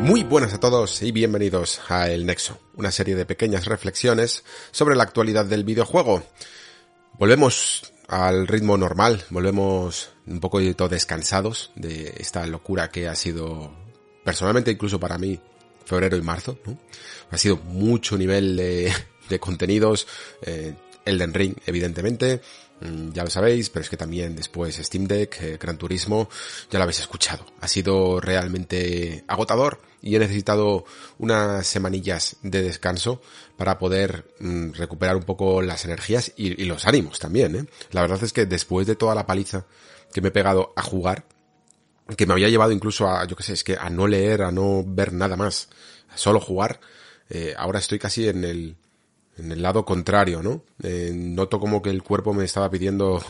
Muy buenas a todos y bienvenidos a El Nexo, una serie de pequeñas reflexiones sobre la actualidad del videojuego. Volvemos al ritmo normal, volvemos un poco descansados de esta locura que ha sido personalmente incluso para mí febrero y marzo. Ha sido mucho nivel de, contenidos, eh, Elden Ring evidentemente, mm, ya lo sabéis, pero es que también después Steam Deck, eh, Gran Turismo, ya lo habéis escuchado. Ha sido realmente agotador y he necesitado unas semanillas de descanso para poder mm, recuperar un poco las energías y, los ánimos también. ¿eh? La verdad es que después de toda la paliza que me he pegado a jugar, que me había llevado incluso a, yo qué sé, es que a no leer, a no ver nada más, a solo jugar, eh, ahora estoy casi en el, en el lado contrario, ¿no? Eh, noto como que el cuerpo me estaba pidiendo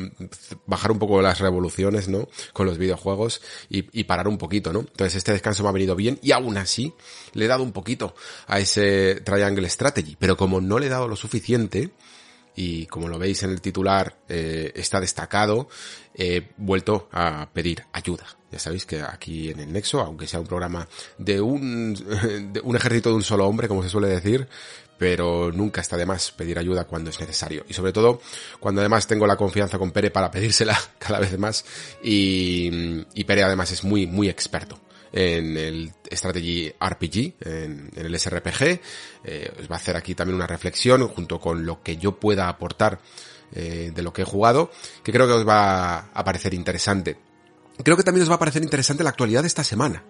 bajar un poco las revoluciones, ¿no? Con los videojuegos y, parar un poquito, ¿no? Entonces este descanso me ha venido bien y aún así le he dado un poquito a ese Triangle Strategy, pero como no le he dado lo suficiente, y como lo veis en el titular eh, está destacado, he vuelto a pedir ayuda. Ya sabéis que aquí en el Nexo, aunque sea un programa de un, de un ejército de un solo hombre, como se suele decir, pero nunca está de más pedir ayuda cuando es necesario. Y sobre todo cuando además tengo la confianza con Pere para pedírsela cada vez más y, Pere además es muy, muy experto en el Strategy RPG, en, en el SRPG. Eh, os va a hacer aquí también una reflexión junto con lo que yo pueda aportar eh, de lo que he jugado, que creo que os va a parecer interesante. Creo que también os va a parecer interesante la actualidad de esta semana,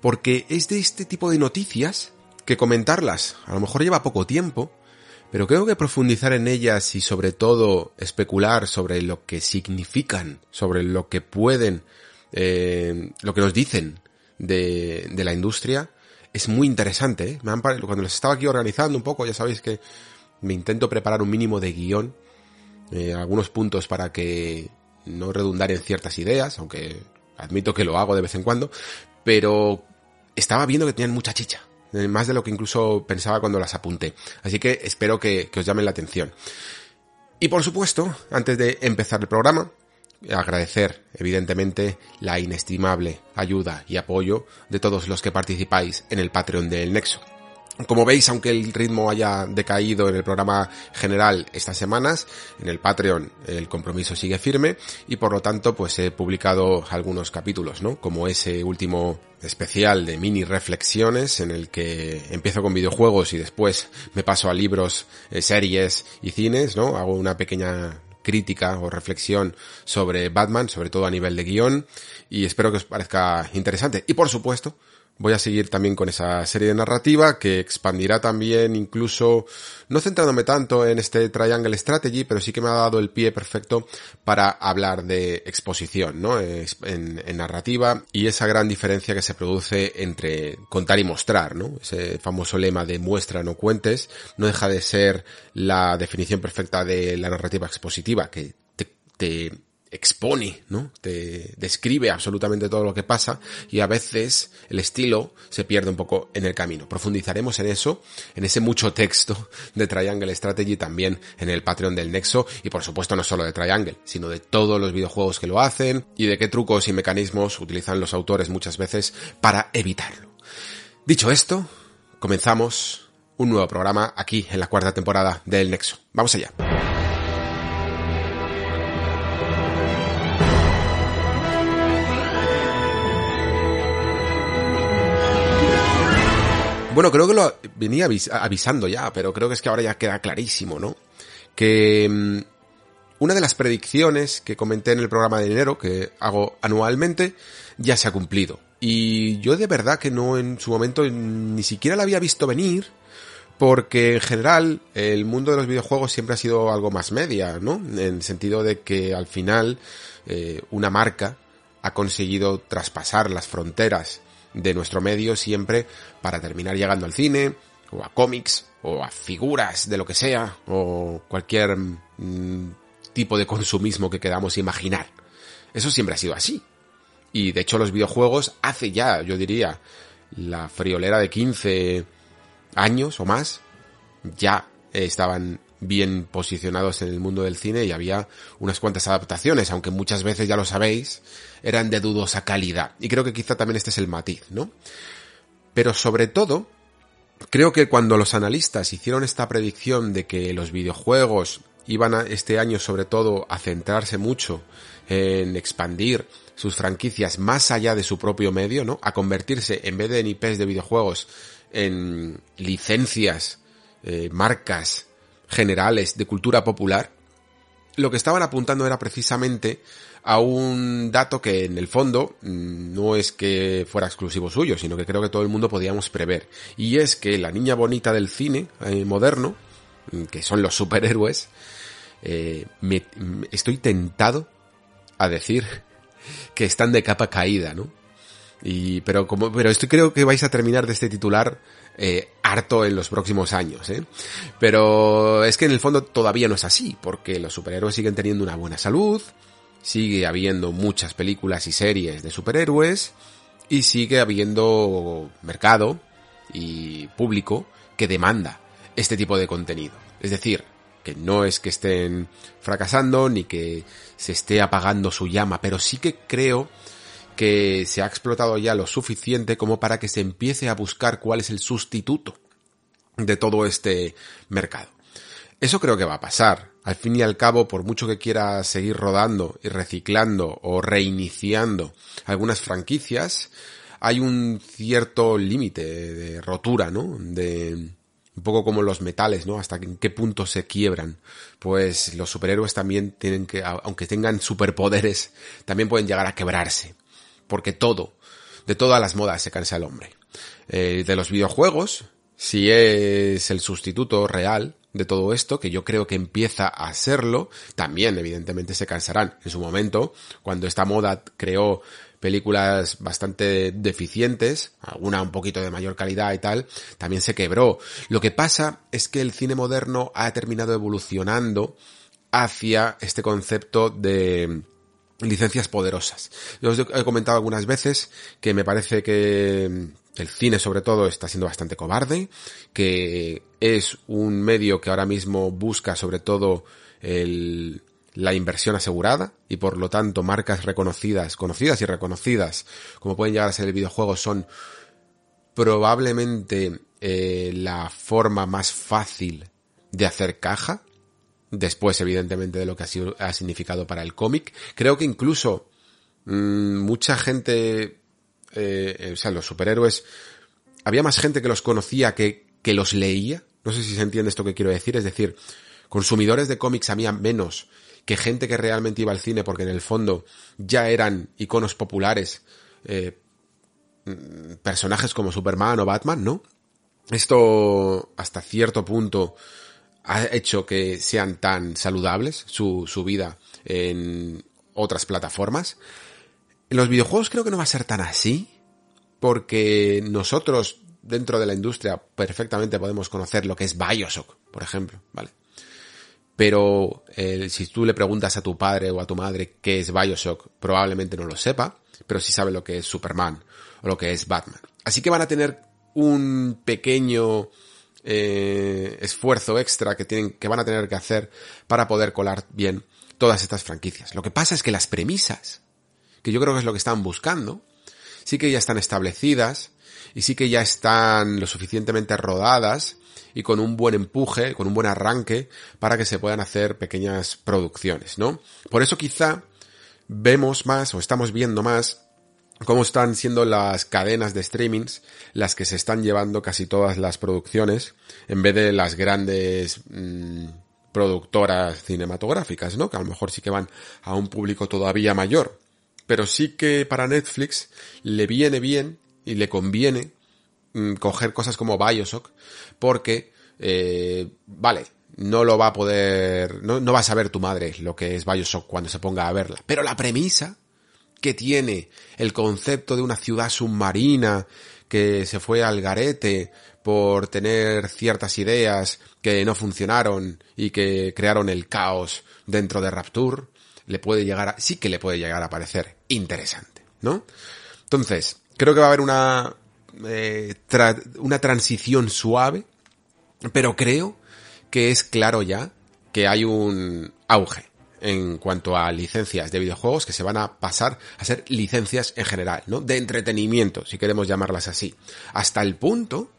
porque es de este tipo de noticias que comentarlas a lo mejor lleva poco tiempo, pero creo que profundizar en ellas y sobre todo especular sobre lo que significan, sobre lo que pueden, eh, lo que nos dicen de, de la industria, es muy interesante. ¿eh? Cuando les estaba aquí organizando un poco, ya sabéis que me intento preparar un mínimo de guion, eh, algunos puntos para que no redundar en ciertas ideas, aunque admito que lo hago de vez en cuando, pero estaba viendo que tenían mucha chicha, más de lo que incluso pensaba cuando las apunté. Así que espero que, que os llamen la atención. Y por supuesto, antes de empezar el programa, agradecer, evidentemente, la inestimable ayuda y apoyo de todos los que participáis en el Patreon del Nexo. Como veis, aunque el ritmo haya decaído en el programa general estas semanas, en el Patreon el compromiso sigue firme y por lo tanto pues he publicado algunos capítulos, ¿no? Como ese último especial de mini reflexiones en el que empiezo con videojuegos y después me paso a libros, eh, series y cines, ¿no? Hago una pequeña crítica o reflexión sobre Batman, sobre todo a nivel de guion, y espero que os parezca interesante. Y por supuesto, voy a seguir también con esa serie de narrativa que expandirá también incluso, no centrándome tanto en este Triangle Strategy, pero sí que me ha dado el pie perfecto para hablar de exposición, ¿no? En, narrativa y esa gran diferencia que se produce entre contar y mostrar, ¿no? Ese famoso lema de muestra no cuentes no deja de ser la definición perfecta de la narrativa expositiva que te expone, ¿no? Te describe absolutamente todo lo que pasa y a veces el estilo se pierde un poco en el camino. Profundizaremos en eso, en ese mucho texto de Triangle Strategy también en el Patreon del Nexo y por supuesto no solo de Triangle, sino de todos los videojuegos que lo hacen y de qué trucos y mecanismos utilizan los autores muchas veces para evitarlo. Dicho esto, comenzamos un nuevo programa aquí en la cuarta temporada del Nexo. Vamos allá. Bueno, creo que lo venía avisando ya, pero creo que es que ahora ya queda clarísimo, ¿no? Que mm, una de las predicciones que comenté en el programa de enero, que hago anualmente, ya se ha cumplido. Y yo de verdad que no en su momento ni siquiera la había visto venir, porque en general el mundo de los videojuegos siempre ha sido algo más media, ¿no? En el sentido de que al final eh, una marca ha conseguido traspasar las fronteras de nuestro medio siempre para terminar llegando al cine, o a cómics, o a figuras de lo que sea, o cualquier mm, tipo de consumismo que queramos imaginar. Eso siempre ha sido así. Y de hecho los videojuegos hace ya, yo diría, la friolera de 15 años o más, ya estaban bien posicionados en el mundo del cine y había unas cuantas adaptaciones, aunque muchas veces ya lo sabéis, eran de dudosa calidad. Y creo que quizá también este es el matiz, ¿no? Pero sobre todo, creo que cuando los analistas hicieron esta predicción de que los videojuegos iban a, este año sobre todo a centrarse mucho en expandir sus franquicias más allá de su propio medio, ¿no? A convertirse, en vez de en IPs de videojuegos, en licencias, eh, marcas generales de cultura popular, lo que estaban apuntando era precisamente a un dato que en el fondo mm, no es que fuera exclusivo suyo, sino que creo que todo el mundo podíamos prever. Y es que la niña bonita del cine eh, moderno, mm, que son los superhéroes, eh, me, estoy tentado a decir que están de capa caída, ¿no? Y, pero como, pero esto creo que vais a terminar de este titular eh, harto en los próximos años, ¿eh? Pero es que en el fondo todavía no es así, porque los superhéroes siguen teniendo una buena salud, sigue habiendo muchas películas y series de superhéroes, y sigue habiendo mercado y público que demanda este tipo de contenido. Es decir, que no es que estén fracasando ni que se esté apagando su llama, pero sí que creo que se ha explotado ya lo suficiente como para que se empiece a buscar cuál es el sustituto de todo este mercado. Eso creo que va a pasar. Al fin y al cabo, por mucho que quiera seguir rodando y reciclando o reiniciando algunas franquicias, hay un cierto límite de rotura, ¿no? De, un poco como los metales, ¿no? Hasta en qué punto se quiebran. Pues los superhéroes también tienen que, aunque tengan superpoderes, también pueden llegar a quebrarse. Porque todo, de todas las modas se cansa el hombre. Eh, de los videojuegos, si es el sustituto real de todo esto, que yo creo que empieza a serlo, también evidentemente se cansarán. En su momento, cuando esta moda creó películas bastante deficientes, alguna un poquito de mayor calidad y tal, también se quebró. Lo que pasa es que el cine moderno ha terminado evolucionando hacia este concepto de licencias poderosas. Yo os he comentado algunas veces que me parece que el cine sobre todo está siendo bastante cobarde, que es un medio que ahora mismo busca sobre todo el, la inversión asegurada y por lo tanto marcas reconocidas, conocidas y reconocidas, como pueden llegar a ser el videojuego, son probablemente eh, la forma más fácil de hacer caja, después evidentemente de lo que ha, significado para el cómic. Creo que incluso mmm, mucha gente, eh, o sea, los superhéroes, había más gente que los conocía que, que los leía. No sé si se entiende esto que quiero decir, es decir, consumidores de cómics había menos que gente que realmente iba al cine porque en el fondo ya eran iconos populares, eh, personajes como Superman o Batman, ¿no? Esto hasta cierto punto ha hecho que sean tan saludables su, su vida en otras plataformas. En los videojuegos creo que no va a ser tan así, porque nosotros dentro de la industria perfectamente podemos conocer lo que es Bioshock, por ejemplo, ¿vale? pero eh, si tú le preguntas a tu padre o a tu madre qué es Bioshock, probablemente no lo sepa, pero sí sabe lo que es Superman o lo que es Batman. Así que van a tener un pequeño eh, esfuerzo extra que tienen, que van a tener que hacer para poder colar bien todas estas franquicias. Lo que pasa es que las premisas, que yo creo que es lo que están buscando, sí que ya están establecidas y sí que ya están lo suficientemente rodadas y con un buen empuje, con un buen arranque para que se puedan hacer pequeñas producciones, ¿no? Por eso quizá vemos más o estamos viendo más cómo están siendo las cadenas de streamings las que se están llevando casi todas las producciones en vez de las grandes mmm, productoras cinematográficas, ¿no? Que a lo mejor sí que van a un público todavía mayor. Pero sí que para Netflix le viene bien y le conviene mmm, coger cosas como Bioshock porque eh, vale, no lo va a poder, no, no va a saber tu madre lo que es Bioshock cuando se ponga a verla. Pero la premisa que tiene el concepto de una ciudad submarina que se fue al garete por tener ciertas ideas que no funcionaron y que crearon el caos dentro de Rapture, le puede llegar a, sí que le puede llegar a parecer interesante, ¿no? Entonces, creo que va a haber una, eh, una transición suave, pero creo que es claro ya que hay un auge en cuanto a licencias de videojuegos que se van a pasar a ser licencias en general, ¿no? De entretenimiento, si queremos llamarlas así. Hasta el punto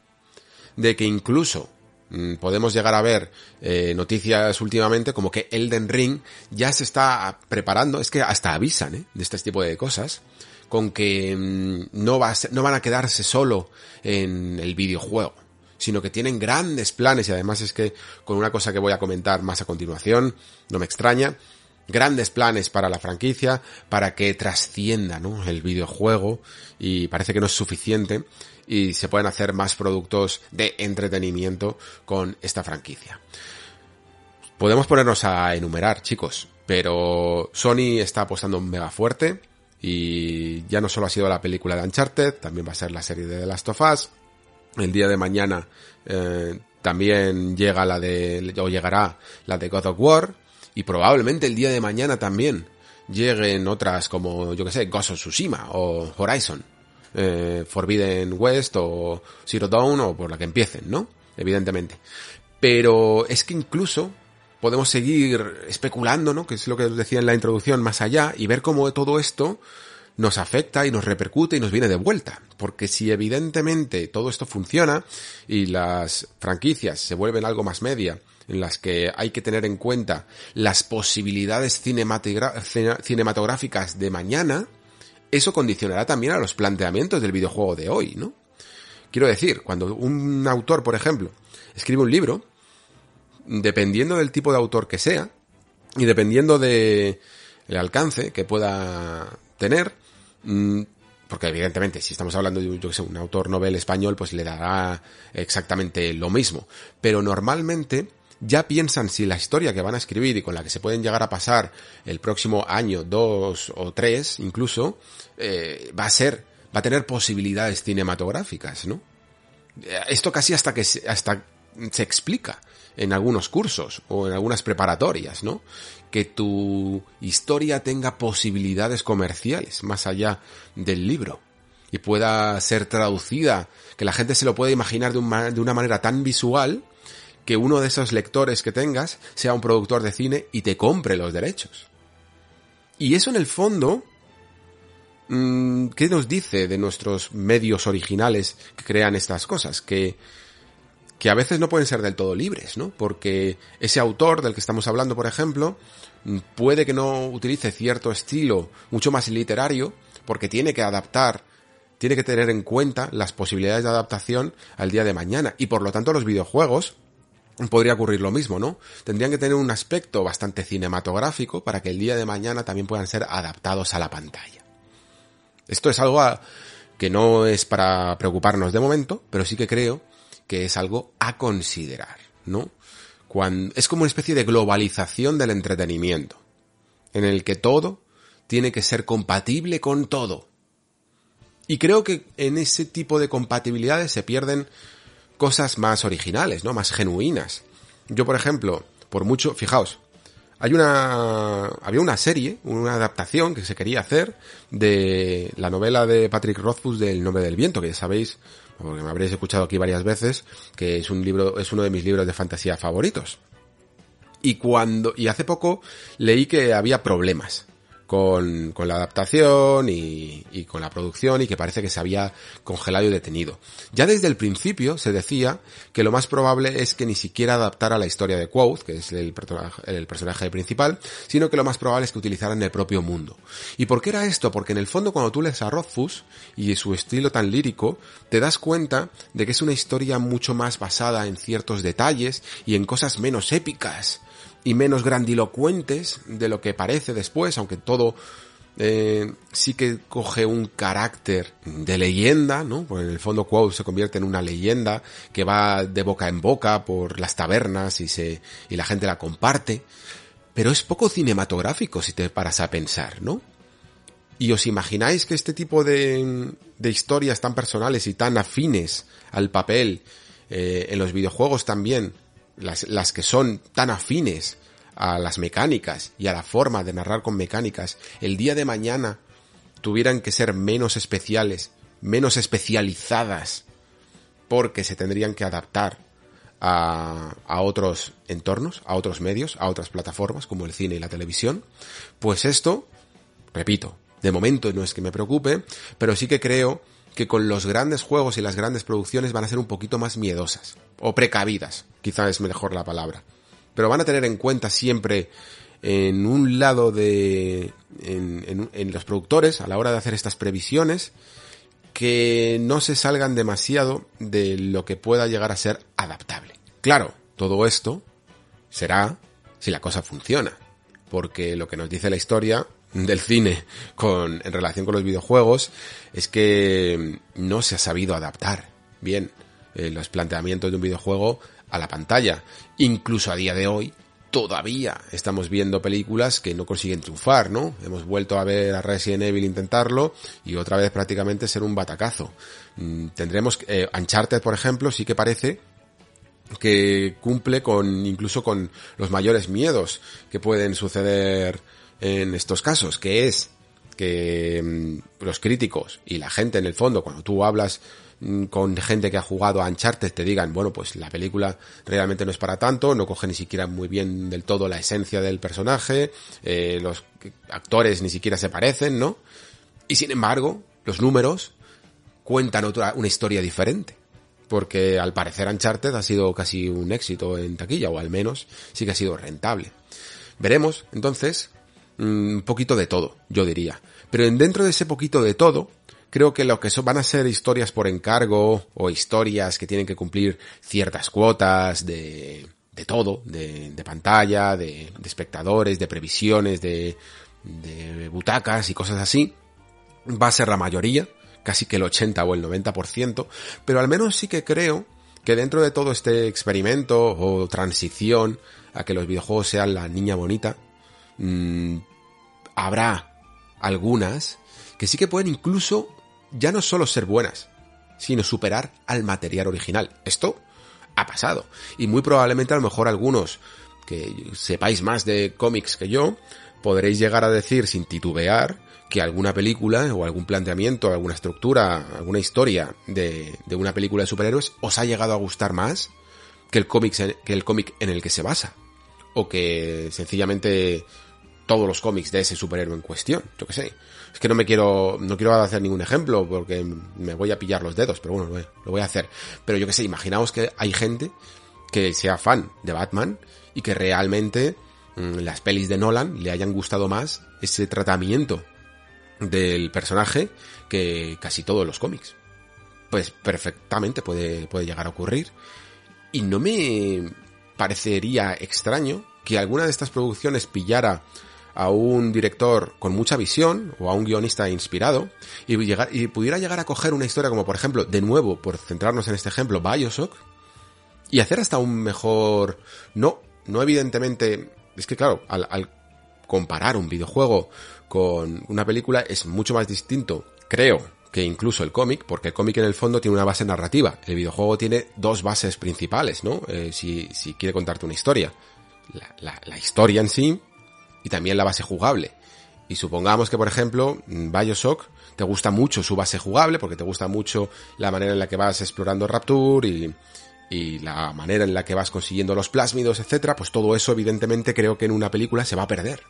de que incluso mm, podemos llegar a ver eh, noticias últimamente como que Elden Ring ya se está preparando, es que hasta avisan ¿eh? de este tipo de cosas, con que mm, no, va no van a quedarse solo en el videojuego sino que tienen grandes planes y además es que con una cosa que voy a comentar más a continuación, no me extraña, grandes planes para la franquicia, para que trascienda el videojuego y parece que no es suficiente y se pueden hacer más productos de entretenimiento con esta franquicia. Podemos ponernos a enumerar, chicos, pero Sony está apostando mega fuerte y ya no solo ha sido la película de Uncharted, también va a ser la serie de The Last of Us, el día de mañana eh, también llega la de, o llegará la de God of War, y probablemente el día de mañana también lleguen otras como, yo que sé, Ghost of Tsushima o Horizon, eh, Forbidden West o Zero Dawn o por la que empiecen, ¿no? Evidentemente. Pero es que incluso podemos seguir especulando, ¿no? Que es lo que decía en la introducción más allá y ver cómo todo esto nos afecta y nos repercute y nos viene de vuelta. Porque si evidentemente todo esto funciona y las franquicias se vuelven algo más media, en las que hay que tener en cuenta las posibilidades cinematográficas de mañana, eso condicionará también a los planteamientos del videojuego de hoy, ¿no? Quiero decir, cuando un autor, por ejemplo, escribe un libro, dependiendo del tipo de autor que sea, y dependiendo de el alcance que pueda tener, Mm, porque evidentemente si estamos hablando de yo que sé, un autor novel español, pues le dará exactamente lo mismo. Pero normalmente ya piensan si la historia que van a escribir y con la que se pueden llegar a pasar el próximo año, dos o tres incluso, eh, va a ser, va a tener posibilidades cinematográficas, ¿no? Esto casi hasta que hasta se explica en algunos cursos o en algunas preparatorias, ¿no? Que tu historia tenga posibilidades comerciales más allá del libro y pueda ser traducida, que la gente se lo pueda imaginar de, de una manera tan visual que uno de esos lectores que tengas sea un productor de cine y te compre los derechos. Y eso en el fondo, mm, ¿qué nos dice de nuestros medios originales que crean estas cosas? Que que a veces no pueden ser del todo libres, ¿no? Porque ese autor del que estamos hablando, por ejemplo, puede que no utilice cierto estilo mucho más literario, porque tiene que adaptar, tiene que tener en cuenta las posibilidades de adaptación al día de mañana. Y por lo tanto los videojuegos podría ocurrir lo mismo, ¿no? Tendrían que tener un aspecto bastante cinematográfico para que el día de mañana también puedan ser adaptados a la pantalla. Esto es algo que no es para preocuparnos de momento, pero sí que creo que es algo a considerar, ¿no? Es como una especie de globalización del entretenimiento, en el que todo tiene que ser compatible con todo. Y creo que en ese tipo de compatibilidades se pierden cosas más originales, ¿no? Más genuinas. Yo, por ejemplo, por mucho, fijaos, hay una, había una serie, una adaptación que se quería hacer de la novela de Patrick Rothfuss del Nombre del Viento, que ya sabéis, porque me habréis escuchado aquí varias veces, que es un libro, es uno de mis libros de fantasía favoritos. Y cuando, y hace poco leí que había problemas con, la adaptación y, y, con la producción y que parece que se había congelado y detenido. Ya desde el principio se decía que lo más probable es que ni siquiera adaptara la historia de Quoth, que es el, el personaje principal, sino que lo más probable es que utilizaran el propio mundo. ¿Y por qué era esto? Porque en el fondo cuando tú lees a Rothfuss y su estilo tan lírico, te das cuenta de que es una historia mucho más basada en ciertos detalles y en cosas menos épicas y menos grandilocuentes de lo que parece después, aunque todo eh, sí que coge un carácter de leyenda, ¿no? Pues en el fondo Quo se convierte en una leyenda que va de boca en boca por las tabernas y se, y la gente la comparte. Pero es poco cinematográfico si te paras a pensar, ¿no? Y os imagináis que este tipo de, de historias tan personales y tan afines al papel, eh, en los videojuegos también, las, que son tan afines a las mecánicas y a la forma de narrar con mecánicas, el día de mañana tuvieran que ser menos especiales, menos especializadas, porque se tendrían que adaptar a, a, otros entornos, a otros medios, a otras plataformas como el cine y la televisión, pues esto, repito, de momento no es que me preocupe, pero sí que creo que con los grandes juegos y las grandes producciones van a ser un poquito más miedosas, o precavidas, quizá es mejor la palabra pero van a tener en cuenta siempre en un lado de en, en, los productores a la hora de hacer estas previsiones que no se salgan demasiado de lo que pueda llegar a ser adaptable. Claro, todo esto será si la cosa funciona, porque lo que nos dice la historia del cine con en relación con los videojuegos es que no se ha sabido adaptar bien eh, los planteamientos de un videojuego a la pantalla. Incluso a día de hoy, todavía estamos viendo películas que no consiguen triunfar, ¿no? Hemos vuelto a ver a Resident Evil intentarlo y otra vez prácticamente ser un batacazo. Mm, tendremos, eh, Uncharted, por ejemplo, sí que parece que cumple con, incluso con los mayores miedos que pueden suceder en estos casos, que es que mm, los críticos y la gente en el fondo, cuando tú hablas Mm, con gente que ha jugado a Uncharted te digan, bueno, pues la película realmente no es para tanto, no coge ni siquiera muy bien del todo la esencia del personaje, eh, los actores ni siquiera se parecen, ¿no? Y sin embargo, los números cuentan otra, una historia diferente. Porque al parecer Uncharted ha sido casi un éxito en taquilla, o al menos sí que ha sido rentable. Veremos, entonces, un poquito de todo, yo diría. Pero dentro de ese poquito de todo, creo que lo que van a ser historias por encargo o historias que tienen que cumplir ciertas cuotas de, de todo, de, de pantalla, de, de, espectadores, de previsiones, de, de butacas y cosas así, va a ser la mayoría, casi que el 80 o el 90%, pero al menos sí que creo que dentro de todo este experimento o transición a que los videojuegos sean la niña bonita, mmm, habrá algunas que sí que pueden incluso ya no solo ser buenas, sino superar al material original. Esto ha pasado. Y muy probablemente a lo mejor algunos que sepáis más de cómics que yo, podréis llegar a decir sin titubear que alguna película o algún planteamiento, alguna estructura, alguna historia de, de una película de superhéroes os ha llegado a gustar más que el cómic que el cómic en el que se basa. O que sencillamente todos los cómics de ese superhéroe en cuestión. Yo qué sé. Es que no me quiero, no quiero hacer ningún ejemplo porque me voy a pillar los dedos, pero bueno, lo voy a hacer. Pero yo qué sé, imaginaos que hay gente que sea fan de Batman y que realmente mmm, las pelis de Nolan le hayan gustado más ese tratamiento del personaje que casi todos los cómics. Pues perfectamente puede, puede llegar a ocurrir. Y no me parecería extraño que alguna de estas producciones pillara a un director con mucha visión o a un guionista inspirado y, llegar, y pudiera llegar a coger una historia como por ejemplo, de nuevo, por centrarnos en este ejemplo, Bioshock y hacer hasta un mejor... No, no evidentemente... Es que claro, al, comparar un videojuego con una película es mucho más distinto, creo, que incluso el cómic, porque el cómic en el fondo tiene una base narrativa. El videojuego tiene dos bases principales, ¿no? Eh, si, si quiere contarte una historia. La, la, historia en sí y también la base jugable. Y supongamos que, por ejemplo, Bioshock te gusta mucho su base jugable, porque te gusta mucho la manera en la que vas explorando Rapture y, y la manera en la que vas consiguiendo los plásmidos, etcétera, pues todo eso evidentemente creo que en una película se va a perder.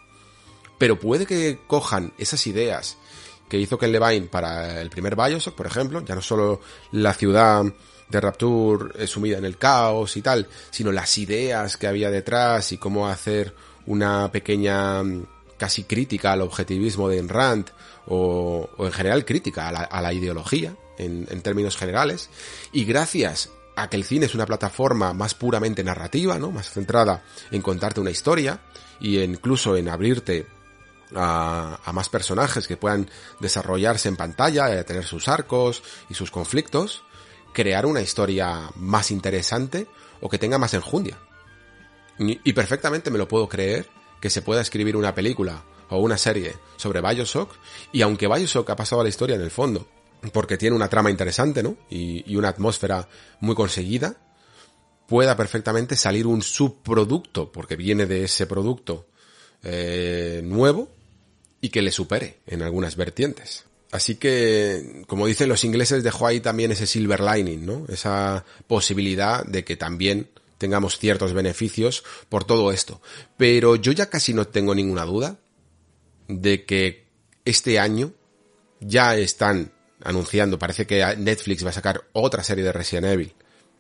Pero puede que cojan esas ideas que hizo Ken Levine para el primer Bioshock, por ejemplo, ya no solo la ciudad de Rapture sumida en el caos y tal, sino las ideas que había detrás y cómo hacer una pequeña mm, casi crítica al objetivismo de Rand o, en general crítica a la, ideología en, términos generales y gracias a que el cine es una plataforma más puramente narrativa, ¿no? Más centrada en contarte una historia y incluso en abrirte a, a, más personajes que puedan desarrollarse en pantalla, tener sus arcos y sus conflictos, crear una historia más interesante o que tenga más enjundia. Y, perfectamente me lo puedo creer que se pueda escribir una película o una serie sobre Bioshock y aunque Bioshock ha pasado a la historia en el fondo porque tiene una trama interesante, ¿no? Y, y una atmósfera muy conseguida, pueda perfectamente salir un subproducto, porque viene de ese producto eh, nuevo, y que le supere en algunas vertientes. Así que, como dicen los ingleses, dejó ahí también ese silver lining, ¿no? Esa posibilidad de que también tengamos ciertos beneficios por todo esto. Pero yo ya casi no tengo ninguna duda de que este año ya están anunciando, parece que Netflix va a sacar otra serie de Resident Evil.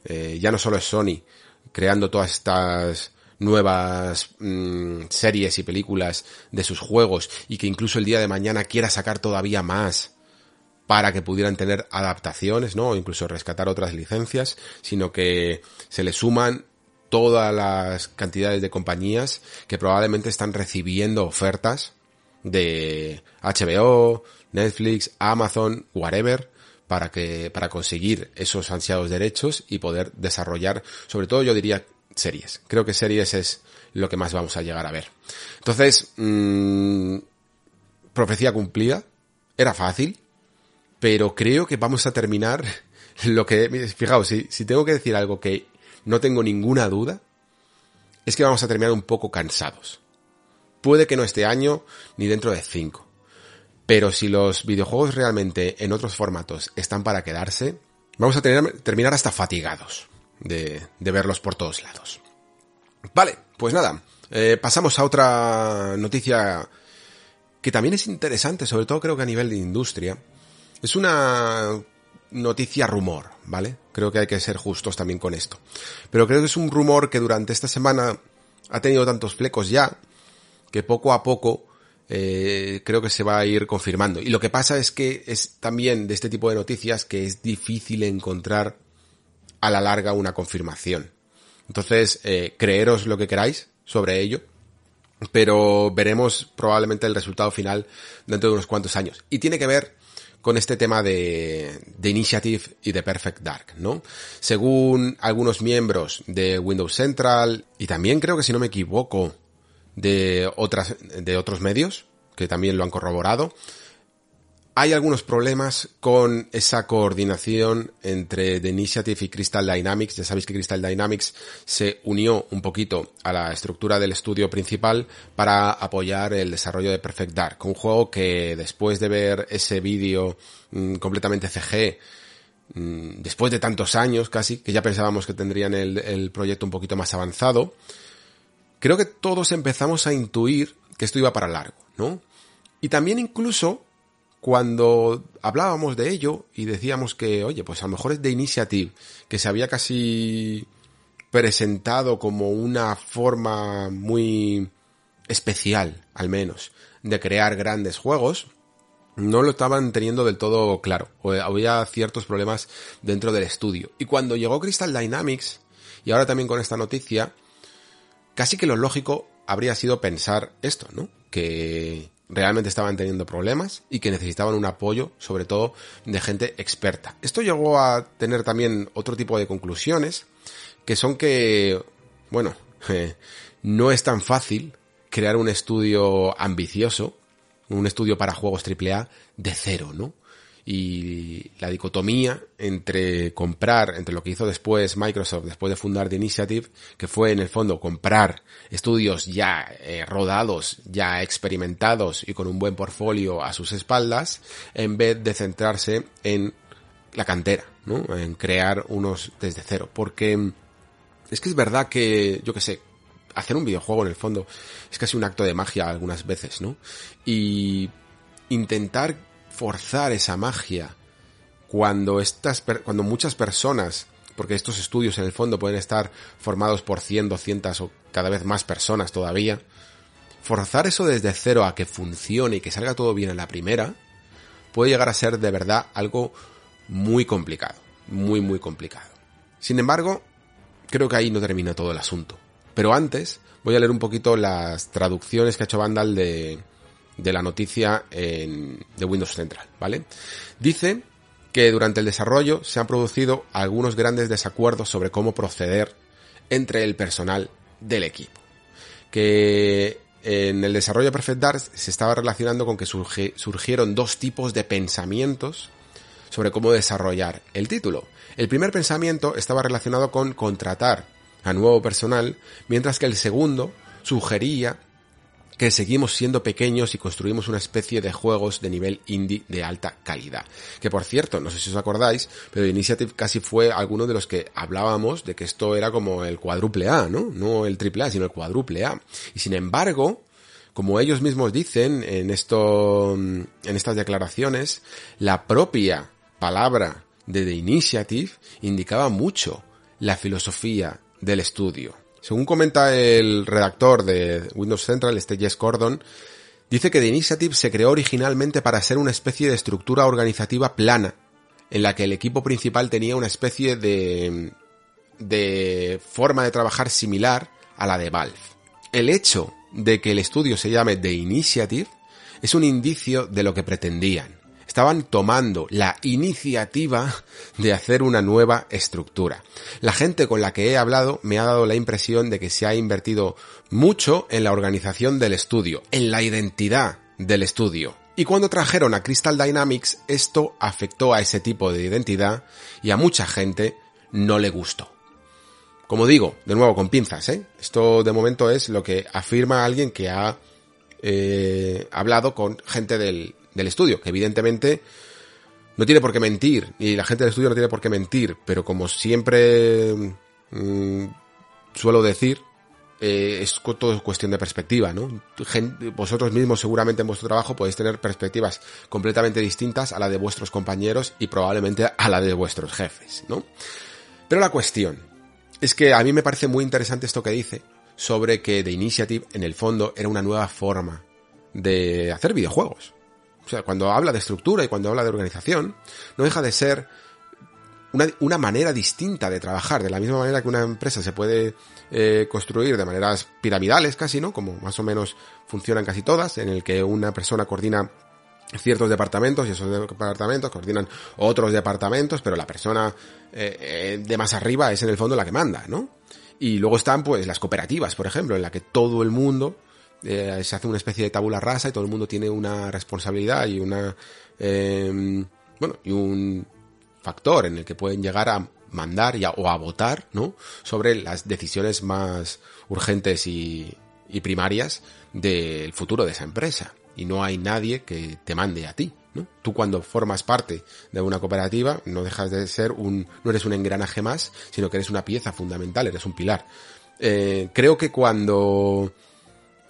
Eh, ya no solo es Sony creando todas estas nuevas mmm, series y películas de sus juegos y que incluso el día de mañana quiera sacar todavía más para que pudieran tener adaptaciones, ¿no? O incluso rescatar otras licencias, sino que se le suman todas las cantidades de compañías que probablemente están recibiendo ofertas de HBO, Netflix, Amazon, whatever, para que, para conseguir esos ansiados derechos y poder desarrollar, sobre todo yo diría series. Creo que series es lo que más vamos a llegar a ver. Entonces, mmm, profecía cumplida, era fácil, pero creo que vamos a terminar lo que, fijaos, si, si tengo que decir algo que no tengo ninguna duda, es que vamos a terminar un poco cansados. Puede que no este año ni dentro de cinco. Pero si los videojuegos realmente en otros formatos están para quedarse, vamos a tener, terminar hasta fatigados de, verlos por todos lados. Vale, pues nada, eh, pasamos a otra noticia que también es interesante, sobre todo creo que a nivel de industria. Es una noticia rumor, ¿vale? Creo que hay que ser justos también con esto. Pero creo que es un rumor que durante esta semana ha tenido tantos flecos ya que poco a poco eh, creo que se va a ir confirmando. Y lo que pasa es que es también de este tipo de noticias que es difícil encontrar a la larga una confirmación. Entonces, eh, creeros lo que queráis sobre ello, pero veremos probablemente el resultado final dentro de unos cuantos años. Y tiene que ver con este tema de, de Initiative y de Perfect Dark, ¿no? Según algunos miembros de Windows Central, y también creo que si no me equivoco, de otras, de otros medios, que también lo han corroborado, hay algunos problemas con esa coordinación entre The Initiative y Crystal Dynamics. Ya sabéis que Crystal Dynamics se unió un poquito a la estructura del estudio principal para apoyar el desarrollo de Perfect Dark, un juego que después de ver ese vídeo mmm, completamente CG, mmm, después de tantos años casi, que ya pensábamos que tendrían el proyecto un poquito más avanzado, creo que todos empezamos a intuir que esto iba para largo, ¿no? Y también incluso cuando hablábamos de ello y decíamos que, oye, pues a lo mejor es de Initiative, que se había casi presentado como una forma muy especial, al menos, de crear grandes juegos, no lo estaban teniendo del todo claro, o había ciertos problemas dentro del estudio. Y cuando llegó Crystal Dynamics, y ahora también con esta noticia, casi que lo lógico habría sido pensar esto, ¿no? Que realmente estaban teniendo problemas y que necesitaban un apoyo, sobre todo de gente experta. Esto llegó a tener también otro tipo de conclusiones, que son que, bueno, no es tan fácil crear un estudio ambicioso, un estudio para juegos AAA de cero, ¿no? Y la dicotomía entre comprar, entre lo que hizo después Microsoft, después de fundar The Initiative, que fue en el fondo comprar estudios ya eh, rodados, ya experimentados y con un buen portfolio a sus espaldas, en vez de centrarse en la cantera, ¿no? En crear unos desde cero. Porque es que es verdad que, yo que sé, hacer un videojuego en el fondo es casi un acto de magia algunas veces, ¿no? Y intentar forzar esa magia cuando estas, cuando muchas personas, porque estos estudios en el fondo pueden estar formados por 100, 200 o cada vez más personas todavía, forzar eso desde cero a que funcione y que salga todo bien en la primera, puede llegar a ser de verdad algo muy complicado, muy muy complicado. Sin embargo, creo que ahí no termina todo el asunto. Pero antes, voy a leer un poquito las traducciones que ha hecho Vandal de, de la noticia en, de Windows Central, ¿vale? Dice que durante el desarrollo se han producido algunos grandes desacuerdos sobre cómo proceder entre el personal del equipo. Que en el desarrollo de Perfect Dark se estaba relacionando con que surgieron dos tipos de pensamientos sobre cómo desarrollar el título. El primer pensamiento estaba relacionado con contratar a nuevo personal, mientras que el segundo sugería que seguimos siendo pequeños y construimos una especie de juegos de nivel indie de alta calidad. Que por cierto, no sé si os acordáis, pero Initiative casi fue alguno de los que hablábamos de que esto era como el cuádruple A, ¿no? No el triple A, sino el cuádruple A. Y sin embargo, como ellos mismos dicen en esto, en estas declaraciones, la propia palabra de The Initiative indicaba mucho la filosofía del estudio. Según comenta el redactor de Windows Central, este Jess Gordon, dice que The Initiative se creó originalmente para ser una especie de estructura organizativa plana, en la que el equipo principal tenía una especie de, de forma de trabajar similar a la de Valve. El hecho de que el estudio se llame The Initiative es un indicio de lo que pretendían estaban tomando la iniciativa de hacer una nueva estructura. La gente con la que he hablado me ha dado la impresión de que se ha invertido mucho en la organización del estudio, en la identidad del estudio. Y cuando trajeron a Crystal Dynamics, esto afectó a ese tipo de identidad y a mucha gente no le gustó. Como digo, de nuevo con pinzas, ¿eh? Esto de momento es lo que afirma alguien que ha eh, hablado con gente del, del estudio, que evidentemente no tiene por qué mentir, y la gente del estudio no tiene por qué mentir, pero como siempre mm, suelo decir, eh, es todo cuestión de perspectiva, ¿no? vosotros mismos seguramente en vuestro trabajo podéis tener perspectivas completamente distintas a la de vuestros compañeros y probablemente a la de vuestros jefes, ¿no? Pero la cuestión es que a mí me parece muy interesante esto que dice sobre que The Initiative en el fondo era una nueva forma de hacer videojuegos. O sea, cuando habla de estructura y cuando habla de organización, no deja de ser una, manera distinta de trabajar, de la misma manera que una empresa se puede eh, construir de maneras piramidales casi, ¿no? Como más o menos funcionan casi todas, en el que una persona coordina ciertos departamentos y esos departamentos coordinan otros departamentos, pero la persona eh, eh, de más arriba es en el fondo la que manda, ¿no? Y luego están pues las cooperativas, por ejemplo, en la que todo el mundo eh, se hace una especie de tabula rasa y todo el mundo tiene una responsabilidad y una em, bueno y un factor en el que pueden llegar a mandar y o a votar no sobre las decisiones más urgentes y, y primarias del futuro de esa empresa y no hay nadie que te mande a ti ¿no? Tú cuando formas parte de una cooperativa no dejas de ser un, no eres un engranaje más, sino que eres una pieza fundamental, eres un pilar. Eh, creo que cuando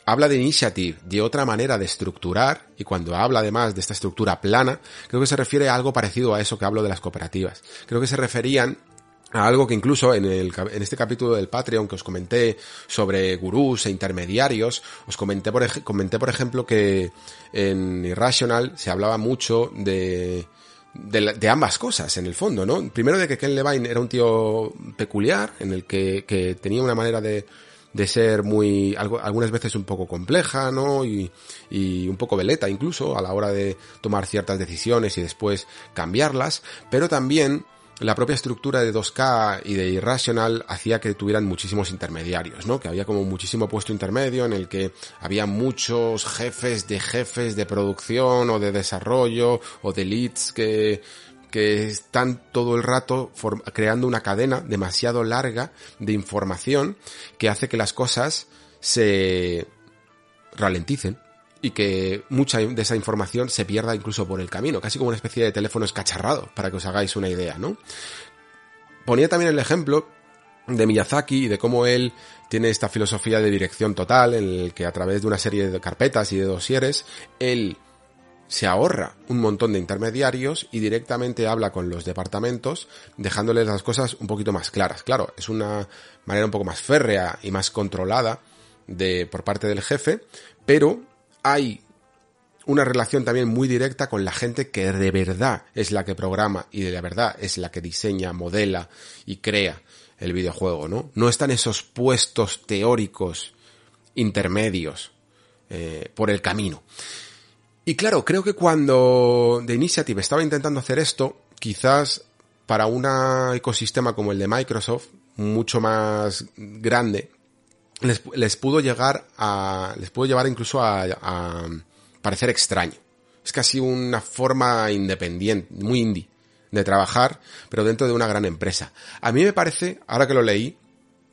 habla de initiative, de otra manera de estructurar, y cuando habla además de esta estructura plana, creo que se refiere a algo parecido a eso que hablo de las cooperativas. Creo que se referían a algo que incluso en, el, en este capítulo del Patreon que os comenté sobre gurús e intermediarios, os comenté por, comenté por ejemplo que en Irrational se hablaba mucho de, de, de, ambas cosas, en el fondo, ¿no? Primero de que Ken Levine era un tío peculiar, en el que, que tenía una manera de, de ser muy, algunas veces un poco compleja, ¿no? Y, y un poco veleta incluso a la hora de tomar ciertas decisiones y después cambiarlas, pero también la propia estructura de 2K y de Irrational hacía que tuvieran muchísimos intermediarios, ¿no? Que había como muchísimo puesto intermedio en el que había muchos jefes de jefes de producción o de desarrollo o de leads que que están todo el rato creando una cadena demasiado larga de información que hace que las cosas se ralenticen y que mucha de esa información se pierda incluso por el camino, casi como una especie de teléfono escacharrado, para que os hagáis una idea, ¿no? Ponía también el ejemplo de Miyazaki y de cómo él tiene esta filosofía de dirección total en el que a través de una serie de carpetas y de dosieres, él se ahorra un montón de intermediarios y directamente habla con los departamentos dejándoles las cosas un poquito más claras. Claro, es una manera un poco más férrea y más controlada de por parte del jefe, pero hay una relación también muy directa con la gente que de verdad es la que programa y de la verdad es la que diseña, modela y crea el videojuego, ¿no? No están esos puestos teóricos intermedios eh, por el camino. Y claro, creo que cuando The Initiative estaba intentando hacer esto, quizás para un ecosistema como el de Microsoft, mucho más grande, les, pudo llegar a, les pudo llevar incluso a, a parecer extraño. Es casi una forma independiente, muy indie, de trabajar, pero dentro de una gran empresa. A mí me parece, ahora que lo leí,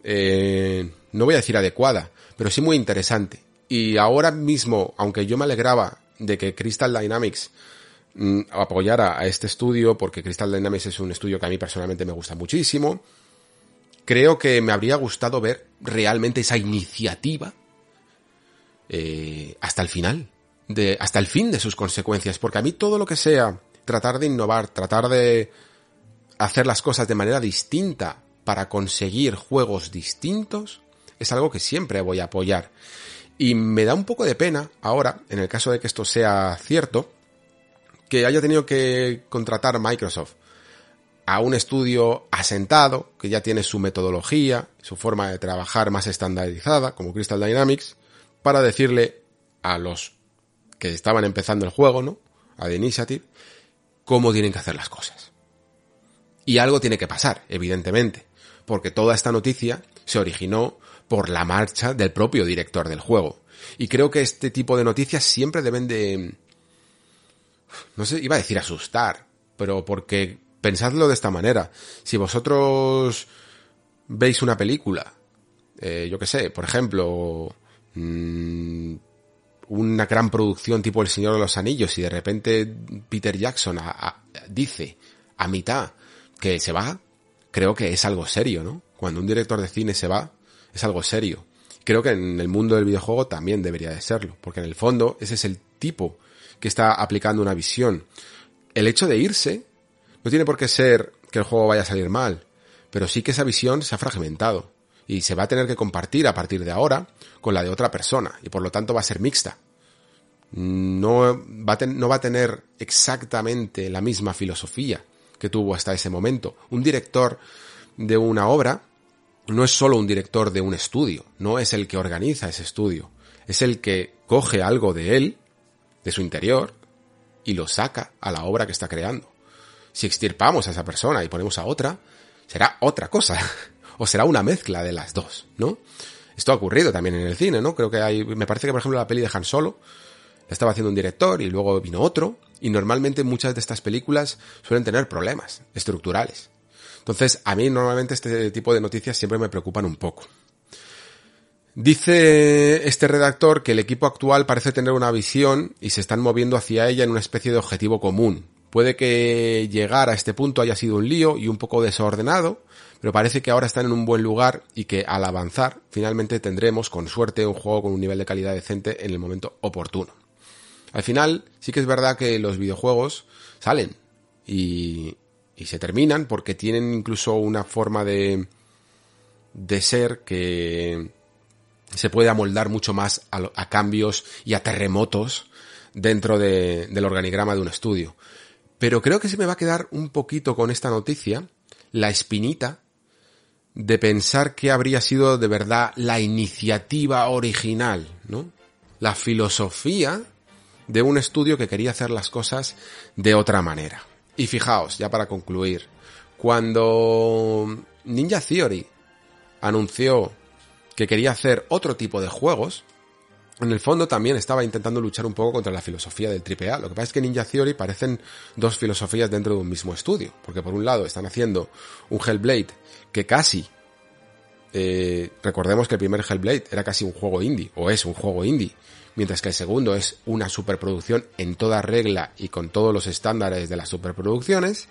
eh, no voy a decir adecuada, pero sí muy interesante. Y ahora mismo, aunque yo me alegraba de que Crystal Dynamics mm, apoyara a este estudio, porque Crystal Dynamics es un estudio que a mí personalmente me gusta muchísimo, creo que me habría gustado ver realmente esa iniciativa eh, hasta el final, de, hasta el fin de sus consecuencias, porque a mí todo lo que sea tratar de innovar, tratar de hacer las cosas de manera distinta para conseguir juegos distintos, es algo que siempre voy a apoyar. Y me da un poco de pena ahora, en el caso de que esto sea cierto, que haya tenido que contratar Microsoft a un estudio asentado, que ya tiene su metodología, su forma de trabajar más estandarizada, como Crystal Dynamics, para decirle a los que estaban empezando el juego, ¿no? A The Initiative, cómo tienen que hacer las cosas. Y algo tiene que pasar, evidentemente, porque toda esta noticia se originó por la marcha del propio director del juego. Y creo que este tipo de noticias siempre deben de... No sé, iba a decir asustar, pero porque pensadlo de esta manera. Si vosotros veis una película, eh, yo qué sé, por ejemplo, mmm, una gran producción tipo El Señor de los Anillos y de repente Peter Jackson dice a mitad que se va, creo que es algo serio, ¿no? Cuando un director de cine se va, es algo serio. Creo que en el mundo del videojuego también debería de serlo, porque en el fondo ese es el tipo que está aplicando una visión. El hecho de irse no tiene por qué ser que el juego vaya a salir mal, pero sí que esa visión se ha fragmentado y se va a tener que compartir a partir de ahora con la de otra persona y por lo tanto va a ser mixta. No va a, no va a tener exactamente la misma filosofía que tuvo hasta ese momento. Un director de una obra no es solo un director de un estudio, no es el que organiza ese estudio, es el que coge algo de él, de su interior, y lo saca a la obra que está creando. Si extirpamos a esa persona y ponemos a otra, será otra cosa. o será una mezcla de las dos, ¿no? Esto ha ocurrido también en el cine, ¿no? Creo que hay, me parece que por ejemplo la peli de Han Solo la estaba haciendo un director y luego vino otro y normalmente muchas de estas películas suelen tener problemas estructurales. Entonces, a mí normalmente este tipo de noticias siempre me preocupan un poco. Dice este redactor que el equipo actual parece tener una visión y se están moviendo hacia ella en una especie de objetivo común. Puede que llegar a este punto haya sido un lío y un poco desordenado, pero parece que ahora están en un buen lugar y que al avanzar finalmente tendremos con suerte un juego con un nivel de calidad decente en el momento oportuno. Al final sí que es verdad que los videojuegos salen y, y se terminan porque tienen incluso una forma de, de ser que se puede amoldar mucho más a, cambios y a terremotos dentro de, del organigrama de un estudio. Pero creo que se me va a quedar un poquito con esta noticia la espinita de pensar que habría sido de verdad la iniciativa original, ¿no? La filosofía de un estudio que quería hacer las cosas de otra manera. Y fijaos, ya para concluir, cuando Ninja Theory anunció que quería hacer otro tipo de juegos, en el fondo también estaba intentando luchar un poco contra la filosofía del AAA. Lo que pasa es que Ninja Theory parecen dos filosofías dentro de un mismo estudio, porque por un lado están haciendo un Hellblade que casi eh, recordemos que el primer Hellblade era casi un juego indie, o es un juego indie, mientras que el segundo es una superproducción en toda regla y con todos los estándares de las superproducciones.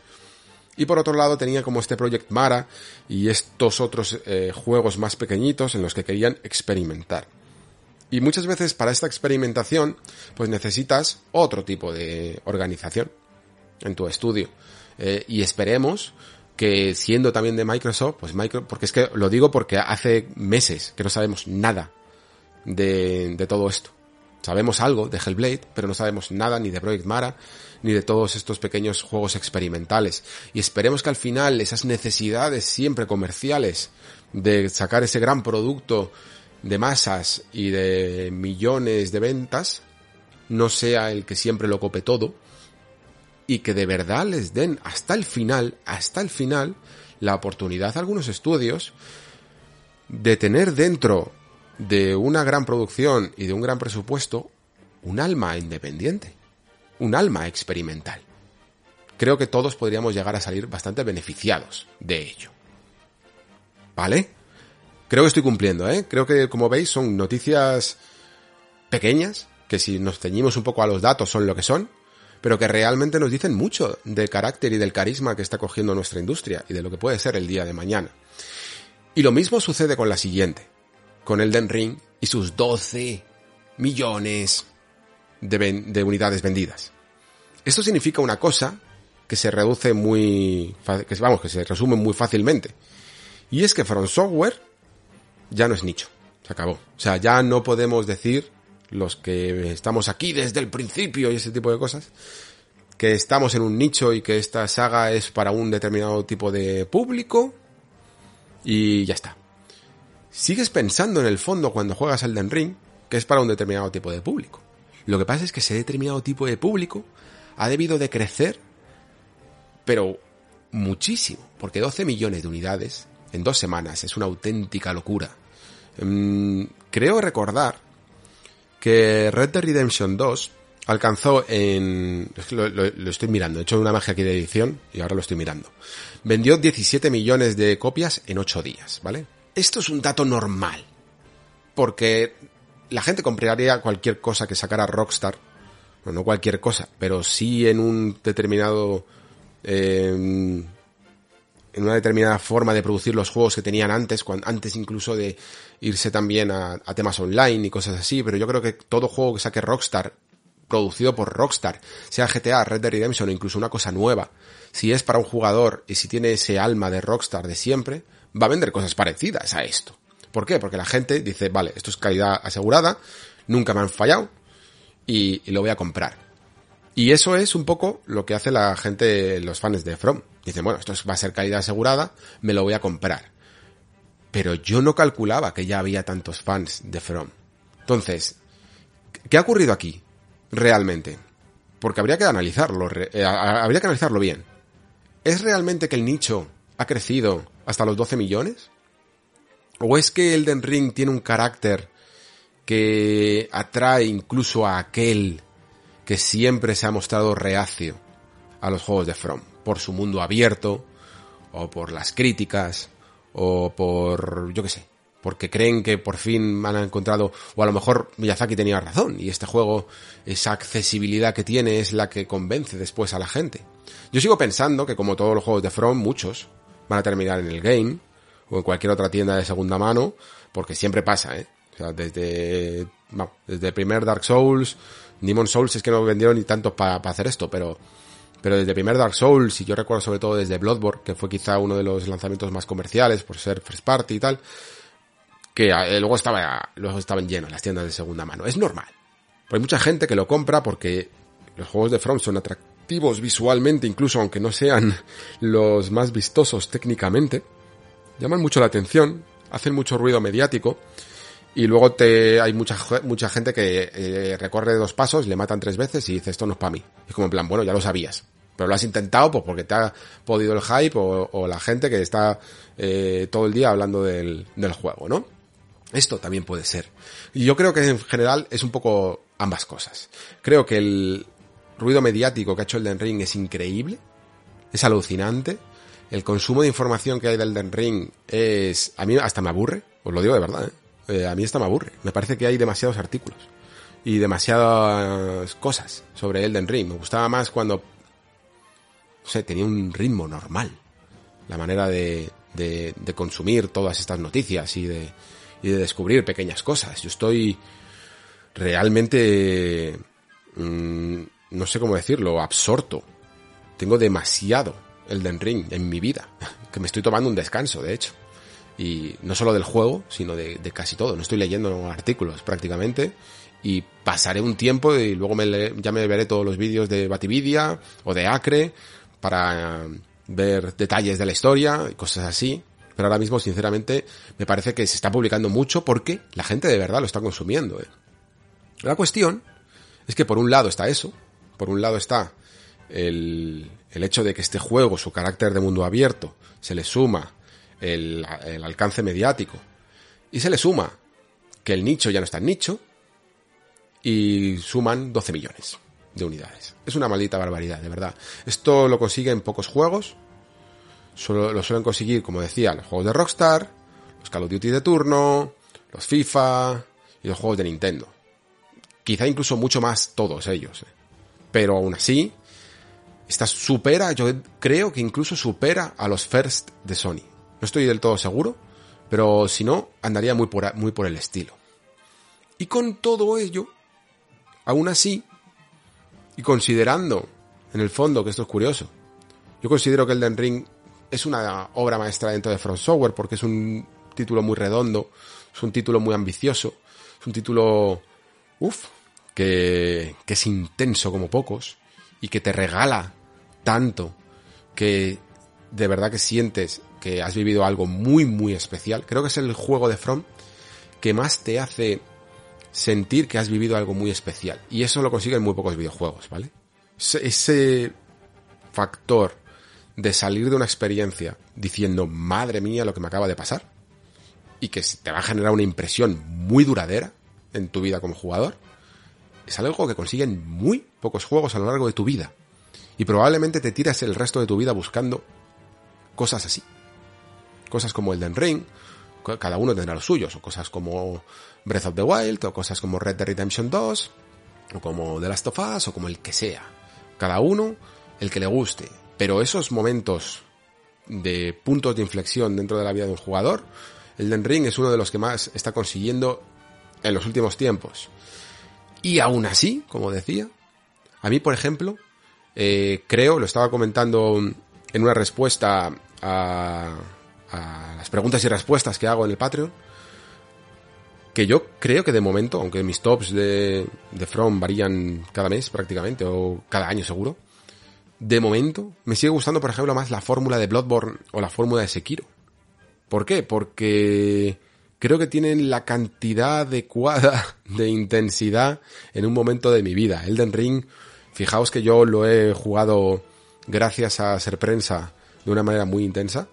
Y por otro lado tenía como este Project Mara y estos otros eh, juegos más pequeñitos en los que querían experimentar. Y muchas veces para esta experimentación, pues necesitas otro tipo de organización en tu estudio. Eh, y esperemos que siendo también de Microsoft, pues Microsoft, porque es que lo digo porque hace meses que no sabemos nada de, de todo esto. Sabemos algo de Hellblade, pero no sabemos nada ni de Project Mara, ni de todos estos pequeños juegos experimentales. Y esperemos que al final esas necesidades siempre comerciales de sacar ese gran producto de masas y de millones de ventas no sea el que siempre lo cope todo y que de verdad les den hasta el final, hasta el final, la oportunidad a algunos estudios de tener dentro de una gran producción y de un gran presupuesto un alma independiente, un alma experimental. Creo que todos podríamos llegar a salir bastante beneficiados de ello. ¿Vale? Creo que estoy cumpliendo, ¿eh? Creo que, como veis, son noticias pequeñas, que si nos ceñimos un poco a los datos son lo que son, pero que realmente nos dicen mucho del carácter y del carisma que está cogiendo nuestra industria y de lo que puede ser el día de mañana. Y lo mismo sucede con la siguiente, con Elden Ring y sus 12 millones de, unidades vendidas. Esto significa una cosa que se reduce muy, que vamos, que se resume muy fácilmente. Y es que From Software ya no es nicho. Se acabó. O sea, ya no podemos decir los que estamos aquí desde el principio y ese tipo de cosas, que estamos en un nicho y que esta saga es para un determinado tipo de público y ya está. Sigues pensando en el fondo cuando juegas Elden Ring que es para un determinado tipo de público. Lo que pasa es que ese determinado tipo de público ha debido de crecer, pero muchísimo, porque 12 millones de unidades en dos semanas es una auténtica locura. Mm, creo recordar que Red Dead Redemption 2 alcanzó en... Lo, lo, estoy mirando, he hecho una magia aquí de edición y ahora lo estoy mirando. Vendió 17 millones de copias en 8 días, ¿vale? Esto es un dato normal. Porque la gente compraría cualquier cosa que sacara Rockstar. Bueno, no cualquier cosa, pero sí en un determinado... Eh, en una determinada forma de producir los juegos que tenían antes, antes incluso de irse también a, temas online y cosas así, pero yo creo que todo juego que saque Rockstar, producido por Rockstar, sea GTA, Red Dead Redemption o incluso una cosa nueva, si es para un jugador y si tiene ese alma de Rockstar de siempre, va a vender cosas parecidas a esto. ¿Por qué? Porque la gente dice, vale, esto es calidad asegurada, nunca me han fallado y, lo voy a comprar. Y eso es un poco lo que hace la gente, los fans de From. Dicen, bueno, esto va a ser calidad asegurada, me lo voy a comprar. Pero yo no calculaba que ya había tantos fans de From. Entonces, ¿qué ha ocurrido aquí? Realmente. Porque habría que analizarlo, eh, habría que analizarlo bien. ¿Es realmente que el nicho ha crecido hasta los 12 millones? ¿O es que Elden Ring tiene un carácter que atrae incluso a aquel que siempre se ha mostrado reacio a los juegos de From? Por su mundo abierto, o por las críticas, o por, yo qué sé, porque creen que por fin han encontrado, o a lo mejor Miyazaki tenía razón, y este juego, esa accesibilidad que tiene es la que convence después a la gente. Yo sigo pensando que como todos los juegos de From, muchos van a terminar en el game, o en cualquier otra tienda de segunda mano, porque siempre pasa, ¿eh? O sea, desde, desde el primer Dark Souls, Demon Souls es que no vendieron ni tantos para hacer esto, pero, pero desde primer Dark Souls, y yo recuerdo sobre todo desde Bloodborne, que fue quizá uno de los lanzamientos más comerciales por ser first party y tal, que eh, luego estaba, luego estaban llenos las tiendas de segunda mano. Es normal. Pero hay mucha gente que lo compra porque los juegos de From son atractivos visualmente, incluso aunque no sean los más vistosos técnicamente llaman mucho la atención, hacen mucho ruido mediático y luego te hay mucha mucha gente que eh, recorre dos pasos, le matan tres veces y dice esto no es para mí. Es como en plan, bueno, ya lo sabías. Pero lo has intentado pues porque te ha podido el hype o, la gente que está eh, todo el día hablando del, del juego, ¿no? Esto también puede ser. Y yo creo que en general es un poco ambas cosas. Creo que el ruido mediático que ha hecho el Den Ring es increíble, es alucinante, el consumo de información que hay del Den Ring es... A mí hasta me aburre, os lo digo de verdad, ¿eh? ¿eh? a mí hasta me aburre. Me parece que hay demasiados artículos y demasiadas cosas sobre Elden Ring. Me gustaba más cuando, no sé, tenía un ritmo normal. La manera de, de, consumir todas estas noticias y de, y de descubrir pequeñas cosas. Yo estoy realmente, mm, no sé cómo decirlo, absorto. Tengo demasiado Elden Ring en mi vida, que me estoy tomando un descanso, de hecho. Y no solo del juego, sino de, casi todo. No estoy leyendo artículos prácticamente. Y pasaré un tiempo y luego me ya me veré todos los vídeos de Batividia o de Acre para ver detalles de la historia y cosas así. Pero ahora mismo, sinceramente, me parece que se está publicando mucho porque la gente de verdad lo está consumiendo. ¿eh? La cuestión es que por un lado está eso, por un lado está el, el hecho de que este juego, su carácter de mundo abierto, se le suma el, el alcance mediático y se le suma que el nicho ya no está en nicho y suman 12 millones de unidades. Es una maldita barbaridad, de verdad. Esto lo consigue en pocos juegos. Solo, lo suelen conseguir, como decía, los juegos de Rockstar, los Call of Duty de turno, los FIFA y los juegos de Nintendo. Quizá incluso mucho más todos ellos. ¿eh? Pero aún así, esta supera, yo creo que incluso supera a los First de Sony. No estoy del todo seguro, pero si no, andaría muy por, muy por el estilo. Y con todo ello, aún así, y considerando, en el fondo, que esto es curioso, yo considero que Elden Ring es una obra maestra dentro de Front Software porque es un título muy redondo, es un título muy ambicioso, es un título, uff, que, es intenso como pocos y que te regala tanto que de verdad que sientes que has vivido algo muy muy especial. Creo que es el juego de From que más te hace sentir que has vivido algo muy especial. Y eso lo consiguen muy pocos videojuegos, ¿vale? Ese, factor de salir de una experiencia diciendo, madre mía, lo que me acaba de pasar, y que te va a generar una impresión muy duradera en tu vida como jugador, es algo que consiguen muy pocos juegos a lo largo de tu vida. Y probablemente te tiras el resto de tu vida buscando cosas así. Cosas como el Den Ring, cada uno tendrá los suyos, o cosas como Breath of the Wild, o cosas como Red Dead Redemption 2, o como The Last of Us, o como el que sea. Cada uno el que le guste. Pero esos momentos de puntos de inflexión dentro de la vida de un jugador, el Den Ring es uno de los que más está consiguiendo en los últimos tiempos. Y aún así, como decía, a mí, por ejemplo, eh, creo, lo estaba comentando en una respuesta a, a las preguntas y respuestas que hago en el Patreon, que yo creo que de momento, aunque mis tops de, de From varían cada mes prácticamente, o cada año seguro, de momento me sigue gustando, por ejemplo, más la fórmula de Bloodborne o la fórmula de Sekiro. ¿Por qué? Porque creo que tienen la cantidad adecuada de intensidad en un momento de mi vida. Elden Ring, fijaos que yo lo he jugado gracias a ser prensa de una manera muy intensa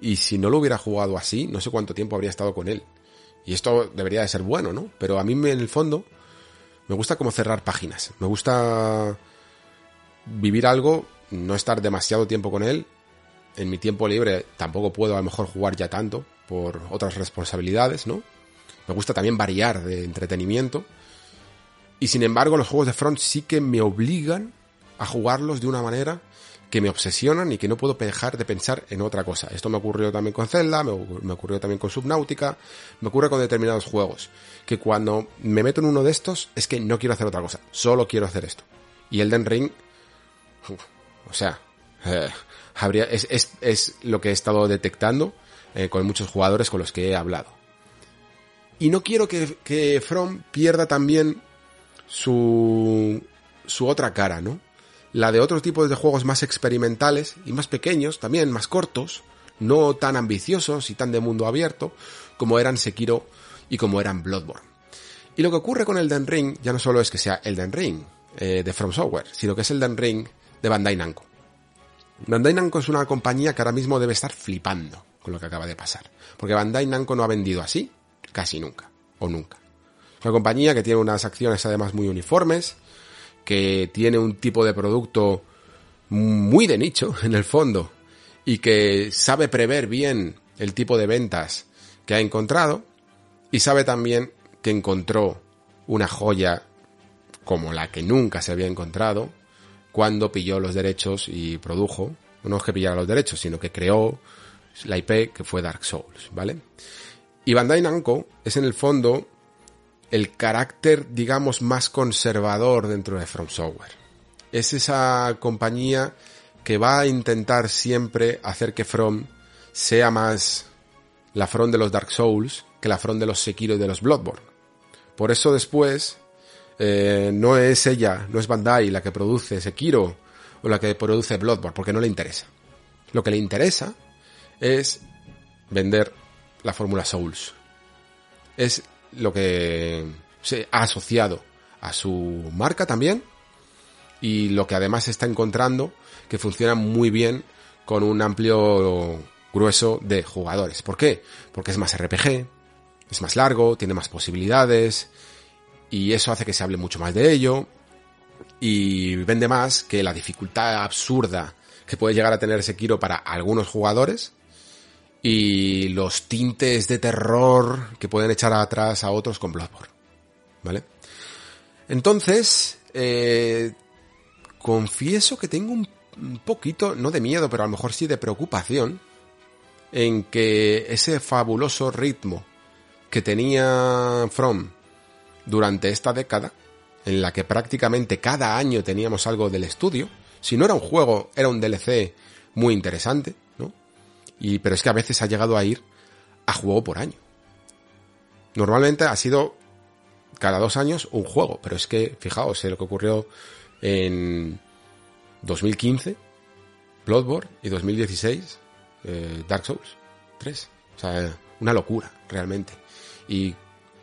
y si no lo hubiera jugado así, no sé cuánto tiempo habría estado con él. Y esto debería de ser bueno, ¿no? Pero a mí en el fondo me gusta como cerrar páginas. Me gusta vivir algo, no estar demasiado tiempo con él. En mi tiempo libre tampoco puedo a lo mejor jugar ya tanto por otras responsabilidades, ¿no? Me gusta también variar de entretenimiento. Y sin embargo, los juegos de Front sí que me obligan a jugarlos de una manera que me obsesionan y que no puedo dejar de pensar en otra cosa. Esto me ocurrió también con Zelda, me, ocurrió también con Subnautica, me ocurre con determinados juegos. Que cuando me meto en uno de estos es que no quiero hacer otra cosa, solo quiero hacer esto. Y Elden Ring, o sea, eh, es, lo que he estado detectando eh, con muchos jugadores con los que he hablado. Y no quiero que, que From pierda también su, su otra cara, ¿no? la de otros tipos de juegos más experimentales y más pequeños, también más cortos, no tan ambiciosos y tan de mundo abierto, como eran Sekiro y como eran Bloodborne. Y lo que ocurre con Elden Ring ya no solo es que sea Elden Ring eh, de From Software, sino que es Elden Ring de Bandai Namco. Bandai Namco es una compañía que ahora mismo debe estar flipando con lo que acaba de pasar, porque Bandai Namco no ha vendido así casi nunca, o nunca. Es una compañía que tiene unas acciones además muy uniformes, que tiene un tipo de producto muy de nicho en el fondo y que sabe prever bien el tipo de ventas que ha encontrado y sabe también que encontró una joya como la que nunca se había encontrado cuando pilló los derechos y produjo, no es que pillara los derechos, sino que creó la IP que fue Dark Souls, ¿vale? Y Bandai Namco es en el fondo el carácter, digamos, más conservador dentro de From Software. Es esa compañía que va a intentar siempre hacer que From sea más la From de los Dark Souls que la From de los Sekiro y de los Bloodborne. Por eso después eh, no es ella, no es Bandai la que produce Sekiro o la que produce Bloodborne, porque no le interesa. Lo que le interesa es vender la fórmula Souls. Es lo que se ha asociado a su marca también y lo que además está encontrando que funciona muy bien con un amplio grueso de jugadores. ¿Por qué? Porque es más RPG, es más largo, tiene más posibilidades y eso hace que se hable mucho más de ello y vende más que la dificultad absurda que puede llegar a tener Sekiro para algunos jugadores y los tintes de terror que pueden echar atrás a otros con Bloodborne. ¿Vale? Entonces, eh, confieso que tengo un, poquito, no de miedo, pero a lo mejor sí de preocupación, en que ese fabuloso ritmo que tenía From durante esta década, en la que prácticamente cada año teníamos algo del estudio, si no era un juego, era un DLC muy interesante, ¿no? Y, pero es que a veces ha llegado a ir a juego por año. Normalmente ha sido cada dos años un juego, pero es que, fijaos, en lo que ocurrió en 2015, Bloodborne, y 2016, eh, Dark Souls 3. O sea, una locura, realmente. Y,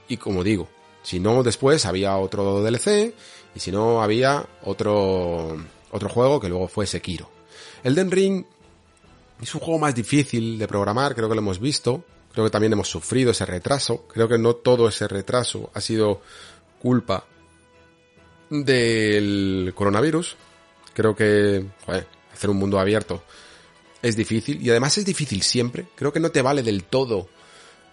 y como digo, si no después había otro DLC, y si no había otro, otro juego que luego fue Sekiro. Elden Ring es un juego más difícil de programar, creo que lo hemos visto. Creo que también hemos sufrido ese retraso. Creo que no todo ese retraso ha sido culpa del coronavirus. Creo que, joder, hacer un mundo abierto es difícil y además es difícil siempre. Creo que no te vale del todo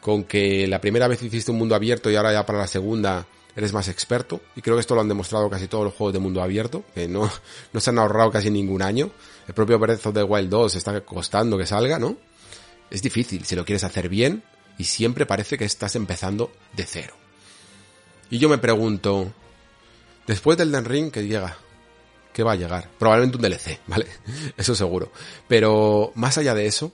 con que la primera vez hiciste un mundo abierto y ahora ya para la segunda eres más experto. Y creo que esto lo han demostrado casi todos los juegos de mundo abierto, que no, no se han ahorrado casi ningún año. El propio Breath of the Wild 2 está costando que salga, ¿no? Es difícil si lo quieres hacer bien y siempre parece que estás empezando de cero. Y yo me pregunto, después del Den Ring, que llega? ¿Qué va a llegar? Probablemente un DLC, ¿vale? Eso seguro. Pero más allá de eso,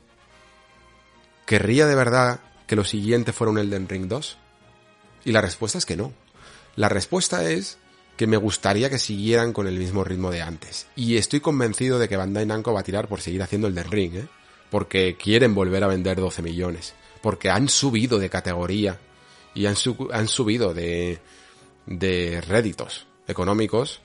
¿querría de verdad que lo siguiente fuera un Elden Ring 2? Y la respuesta es que no. La respuesta es que me gustaría que siguieran con el mismo ritmo de antes. Y estoy convencido de que Bandai Namco va a tirar por seguir haciendo el Den Ring, ¿eh? Porque quieren volver a vender 12 millones. Porque han subido de categoría y han, han subido de, de réditos económicos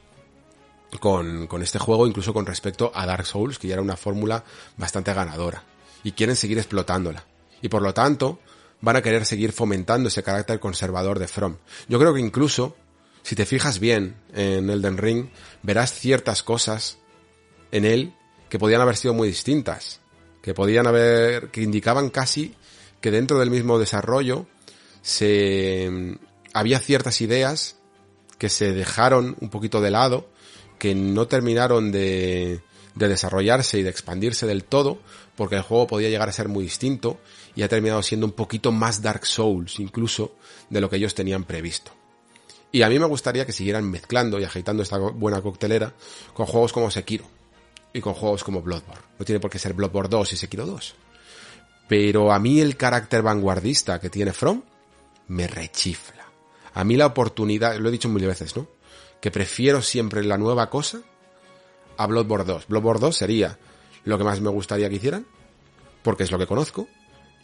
con, con este juego, incluso con respecto a Dark Souls, que ya era una fórmula bastante ganadora. Y quieren seguir explotándola. Y por lo tanto, van a querer seguir fomentando ese carácter conservador de From. Yo creo que incluso, si te fijas bien en Elden Ring, verás ciertas cosas en él que podían haber sido muy distintas. Que podían haber, que indicaban casi que dentro del mismo desarrollo se, había ciertas ideas que se dejaron un poquito de lado, que no terminaron de, de desarrollarse y de expandirse del todo, porque el juego podía llegar a ser muy distinto y ha terminado siendo un poquito más Dark Souls incluso de lo que ellos tenían previsto. Y a mí me gustaría que siguieran mezclando y agitando esta buena coctelera con juegos como Sekiro y con juegos como Bloodborne. No tiene por qué ser Bloodborne 2 y Sekiro 2. Pero a mí el carácter vanguardista que tiene From me rechifla. A mí la oportunidad, lo he dicho mil veces, ¿no? Que prefiero siempre la nueva cosa a Bloodborne 2. Bloodborne 2 sería lo que más me gustaría que hicieran, porque es lo que conozco,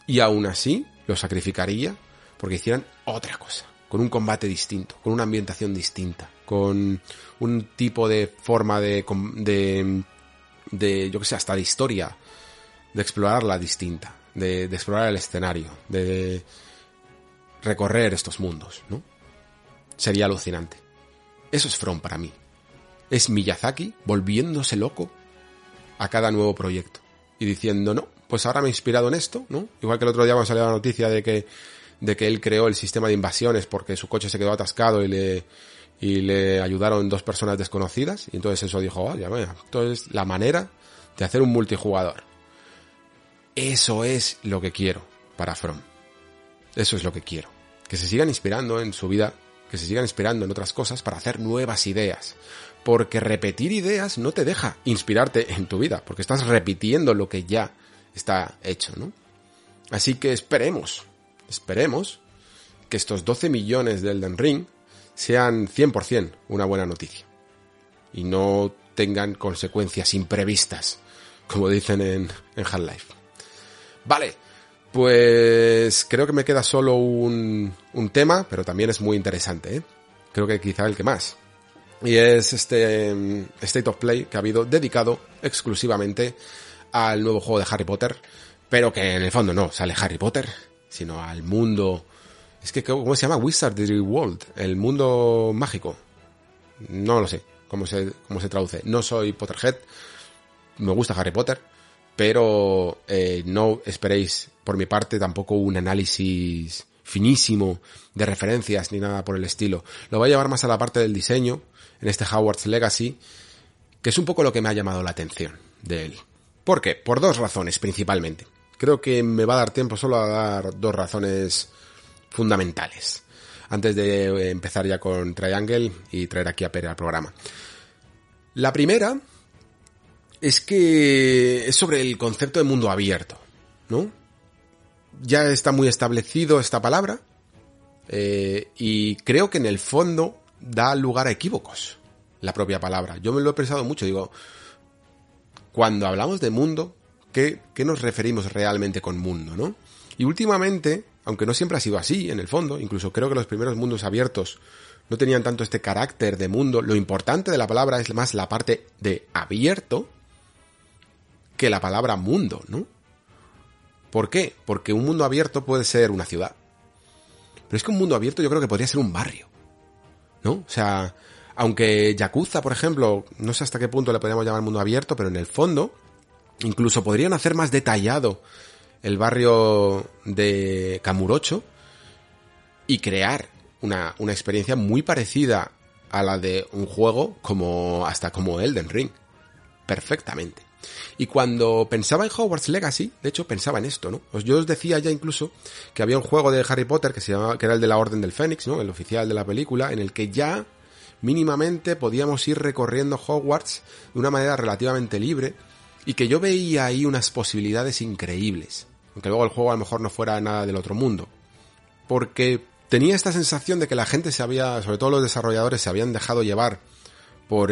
y aún así lo sacrificaría porque hicieran otra cosa, con un combate distinto, con una ambientación distinta, con un tipo de forma de, de, de yo que sé, hasta de historia, de explorarla distinta, de, de explorar el escenario, de, recorrer estos mundos, ¿no? Sería alucinante. Eso es From para mí. Es Miyazaki volviéndose loco a cada nuevo proyecto y diciendo, no, pues ahora me he inspirado en esto, ¿no? Igual que el otro día me salió la noticia de que, de que él creó el sistema de invasiones porque su coche se quedó atascado y le, y le ayudaron dos personas desconocidas y entonces eso dijo, vaya, vaya, entonces la manera de hacer un multijugador. Eso es lo que quiero para From. Eso es lo que quiero. Que se sigan inspirando en su vida, que se sigan inspirando en otras cosas para hacer nuevas ideas. Porque repetir ideas no te deja inspirarte en tu vida, porque estás repitiendo lo que ya está hecho, ¿no? Así que esperemos, esperemos que estos 12 millones del Elden Ring sean 100% una buena noticia. Y no tengan consecuencias imprevistas, como dicen en, en Half-Life. Vale, pues creo que me queda solo un, un tema, pero también es muy interesante, ¿eh? creo que quizá el que más. Y es este mm, State of Play que ha habido dedicado exclusivamente al nuevo juego de Harry Potter, pero que en el fondo no sale Harry Potter, sino al mundo... Es que, ¿cómo se llama? Wizardry World, el mundo mágico. No lo sé cómo se, cómo se traduce. No soy Potterhead, me gusta Harry Potter, pero eh, no esperéis por mi parte tampoco un análisis finísimo de referencias ni nada por el estilo. Lo voy a llevar más a la parte del diseño, en este Howard's Legacy, que es un poco lo que me ha llamado la atención de él. ¿Por qué? Por dos razones principalmente. Creo que me va a dar tiempo solo a dar dos razones fundamentales. Antes de empezar ya con Triangle y traer aquí a Pere al programa. La primera es que es sobre el concepto de mundo abierto, ¿no? Ya está muy establecido esta palabra eh, y creo que en el fondo da lugar a equívocos la propia palabra. Yo me lo he pensado mucho, digo, cuando hablamos de mundo, ¿qué, ¿qué, nos referimos realmente con mundo, no? Y últimamente, aunque no siempre ha sido así, en el fondo, incluso creo que los primeros mundos abiertos no tenían tanto este carácter de mundo, lo importante de la palabra es más la parte de abierto que la palabra mundo, ¿no? ¿Por qué? Porque un mundo abierto puede ser una ciudad. Pero es que un mundo abierto yo creo que podría ser un barrio. ¿no? O sea, aunque Yakuza, por ejemplo, no sé hasta qué punto le podríamos llamar mundo abierto, pero en el fondo, incluso podrían hacer más detallado el barrio de Kamurocho y crear una, una experiencia muy parecida a la de un juego como hasta como Elden Ring. Perfectamente. Y cuando pensaba en Hogwarts Legacy, de hecho pensaba en esto, ¿no? Pues yo os decía ya incluso que había un juego de Harry Potter que se llamaba, que era el de la Orden del Fénix, ¿no? El oficial de la película, en el que ya mínimamente podíamos ir recorriendo Hogwarts de una manera relativamente libre y que yo veía ahí unas posibilidades increíbles. Aunque luego el juego a lo mejor no fuera nada del otro mundo. Porque tenía esta sensación de que la gente se había, sobre todo los desarrolladores, se habían dejado llevar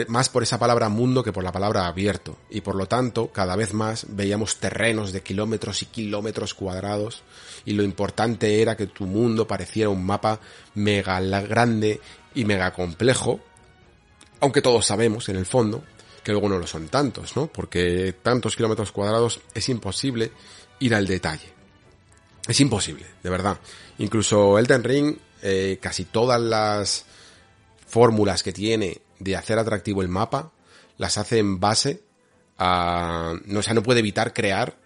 más por esa palabra mundo que por la palabra abierto. Y por lo tanto, cada vez más veíamos terrenos de kilómetros y kilómetros cuadrados. Y lo importante era que tu mundo pareciera un mapa mega grande y mega complejo. Aunque todos sabemos, en el fondo, que luego no lo son tantos, ¿no? Porque tantos kilómetros cuadrados es imposible ir al detalle. Es imposible, de verdad. Incluso Elden Ring, eh, casi todas las fórmulas que tiene de hacer atractivo el mapa, las hace en base a, no, o sea, no puede evitar crear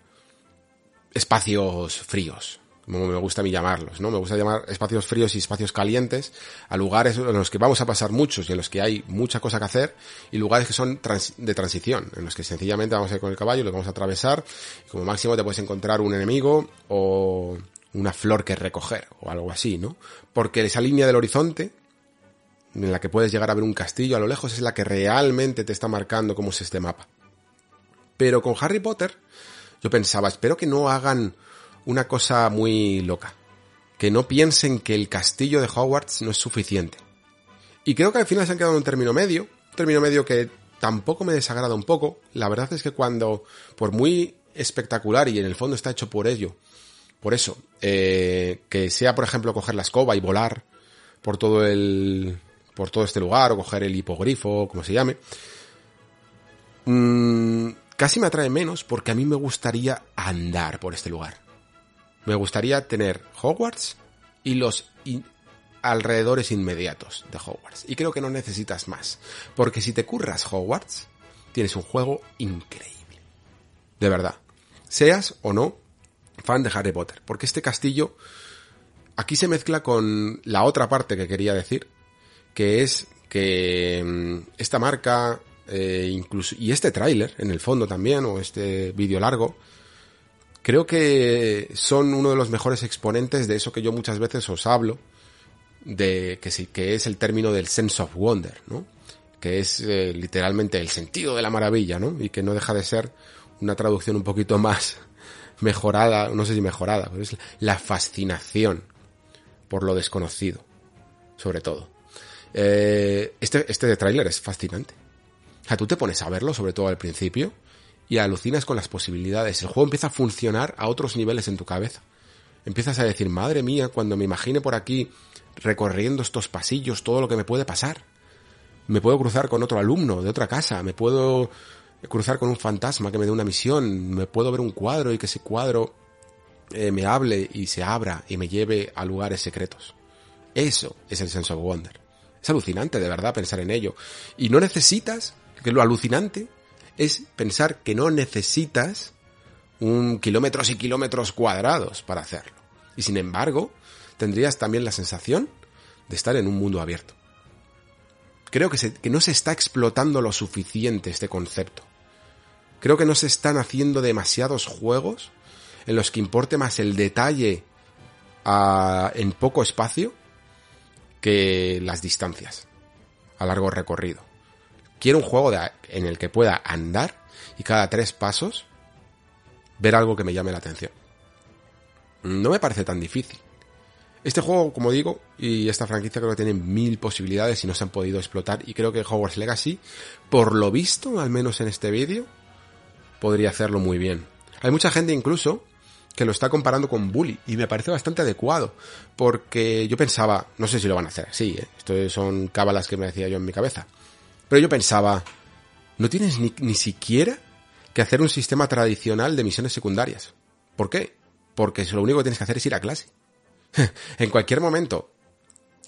espacios fríos, como me gusta a mí llamarlos, ¿no? Me gusta llamar espacios fríos y espacios calientes a lugares en los que vamos a pasar muchos y en los que hay mucha cosa que hacer y lugares que son de transición, en los que sencillamente vamos a ir con el caballo, lo vamos a atravesar y como máximo te puedes encontrar un enemigo o una flor que recoger o algo así, ¿no? Porque esa línea del horizonte en la que puedes llegar a ver un castillo a lo lejos es la que realmente te está marcando cómo es este mapa. Pero con Harry Potter yo pensaba, espero que no hagan una cosa muy loca. Que no piensen que el castillo de Hogwarts no es suficiente. Y creo que al final se han quedado en un término medio, un término medio que tampoco me desagrada un poco. La verdad es que cuando, por muy espectacular y en el fondo está hecho por ello, por eso, eh, que sea por ejemplo coger la escoba y volar por todo el, por todo este lugar o coger el hipogrifo, como se llame, mm, casi me atrae menos porque a mí me gustaría andar por este lugar. Me gustaría tener Hogwarts y los alrededores inmediatos de Hogwarts. Y creo que no necesitas más. Porque si te curras Hogwarts, tienes un juego increíble. De verdad. Seas o no fan de Harry Potter. Porque este castillo aquí se mezcla con la otra parte que quería decir, que es que mm, esta marca, eh, incluso, y este tráiler, en el fondo también, o este vídeo largo, creo que son uno de los mejores exponentes de eso que yo muchas veces os hablo, de que que es el término del sense of wonder, ¿no? Que es eh, literalmente el sentido de la maravilla, ¿no? Y que no deja de ser una traducción un poquito más mejorada, no sé si mejorada, pero es la fascinación por lo desconocido, sobre todo. Eh, este, este tráiler es fascinante. O sea, tú te pones a verlo, sobre todo al principio, y alucinas con las posibilidades. El juego empieza a funcionar a otros niveles en tu cabeza. Empiezas a decir, madre mía, cuando me imagine por aquí recorriendo estos pasillos todo lo que me puede pasar. Me puedo cruzar con otro alumno de otra casa, me puedo cruzar con un fantasma que me dé una misión, me puedo ver un cuadro y que ese cuadro eh, me hable y se abra y me lleve a lugares secretos. Eso es el sense of wonder. Es alucinante de verdad pensar en ello. Y no necesitas, que lo alucinante es pensar que no necesitas un kilómetros y kilómetros cuadrados para hacerlo. Y sin embargo, tendrías también la sensación de estar en un mundo abierto. Creo que, que no se está explotando lo suficiente este concepto. Creo que no se están haciendo demasiados juegos en los que importe más el detalle en poco espacio que las distancias a largo recorrido. Quiero un juego en el que pueda andar y cada tres pasos ver algo que me llame la atención. No me parece tan difícil. Este juego, como digo, y esta franquicia creo que tiene mil posibilidades y no se han podido explotar y creo que Hogwarts Legacy, por lo visto, al menos en este vídeo, podría hacerlo muy bien. Hay mucha gente incluso que lo está comparando con Bully y me parece bastante adecuado porque yo pensaba, no sé si lo van a hacer así, ¿eh? esto son cábalas que me decía yo en mi cabeza, pero yo pensaba, no tienes ni, ni siquiera que hacer un sistema tradicional de misiones secundarias. ¿Por qué? Porque lo único que tienes que hacer es ir a clase. en cualquier momento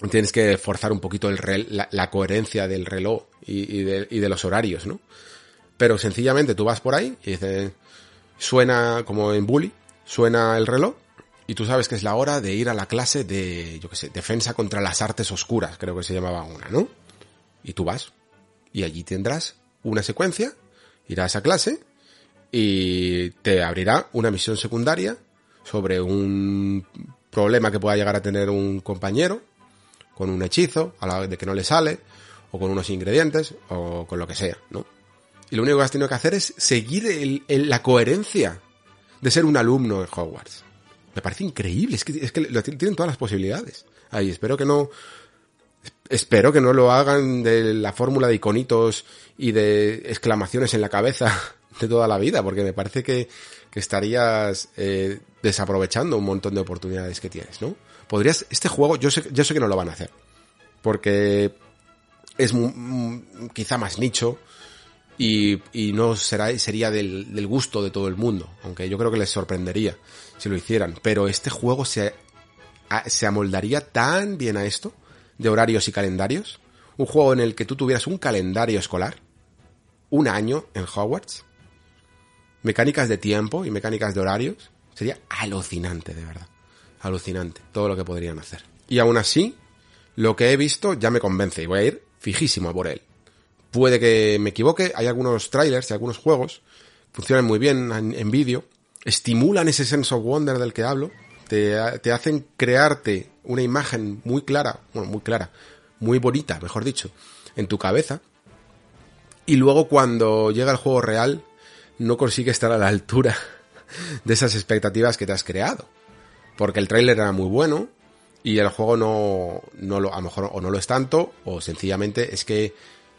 tienes que forzar un poquito la, coherencia del reloj y, de, y, de, los horarios, ¿no? Pero sencillamente tú vas por ahí y dices, suena como en Bully, suena el reloj y tú sabes que es la hora de ir a la clase de, yo qué sé, defensa contra las artes oscuras, creo que se llamaba una, ¿no? Y tú vas. Y allí tendrás una secuencia, irás a clase y te abrirá una misión secundaria sobre un problema que pueda llegar a tener un compañero con un hechizo a la de que no le sale o con unos ingredientes o con lo que sea, ¿no? Y lo único que has tenido que hacer es seguir la coherencia de ser un alumno en Hogwarts. Me parece increíble, es que, es que tienen todas las posibilidades. Ahí, espero que no, espero que no lo hagan de la fórmula de iconitos y de exclamaciones en la cabeza de toda la vida, porque me parece que, estarías eh, desaprovechando un montón de oportunidades que tienes, ¿no? Podrías, este juego, yo sé, yo sé que no lo van a hacer, porque es quizá más nicho, y, y no será, sería del, del, gusto de todo el mundo, aunque yo creo que les sorprendería si lo hicieran. Pero este juego se, se amoldaría tan bien a esto, de horarios y calendarios, un juego en el que tú tuvieras un calendario escolar, un año en Hogwarts, mecánicas de tiempo y mecánicas de horarios, sería alucinante, de verdad. Alucinante, todo lo que podrían hacer. Y aún así, lo que he visto ya me convence y voy a ir fijísimo por él. Puede que me equivoque, hay algunos trailers y algunos juegos, funcionan muy bien en, vídeo, estimulan ese sense of wonder del que hablo, te, hacen crearte una imagen muy clara, bueno, muy clara, muy bonita, mejor dicho, en tu cabeza, y luego cuando llega el juego real, no consigue estar a la altura de esas expectativas que te has creado. Porque el tráiler era muy bueno y el juego no, no lo, a lo mejor o no lo es tanto, o sencillamente es que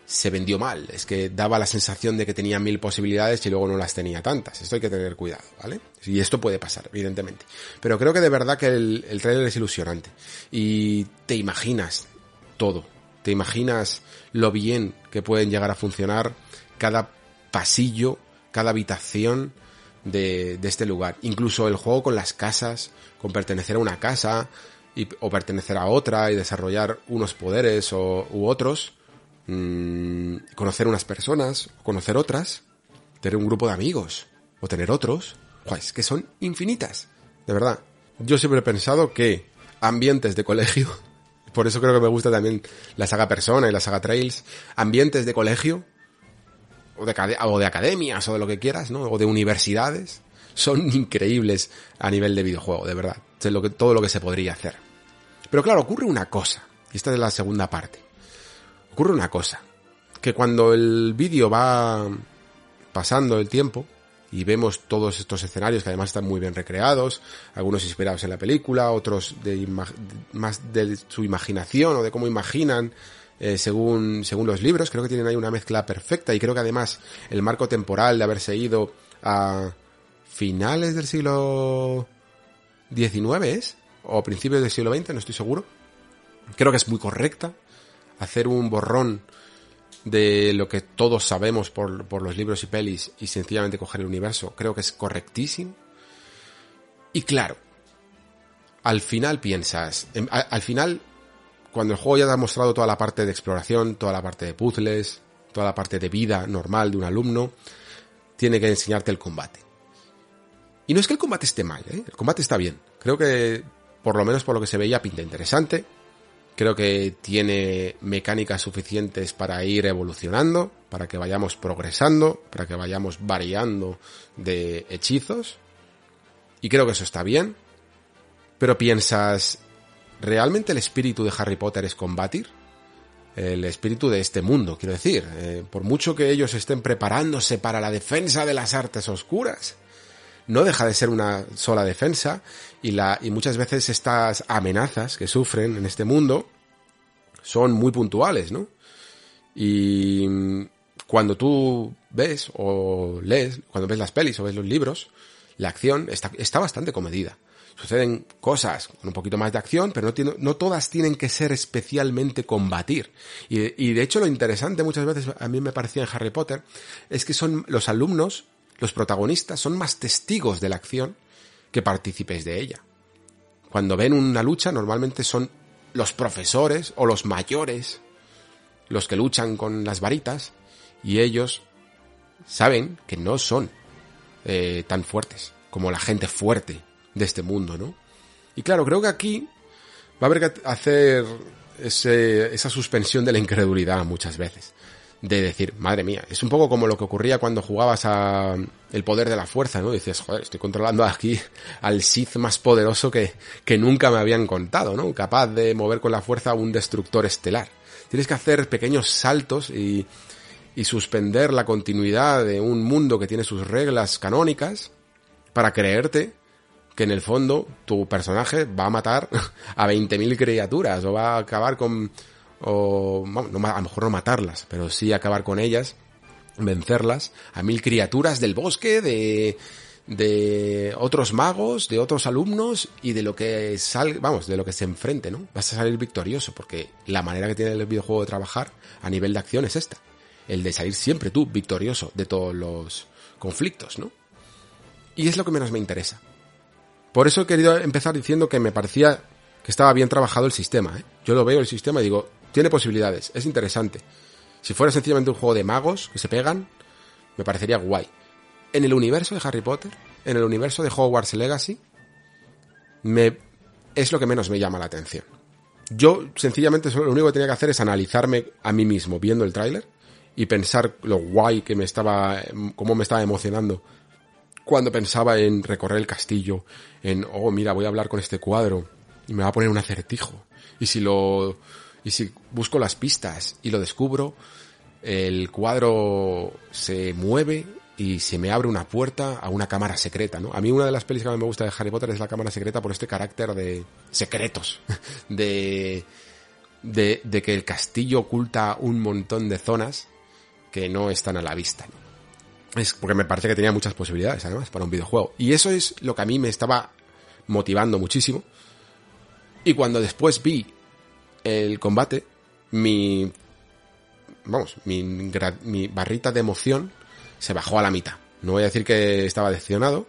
se vendió mal, es que daba la sensación de que tenía mil posibilidades y luego no las tenía tantas. Esto hay que tener cuidado, ¿vale? Y esto puede pasar, evidentemente. Pero creo que de verdad que el, trailer es ilusionante. Y te imaginas todo. Te imaginas lo bien que pueden llegar a funcionar cada pasillo, cada habitación de, de este lugar. Incluso el juego con las casas, con pertenecer a una casa y, o pertenecer a otra y desarrollar unos poderes o, u otros mmm, conocer unas personas, conocer otras, tener un grupo de amigos, o tener otros, es que son infinitas, de verdad. Yo siempre he pensado que ambientes de colegio, por eso creo que me gusta también la saga Persona y la saga Trails, ambientes de colegio, o de, academias, o de lo que quieras, ¿no? O de universidades, son increíbles a nivel de videojuego, de verdad. Todo lo que se podría hacer. Pero claro, ocurre una cosa, y esta es la segunda parte ocurre una cosa, que cuando el vídeo va pasando el tiempo y vemos todos estos escenarios que además están muy bien recreados, algunos inspirados en la película, otros de más de su imaginación o de cómo imaginan eh, según, según los libros, creo que tienen ahí una mezcla perfecta y creo que además el marco temporal de haberse ido a finales del siglo XIX es, o principios del siglo XX, no estoy seguro, Creo que es muy correcta. Hacer un borrón de lo que todos sabemos por, por los libros y pelis y sencillamente coger el universo, creo que es correctísimo. Y claro, al final piensas, em, al final, cuando el juego ya te ha mostrado toda la parte de exploración, toda la parte de puzzles, toda la parte de vida normal de un alumno, tiene que enseñarte el combate. Y no es que el combate esté mal, ¿eh? el combate está bien. Creo que, por lo menos por lo que se veía, pinta interesante. Creo que tiene mecánicas suficientes para ir evolucionando, para que vayamos progresando, para que vayamos variando de hechizos. Y creo que eso está bien. Pero piensas, ¿realmente el espíritu de Harry Potter es combatir? El espíritu de este mundo, quiero decir. Eh, por mucho que ellos estén preparándose para la defensa de las artes oscuras, no deja de ser una sola defensa y, la, y muchas veces estas amenazas que sufren en este mundo son muy puntuales, ¿no? Y cuando tú ves o lees, cuando ves las pelis o ves los libros, la acción está, está bastante comedida. Suceden cosas con un poquito más de acción, pero no, no todas tienen que ser especialmente combatir. Y, y de hecho lo interesante muchas veces a mí me parecía en Harry Potter es que son los alumnos los protagonistas son más testigos de la acción que partícipes de ella. Cuando ven una lucha, normalmente son los profesores o los mayores los que luchan con las varitas y ellos saben que no son eh, tan fuertes como la gente fuerte de este mundo, ¿no? Y claro, creo que aquí va a haber que hacer esa suspensión de la incredulidad muchas veces de decir, madre mía, es un poco como lo que ocurría cuando jugabas a el poder de la fuerza, ¿no? Dices, joder, estoy controlando aquí al Sith más poderoso que, que nunca me habían contado, ¿no? Capaz de mover con la fuerza un destructor estelar. Tienes que hacer pequeños saltos y, y suspender la continuidad de un mundo que tiene sus reglas canónicas para creerte que en el fondo tu personaje va a matar a 20.000 criaturas o va a acabar con o no, a lo mejor no matarlas, pero sí acabar con ellas, vencerlas, a mil criaturas del bosque, de, de otros magos, de otros alumnos y de lo que sal, vamos, de lo que se enfrente, ¿no? Vas a salir victorioso porque la manera que tiene el videojuego de trabajar a nivel de acción es esta, el de salir siempre tú victorioso de todos los conflictos, ¿no? Y es lo que menos me interesa. Por eso he querido empezar diciendo que me parecía que estaba bien trabajado el sistema, ¿eh? Yo lo veo el sistema y digo, tiene posibilidades, es interesante. Si fuera sencillamente un juego de magos que se pegan, me parecería guay. En el universo de Harry Potter, en el universo de Hogwarts Legacy, me es lo que menos me llama la atención. Yo sencillamente lo único que tenía que hacer es analizarme a mí mismo viendo el tráiler y pensar lo guay que me estaba, cómo me estaba emocionando cuando pensaba en recorrer el castillo, en, oh, mira, voy a hablar con este cuadro y me va a poner un acertijo. Y si lo y si busco las pistas y lo descubro, el cuadro se mueve y se me abre una puerta a una cámara secreta, ¿no? A mí una de las pelis que más me gusta de Harry Potter es la cámara secreta por este carácter de secretos, de, de, de que el castillo oculta un montón de zonas que no están a la vista, Es porque me parece que tenía muchas posibilidades, además, para un videojuego. Y eso es lo que a mí me estaba motivando muchísimo. Y cuando después vi el combate, mi, vamos, mi, barrita de emoción se bajó a la mitad. No voy a decir que estaba decepcionado,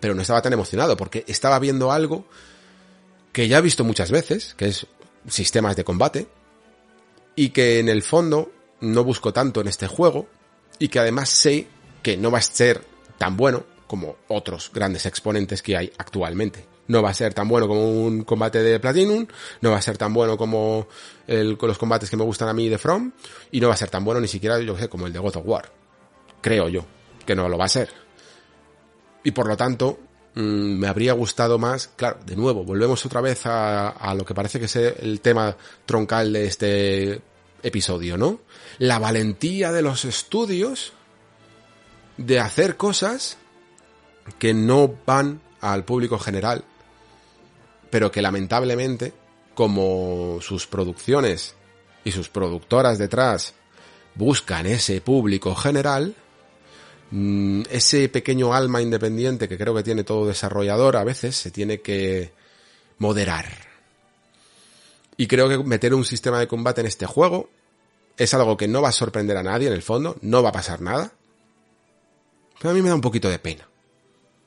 pero no estaba tan emocionado porque estaba viendo algo que ya he visto muchas veces, que es sistemas de combate, y que en el fondo no busco tanto en este juego, y que además sé que no va a ser tan bueno como otros grandes exponentes que hay actualmente no va a ser tan bueno como un combate de Platinum, no va a ser tan bueno como los combates que me gustan a mí de From, y no va a ser tan bueno ni siquiera, yo sé, como el de God of War. Creo yo, que no lo va a ser. Y por lo tanto, mm, me habría gustado más, claro, de nuevo, volvemos otra vez a, a lo que parece que es el tema troncal de este episodio, ¿no? La valentía de los estudios de hacer cosas que no van al público general pero que lamentablemente, como sus producciones y sus productoras detrás buscan ese público general, mm, ese pequeño alma independiente que creo que tiene todo desarrollador a veces se tiene que moderar. Y creo que meter un sistema de combate en este juego es algo que no va a sorprender a nadie en el fondo, no va a pasar nada. Pero a mí me da un poquito de pena.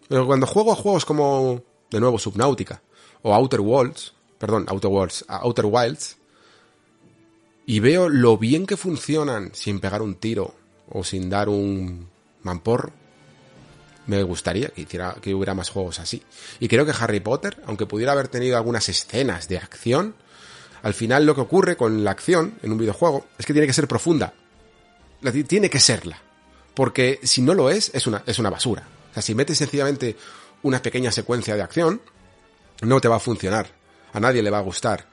Pero cuando juego a juegos como, de nuevo, Subnautica, o Outer Worlds, perdón, Outer Worlds, Outer Wilds, y veo lo bien que funcionan sin pegar un tiro o sin dar un mampor, me gustaría que, hiciera, que hubiera más juegos así. Y creo que Harry Potter, aunque pudiera haber tenido algunas escenas de acción, al final lo que ocurre con la acción en un videojuego es que tiene que ser profunda. Tiene que serla. Porque si no lo es, es una, es una basura. O sea, si metes sencillamente una pequeña secuencia de acción, no te va a funcionar. A nadie le va a gustar.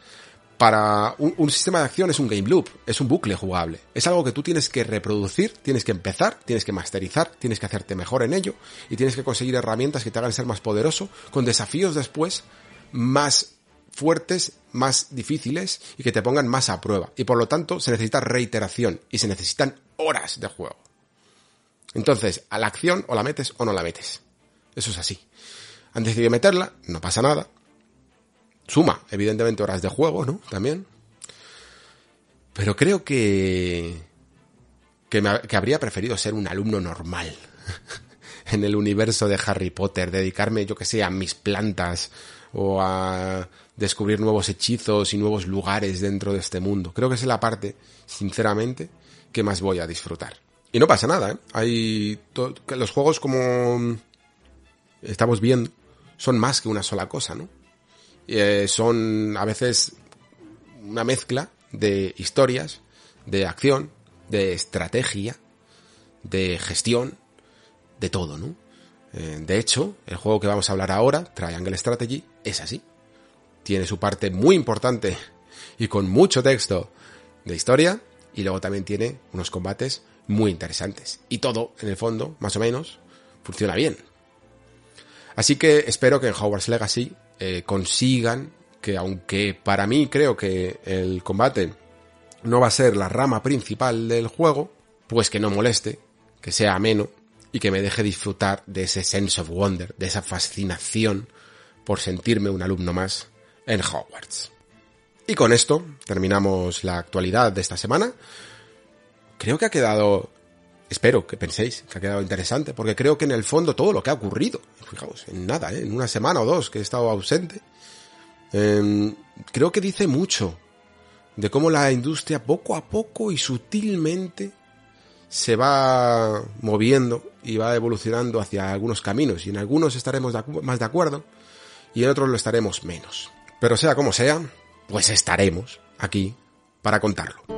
Para un, sistema de acción es un game loop, es un bucle jugable. Es algo que tú tienes que reproducir, tienes que empezar, tienes que masterizar, tienes que hacerte mejor en ello y tienes que conseguir herramientas que te hagan ser más poderoso, con desafíos después más fuertes, más difíciles y que te pongan más a prueba. Y por lo tanto se necesita reiteración y se necesitan horas de juego. Entonces, a la acción o la metes o no la metes. Eso es así. Han decidido meterla, no pasa nada. Suma, evidentemente, horas de juego, ¿no? También. Pero creo que... Que, me, que habría preferido ser un alumno normal en el universo de Harry Potter, dedicarme, yo que sé, a mis plantas o a descubrir nuevos hechizos y nuevos lugares dentro de este mundo. Creo que es la parte, sinceramente, que más voy a disfrutar. Y no pasa nada, ¿eh? Hay los juegos como estamos viendo son más que una sola cosa, ¿no? Eh, son a veces una mezcla de historias, de acción, de estrategia, de gestión, de todo, ¿no? Eh, de hecho, el juego que vamos a hablar ahora, Triangle Strategy, es así tiene su parte muy importante y con mucho texto de historia y luego también tiene unos combates muy interesantes. Y todo, en el fondo, más o menos, funciona bien. Así que espero que en Hogwarts Legacy eh, consigan que aunque para mí creo que el combate no va a ser la rama principal del juego, pues que no moleste, que sea ameno y que me deje disfrutar de ese sense of wonder, de esa fascinación por sentirme un alumno más en Hogwarts. Y con esto terminamos la actualidad de esta semana. Creo que ha quedado, espero que penséis que ha quedado interesante, porque creo que en el fondo todo lo que ha ocurrido, fijaos, en nada, ¿eh? en una semana o dos que he estado ausente, em, creo que dice mucho de cómo la industria poco a poco y sutilmente se va moviendo y va evolucionando hacia algunos caminos y en algunos estaremos más de acuerdo y en otros lo estaremos menos. Pero sea como sea, pues estaremos aquí para contarlo.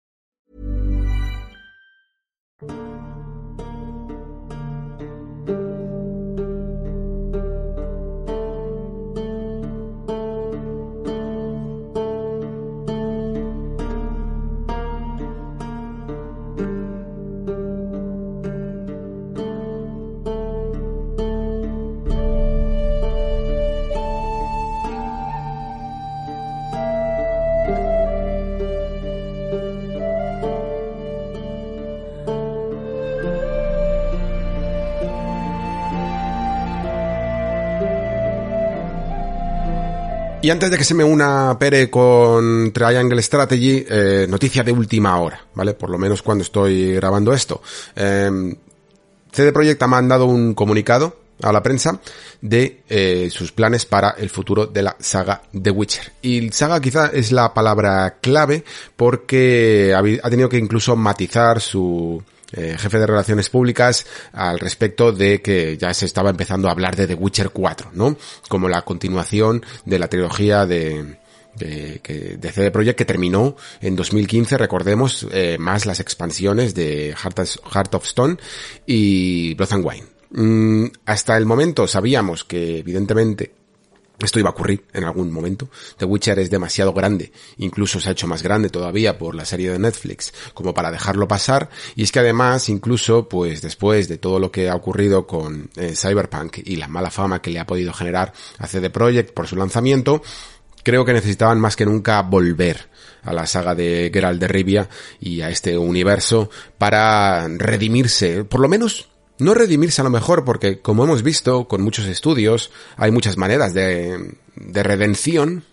Y antes de que se me una Pere con Triangle Strategy, eh, noticia de última hora, ¿vale? Por lo menos cuando estoy grabando esto. Eh, CD Projekt ha mandado un comunicado a la prensa de eh, sus planes para el futuro de la saga The Witcher. Y saga quizá es la palabra clave porque ha tenido que incluso matizar su eh, jefe de relaciones públicas al respecto de que ya se estaba empezando a hablar de The Witcher 4, ¿no? Como la continuación de la trilogía de, de, de CD Projekt que terminó en 2015, recordemos, eh, más las expansiones de Heart of, Stone y Blood and Wine. Mm, hasta el momento sabíamos que evidentemente esto iba a ocurrir en algún momento. The Witcher es demasiado grande, incluso se ha hecho más grande todavía por la serie de Netflix, como para dejarlo pasar. Y es que además, incluso, pues después de todo lo que ha ocurrido con eh, Cyberpunk y la mala fama que le ha podido generar a CD Projekt por su lanzamiento, creo que necesitaban más que nunca volver a la saga de Geralt de Rivia y a este universo para redimirse, por lo menos no redimirse a lo mejor porque, como hemos visto con muchos estudios, hay muchas maneras de, de redención,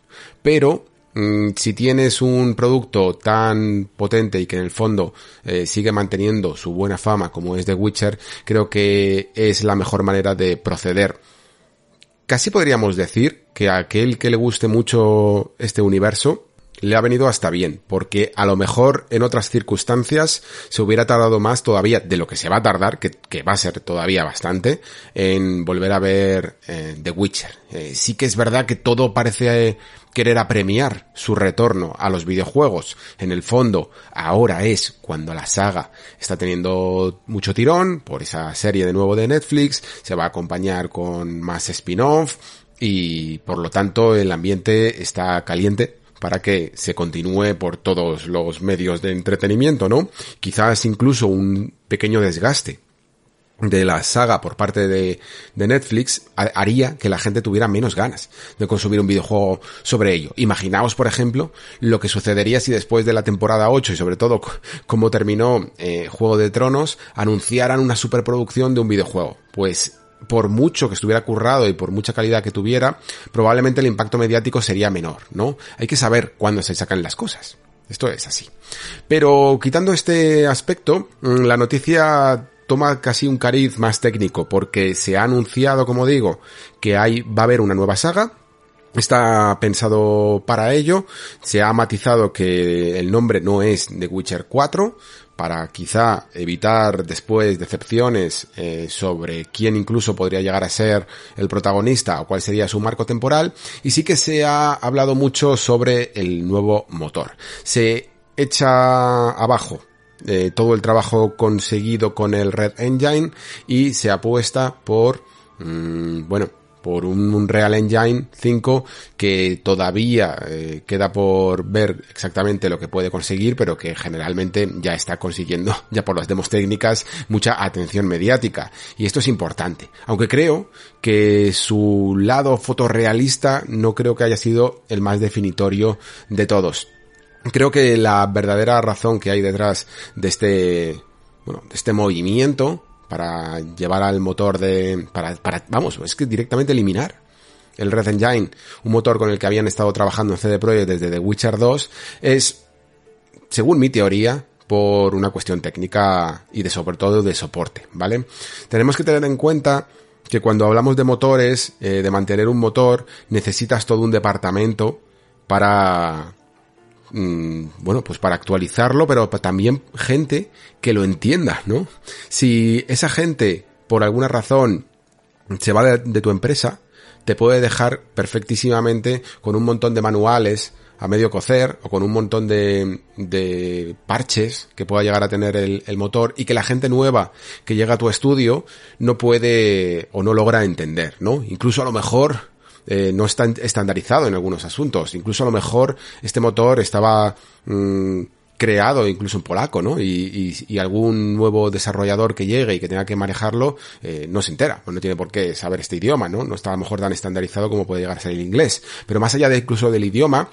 pero mm, si tienes un producto tan potente y que en el fondo eh, sigue manteniendo su buena fama como es The Witcher, creo que es la mejor manera de proceder. Casi podríamos decir que a aquel que le guste mucho este universo, le ha venido hasta bien, porque a lo mejor en otras circunstancias se hubiera tardado más todavía de lo que se va a tardar, que, va a ser todavía bastante, en volver a ver eh, The Witcher. Eh, sí que es verdad que todo parece eh, querer apremiar su retorno a los videojuegos. En el fondo, ahora es cuando la saga está teniendo mucho tirón por esa serie de nuevo de Netflix, se va a acompañar con más spin-off, y por lo tanto el ambiente está caliente para que se continúe por todos los medios de entretenimiento, ¿no? Quizás incluso un pequeño desgaste de la saga por parte de, de, Netflix haría que la gente tuviera menos ganas de consumir un videojuego sobre ello. Imaginaos, por ejemplo, lo que sucedería si después de la temporada 8 y sobre todo cómo terminó eh, Juego de Tronos anunciaran una superproducción de un videojuego. Pues por mucho que estuviera currado y por mucha calidad que tuviera, probablemente el impacto mediático sería menor, ¿no? Hay que saber cuándo se sacan las cosas. Esto es así. Pero quitando este aspecto, mm, la noticia toma casi un cariz más técnico porque se ha anunciado, como digo, que hay, va a haber una nueva saga, Está pensado para ello. Se ha matizado que el nombre no es The Witcher 4, para quizá evitar después decepciones eh, sobre quién incluso podría llegar a ser el protagonista o cuál sería su marco temporal. Y sí que se ha hablado mucho sobre el nuevo motor. Se echa abajo eh, todo el trabajo conseguido con el Red Engine y se apuesta por, mm, bueno, por un Real Engine 5 que todavía eh, queda por ver exactamente lo que puede conseguir, pero que generalmente ya está consiguiendo, ya por las demos técnicas, mucha atención mediática. Y esto es importante. Aunque creo que su lado fotorrealista no creo que haya sido el más definitorio de todos. Creo que la verdadera razón que hay detrás de este, bueno, de este movimiento para llevar al motor de, para, para, vamos, es que directamente eliminar el Red Engine, un motor con el que habían estado trabajando en CD Projekt desde The Witcher 2, es, según mi teoría, por una cuestión técnica y de sobre todo de soporte, ¿vale? Tenemos que tener en cuenta que cuando hablamos de motores, eh, de mantener un motor, necesitas todo un departamento para, Mm, bueno, pues para actualizarlo, pero también gente que lo entienda, ¿no? Si esa gente, por alguna razón, se va de, tu empresa, te puede dejar perfectísimamente con un montón de manuales a medio cocer o con un montón de, de parches que pueda llegar a tener el, el, motor y que la gente nueva que llega a tu estudio no puede o no logra entender, ¿no? Incluso a lo mejor eh, no está estandarizado en algunos asuntos. Incluso a lo mejor este motor estaba mm, creado incluso en polaco, ¿no? Y, y, algún nuevo desarrollador que llegue y que tenga que manejarlo eh, no se entera, pues no tiene por qué saber este idioma, ¿no? No está a lo mejor tan estandarizado como puede llegar a ser el inglés. Pero más allá de incluso del idioma,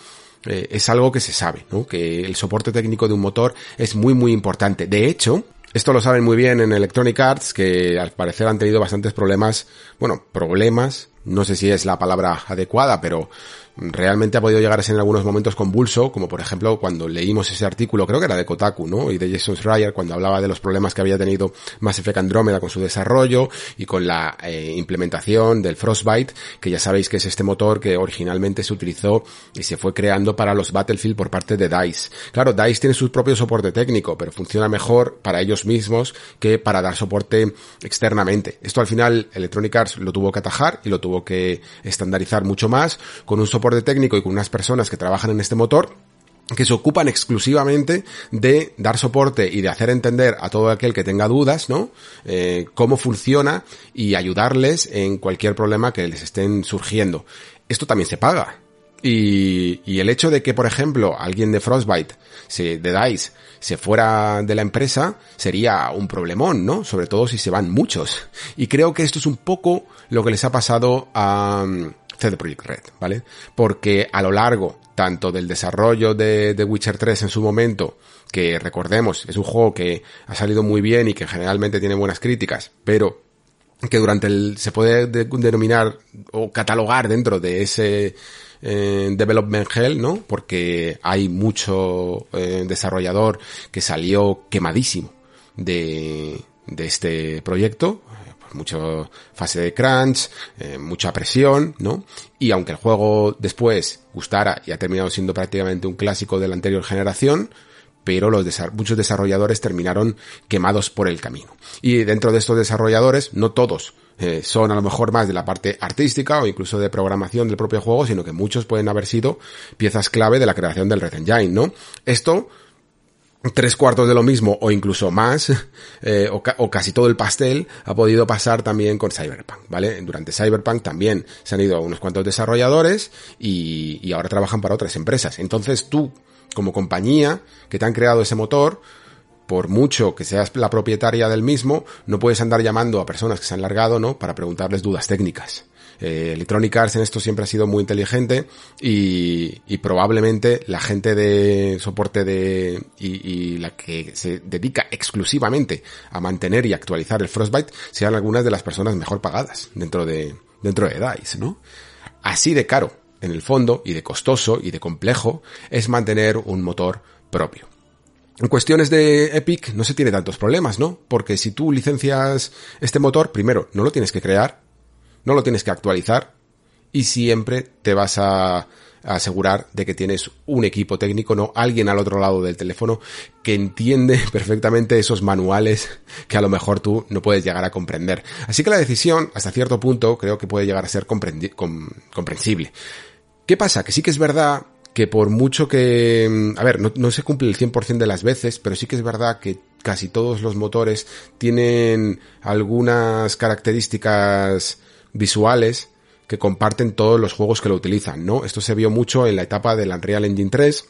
eh, es algo que se sabe, ¿no? Que el soporte técnico de un motor es muy muy importante. De hecho, esto lo saben muy bien en Electronic Arts, que al parecer han tenido bastantes problemas, bueno, problemas, no sé si es la palabra adecuada, pero realmente ha podido llegar a ser en algunos momentos convulso, como por ejemplo cuando leímos ese artículo, creo que era de Kotaku, ¿no? Y de Jason Schreier, cuando hablaba de los problemas que había tenido Mass Effect Andromeda con su desarrollo y con la eh, implementación del Frostbite, que ya sabéis que es este motor que originalmente se utilizó y se fue creando para los Battlefield por parte de DICE. Claro, DICE tiene su propio soporte técnico, pero funciona mejor para ellos mismos que para dar soporte externamente. Esto al final Electronic Arts lo tuvo que atajar y lo tuvo que estandarizar mucho más con un soporte técnico y con unas personas que trabajan en este motor que se ocupan exclusivamente de dar soporte y de hacer entender a todo aquel que tenga dudas, ¿no? Eh, cómo funciona y ayudarles en cualquier problema que les estén surgiendo. Esto también se paga. Y, y el hecho de que, por ejemplo, alguien de Frostbite, se, de DICE, se fuera de la empresa, sería un problemón, ¿no? Sobre todo si se van muchos. Y creo que esto es un poco lo que les ha pasado a, CD Projekt Red, ¿vale? Porque a lo largo tanto del desarrollo de The Witcher 3 en su momento, que recordemos, es un juego que ha salido muy bien y que generalmente tiene buenas críticas, pero que durante el, se puede denominar o catalogar dentro de ese eh, development hell, ¿no? Porque hay mucho eh, desarrollador que salió quemadísimo de, de este proyecto, mucha fase de crunch, eh, mucha presión, ¿no? Y aunque el juego después gustara y ha terminado siendo prácticamente un clásico de la anterior generación, pero los muchos desarrolladores terminaron quemados por el camino. Y dentro de estos desarrolladores, no todos eh, son a lo mejor más de la parte artística o incluso de programación del propio juego, sino que muchos pueden haber sido piezas clave de la creación del Red Engine, ¿no? Esto tres cuartos de lo mismo o incluso más, eh, o, casi todo el pastel, ha podido pasar también con Cyberpunk, ¿vale? Durante Cyberpunk también se han ido unos cuantos desarrolladores y, y ahora trabajan para otras empresas. Entonces tú, como compañía que te han creado ese motor, por mucho que seas la propietaria del mismo, no puedes andar llamando a personas que se han largado, ¿no? Para preguntarles dudas técnicas. Eh, Electronic Arts en esto siempre ha sido muy inteligente y, probablemente la gente de soporte de y, y, la que se dedica exclusivamente a mantener y actualizar el Frostbite sean algunas de las personas mejor pagadas dentro de dentro de DICE, ¿no? Así de caro en el fondo y de costoso y de complejo es mantener un motor propio. En cuestiones de Epic no se tiene tantos problemas, ¿no? Porque si tú licencias este motor, primero, no lo tienes que crear, no lo tienes que actualizar y siempre te vas a, asegurar de que tienes un equipo técnico, no alguien al otro lado del teléfono que entiende perfectamente esos manuales que a lo mejor tú no puedes llegar a comprender. Así que la decisión, hasta cierto punto, creo que puede llegar a ser comprensible. ¿Qué pasa? Que sí que es verdad que por mucho que, a ver, no, no se cumple el 100% de las veces, pero sí que es verdad que casi todos los motores tienen algunas características visuales que comparten todos los juegos que lo utilizan, ¿no? Esto se vio mucho en la etapa del Unreal Engine 3,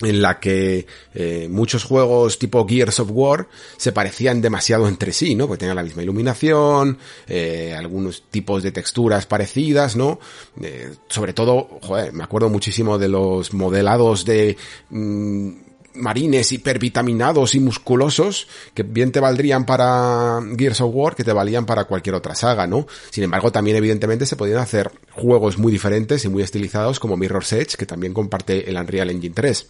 en la que eh, muchos juegos tipo Gears of War se parecían demasiado entre sí, ¿no? Porque tenían la misma iluminación, eh, algunos tipos de texturas parecidas, ¿no? Eh, sobre todo, joder, me acuerdo muchísimo de los modelados de... Mmm, marines hipervitaminados y musculosos que bien te valdrían para Gears of War que te valían para cualquier otra saga, ¿no? Sin embargo, también evidentemente se podían hacer juegos muy diferentes y muy estilizados como Mirror's Edge, que también comparte el Unreal Engine 3.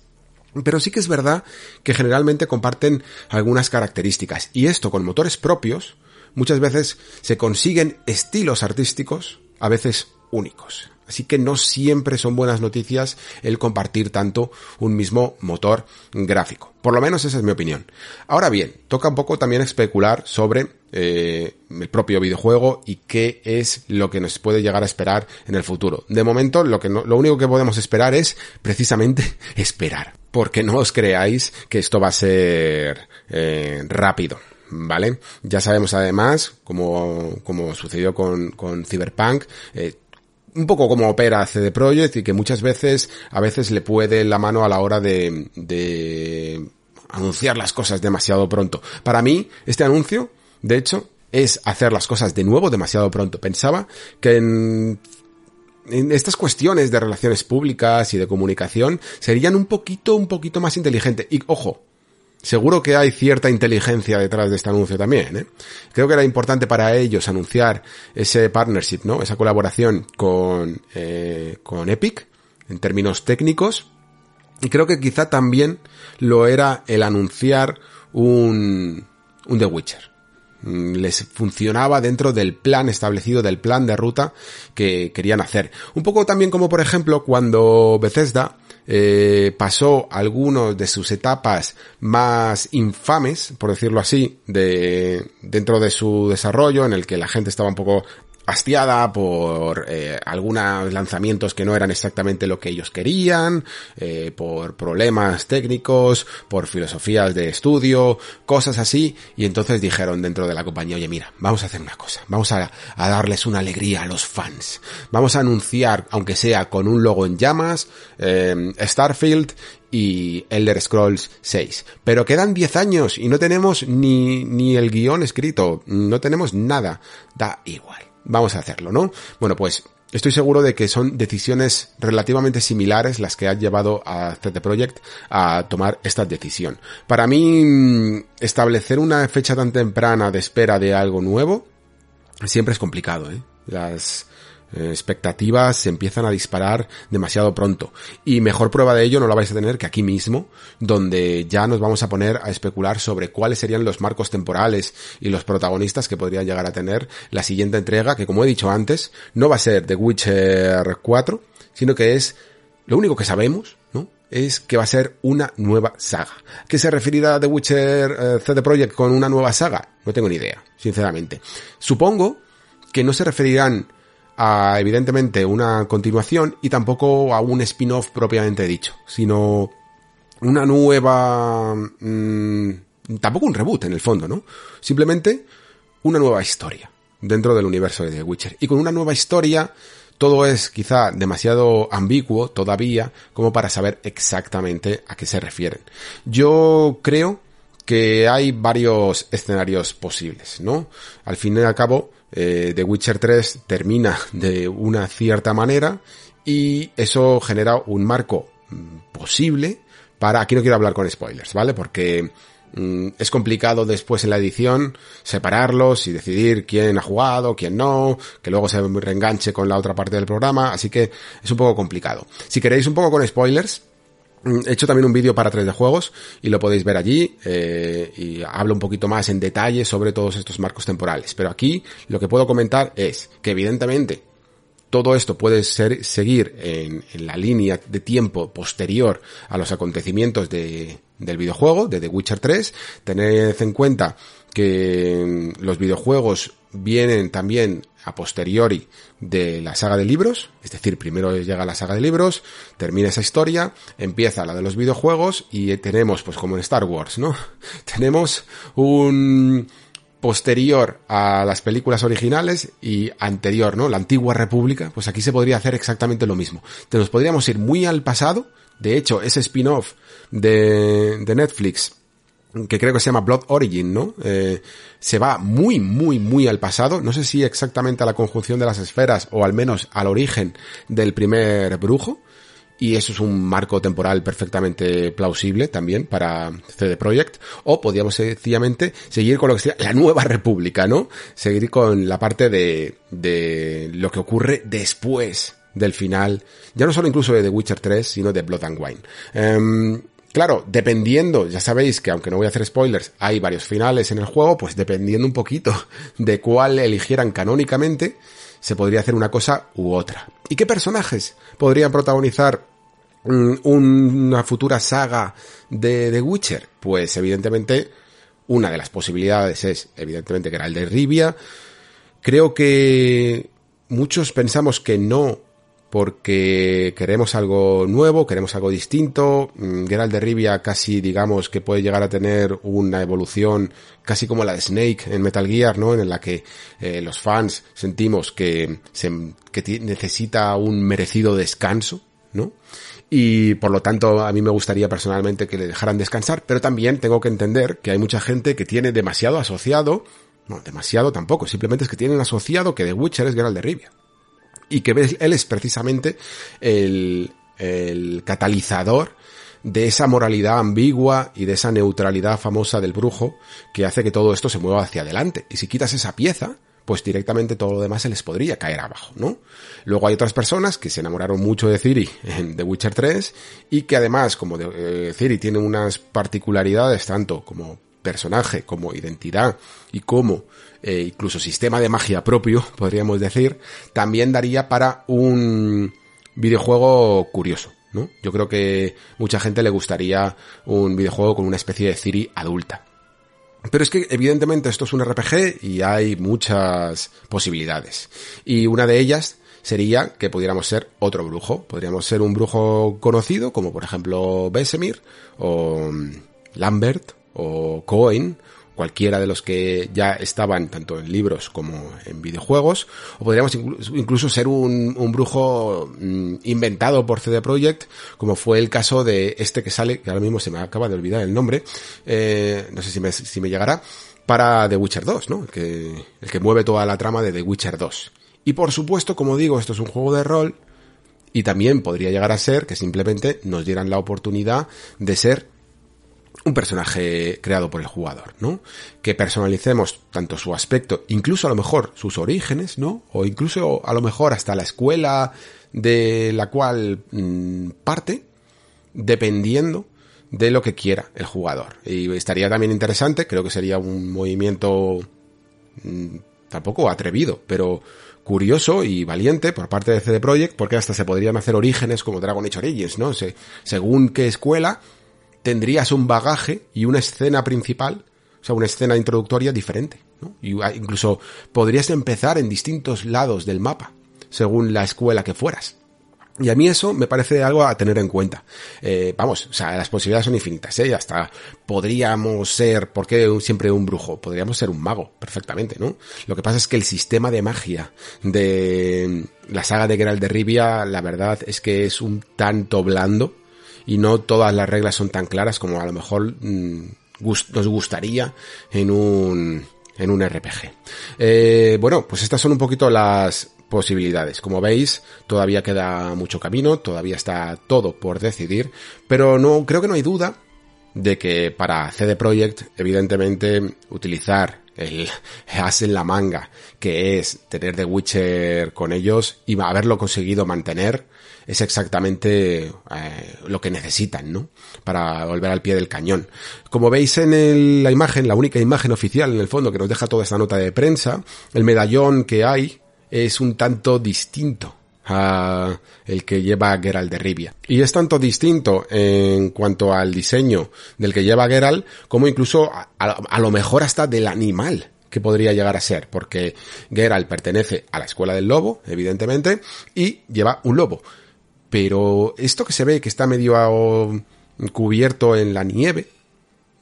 Pero sí que es verdad que generalmente comparten algunas características. Y esto con motores propios, muchas veces se consiguen estilos artísticos, a veces únicos. Así que no siempre son buenas noticias el compartir tanto un mismo motor gráfico. Por lo menos esa es mi opinión. Ahora bien, toca un poco también especular sobre eh, el propio videojuego y qué es lo que nos puede llegar a esperar en el futuro. De momento, lo, que lo único que podemos esperar es precisamente esperar. Porque no os creáis que esto va a ser eh, rápido. ¿vale? Ya sabemos además, como, como sucedió con, con Cyberpunk, eh, un poco como opera CD Projekt y que muchas veces, a veces le puede la mano a la hora de, de anunciar las cosas demasiado pronto. Para mí, este anuncio, de hecho, es hacer las cosas de nuevo demasiado pronto. Pensaba que en en estas cuestiones de relaciones públicas y de comunicación serían un poquito, un poquito más inteligentes. Y ojo, Seguro que hay cierta inteligencia detrás de este anuncio también, ¿eh? Creo que era importante para ellos anunciar ese partnership, ¿no? Esa colaboración con, eh, con Epic, en términos técnicos. Y creo que quizá también lo era el anunciar un, un The Witcher. Mm, les funcionaba dentro del plan establecido, del plan de ruta que querían hacer. Un poco también como por ejemplo cuando Bethesda eh, pasó algunos de sus etapas más infames, por decirlo así, de dentro de su desarrollo, en el que la gente estaba un poco hastiada por eh, algunos lanzamientos que no eran exactamente lo que ellos querían, eh, por problemas técnicos, por filosofías de estudio, cosas así, y entonces dijeron dentro de la compañía, oye mira, vamos a hacer una cosa, vamos a, a darles una alegría a los fans, vamos a anunciar, aunque sea con un logo en llamas, eh, Starfield y Elder Scrolls 6. Pero quedan 10 años y no tenemos ni, ni el guion escrito, no tenemos nada, da igual vamos a hacerlo, ¿no? Bueno, pues estoy seguro de que son decisiones relativamente similares las que han llevado a CD Projekt a tomar esta decisión. Para mí, mm, establecer una fecha tan temprana de espera de algo nuevo siempre es complicado, ¿eh? Las, expectativas se empiezan a disparar demasiado pronto. Y mejor prueba de ello no la vais a tener que aquí mismo, donde ya nos vamos a poner a especular sobre cuáles serían los marcos temporales y los protagonistas que podrían llegar a tener la siguiente entrega, que como he dicho antes, no va a ser The Witcher 4, sino que es lo único que sabemos, ¿no? Es que va a ser una nueva saga. ¿Qué se referirá The Witcher eh, CD Projekt con una nueva saga? No tengo ni idea, sinceramente. Supongo que no se referirán a evidentemente una continuación y tampoco a un spin-off propiamente dicho, sino una nueva... Mmm, tampoco un reboot en el fondo, ¿no? Simplemente una nueva historia dentro del universo de The Witcher. Y con una nueva historia todo es quizá demasiado ambiguo todavía como para saber exactamente a qué se refieren. Yo creo que hay varios escenarios posibles, ¿no? Al fin y al cabo, eh, The Witcher 3 termina de una cierta manera y eso genera un marco mm, posible para, aquí no quiero hablar con spoilers, ¿vale? Porque mm, es complicado después en la edición separarlos y decidir quién ha jugado, quién no, que luego se reenganche con la otra parte del programa, así que es un poco complicado. Si queréis un poco con spoilers, he hecho también un vídeo para 3D Juegos y lo podéis ver allí eh, y hablo un poquito más en detalle sobre todos estos marcos temporales. Pero aquí lo que puedo comentar es que evidentemente todo esto puede ser, seguir en, la línea de tiempo posterior a los acontecimientos de, del videojuego, de The Witcher 3. Tened en cuenta que mm, los videojuegos vienen también a posteriori de la saga de libros, es decir, primero llega la saga de libros, termina esa historia, empieza la de los videojuegos y tenemos, pues como en Star Wars, ¿no? tenemos un posterior a las películas originales y anterior, ¿no? La antigua república, pues aquí se podría hacer exactamente lo mismo. Te nos podríamos ir muy al pasado, de hecho, ese spin-off de, de Netflix que creo que se llama Blood Origin, ¿no? Eh, se va muy, muy, muy al pasado. No sé si exactamente a la conjunción de las esferas o al menos al origen del primer brujo. Y eso es un marco temporal perfectamente plausible también para CD Projekt. O podríamos sencillamente seguir con lo que sería la nueva república, ¿no? Seguir con la parte de, de lo que ocurre después del final. Ya no solo incluso de The Witcher 3, sino de Blood and Wine. Em, Claro, dependiendo, ya sabéis que aunque no voy a hacer spoilers, hay varios finales en el juego, pues dependiendo un poquito de cuál eligieran canónicamente, se podría hacer una cosa u otra. ¿Y qué personajes podrían protagonizar mm, una futura saga de The Witcher? Pues evidentemente una de las posibilidades es evidentemente que era el de Rivia. Creo que muchos pensamos que no porque queremos algo nuevo, queremos algo distinto. Mm, Geralt de Rivia casi digamos que puede llegar a tener una evolución casi como la de Snake en Metal Gear, ¿no? En la que eh, los fans sentimos que, se, que necesita un merecido descanso, ¿no? Y por lo tanto a mí me gustaría personalmente que le dejaran descansar, pero también tengo que entender que hay mucha gente que tiene demasiado asociado, no, demasiado tampoco, simplemente es que tienen asociado que The Witcher es Geralt de Rivia y que él es precisamente el, el catalizador de esa moralidad ambigua y de esa neutralidad famosa del brujo que hace que todo esto se mueva hacia adelante. Y si quitas esa pieza, pues directamente todo lo demás se les podría caer abajo, ¿no? Luego hay otras personas que se enamoraron mucho de Ciri en The Witcher 3 y que además, como de, eh, Ciri tiene unas particularidades tanto como personaje, como identidad y como eh, incluso sistema de magia propio, podríamos decir, también daría para un videojuego curioso, ¿no? Yo creo que mucha gente le gustaría un videojuego con una especie de Ciri adulta. Pero es que evidentemente esto es un RPG y hay muchas posibilidades. Y una de ellas sería que pudiéramos ser otro brujo. Podríamos ser un brujo conocido, como por ejemplo Besemir, o Lambert, o Cohen, cualquiera de los que ya estaban tanto en libros como en videojuegos, o podríamos incluso ser un, brujo mm, inventado por CD Projekt, como fue el caso de este que sale, que ahora mismo se me acaba de olvidar el nombre, eh, no sé si me, llegará, para The Witcher 2, ¿no? Que, el que mueve toda la trama de The Witcher 2. Y por supuesto, como digo, esto es un juego de rol, y también podría llegar a ser que simplemente nos dieran la oportunidad de ser un personaje creado por el jugador, ¿no? Que personalicemos tanto su aspecto, incluso a lo mejor sus orígenes, ¿no? O incluso a lo mejor hasta la escuela de la cual mm, parte, dependiendo de lo que quiera el jugador. Y estaría también interesante, creo que sería un movimiento mm, tampoco atrevido, pero curioso y valiente por parte de CD Projekt, porque hasta se podrían hacer orígenes como Dragon Age Origins, ¿no? Se, según qué escuela, tendrías un bagaje y una escena principal, o sea, una escena introductoria diferente. ¿no? Y incluso podrías empezar en distintos lados del mapa, según la escuela que fueras. Y a mí eso me parece algo a tener en cuenta. Eh, vamos, o sea, las posibilidades son infinitas, ¿eh? Hasta podríamos ser, ¿por qué siempre un brujo? Podríamos ser un mago, perfectamente, ¿no? Lo que pasa es que el sistema de magia de la saga de Geralt de Rivia, la verdad es que es un tanto blando y no todas las reglas son tan claras como a lo mejor mm, nos gustaría en un, en un RPG. Eh, bueno, pues estas son un poquito las posibilidades. Como veis, todavía queda mucho camino, todavía está todo por decidir, pero no, creo que no hay duda de que para CD Projekt, evidentemente, utilizar el as en la manga, que es tener The Witcher con ellos y haberlo conseguido mantener, es exactamente eh, lo que necesitan, ¿no? Para volver al pie del cañón. Como veis en la imagen, la única imagen oficial en el fondo que nos deja toda esta nota de prensa, el medallón que hay es un tanto distinto a el que lleva Geralt de Rivia. Y es tanto distinto en cuanto al diseño del que lleva Geralt como incluso a, lo mejor hasta del animal que podría llegar a ser, porque Geralt pertenece a la escuela del lobo, evidentemente, y lleva un lobo. Pero esto que se ve que está medio cubierto en la nieve,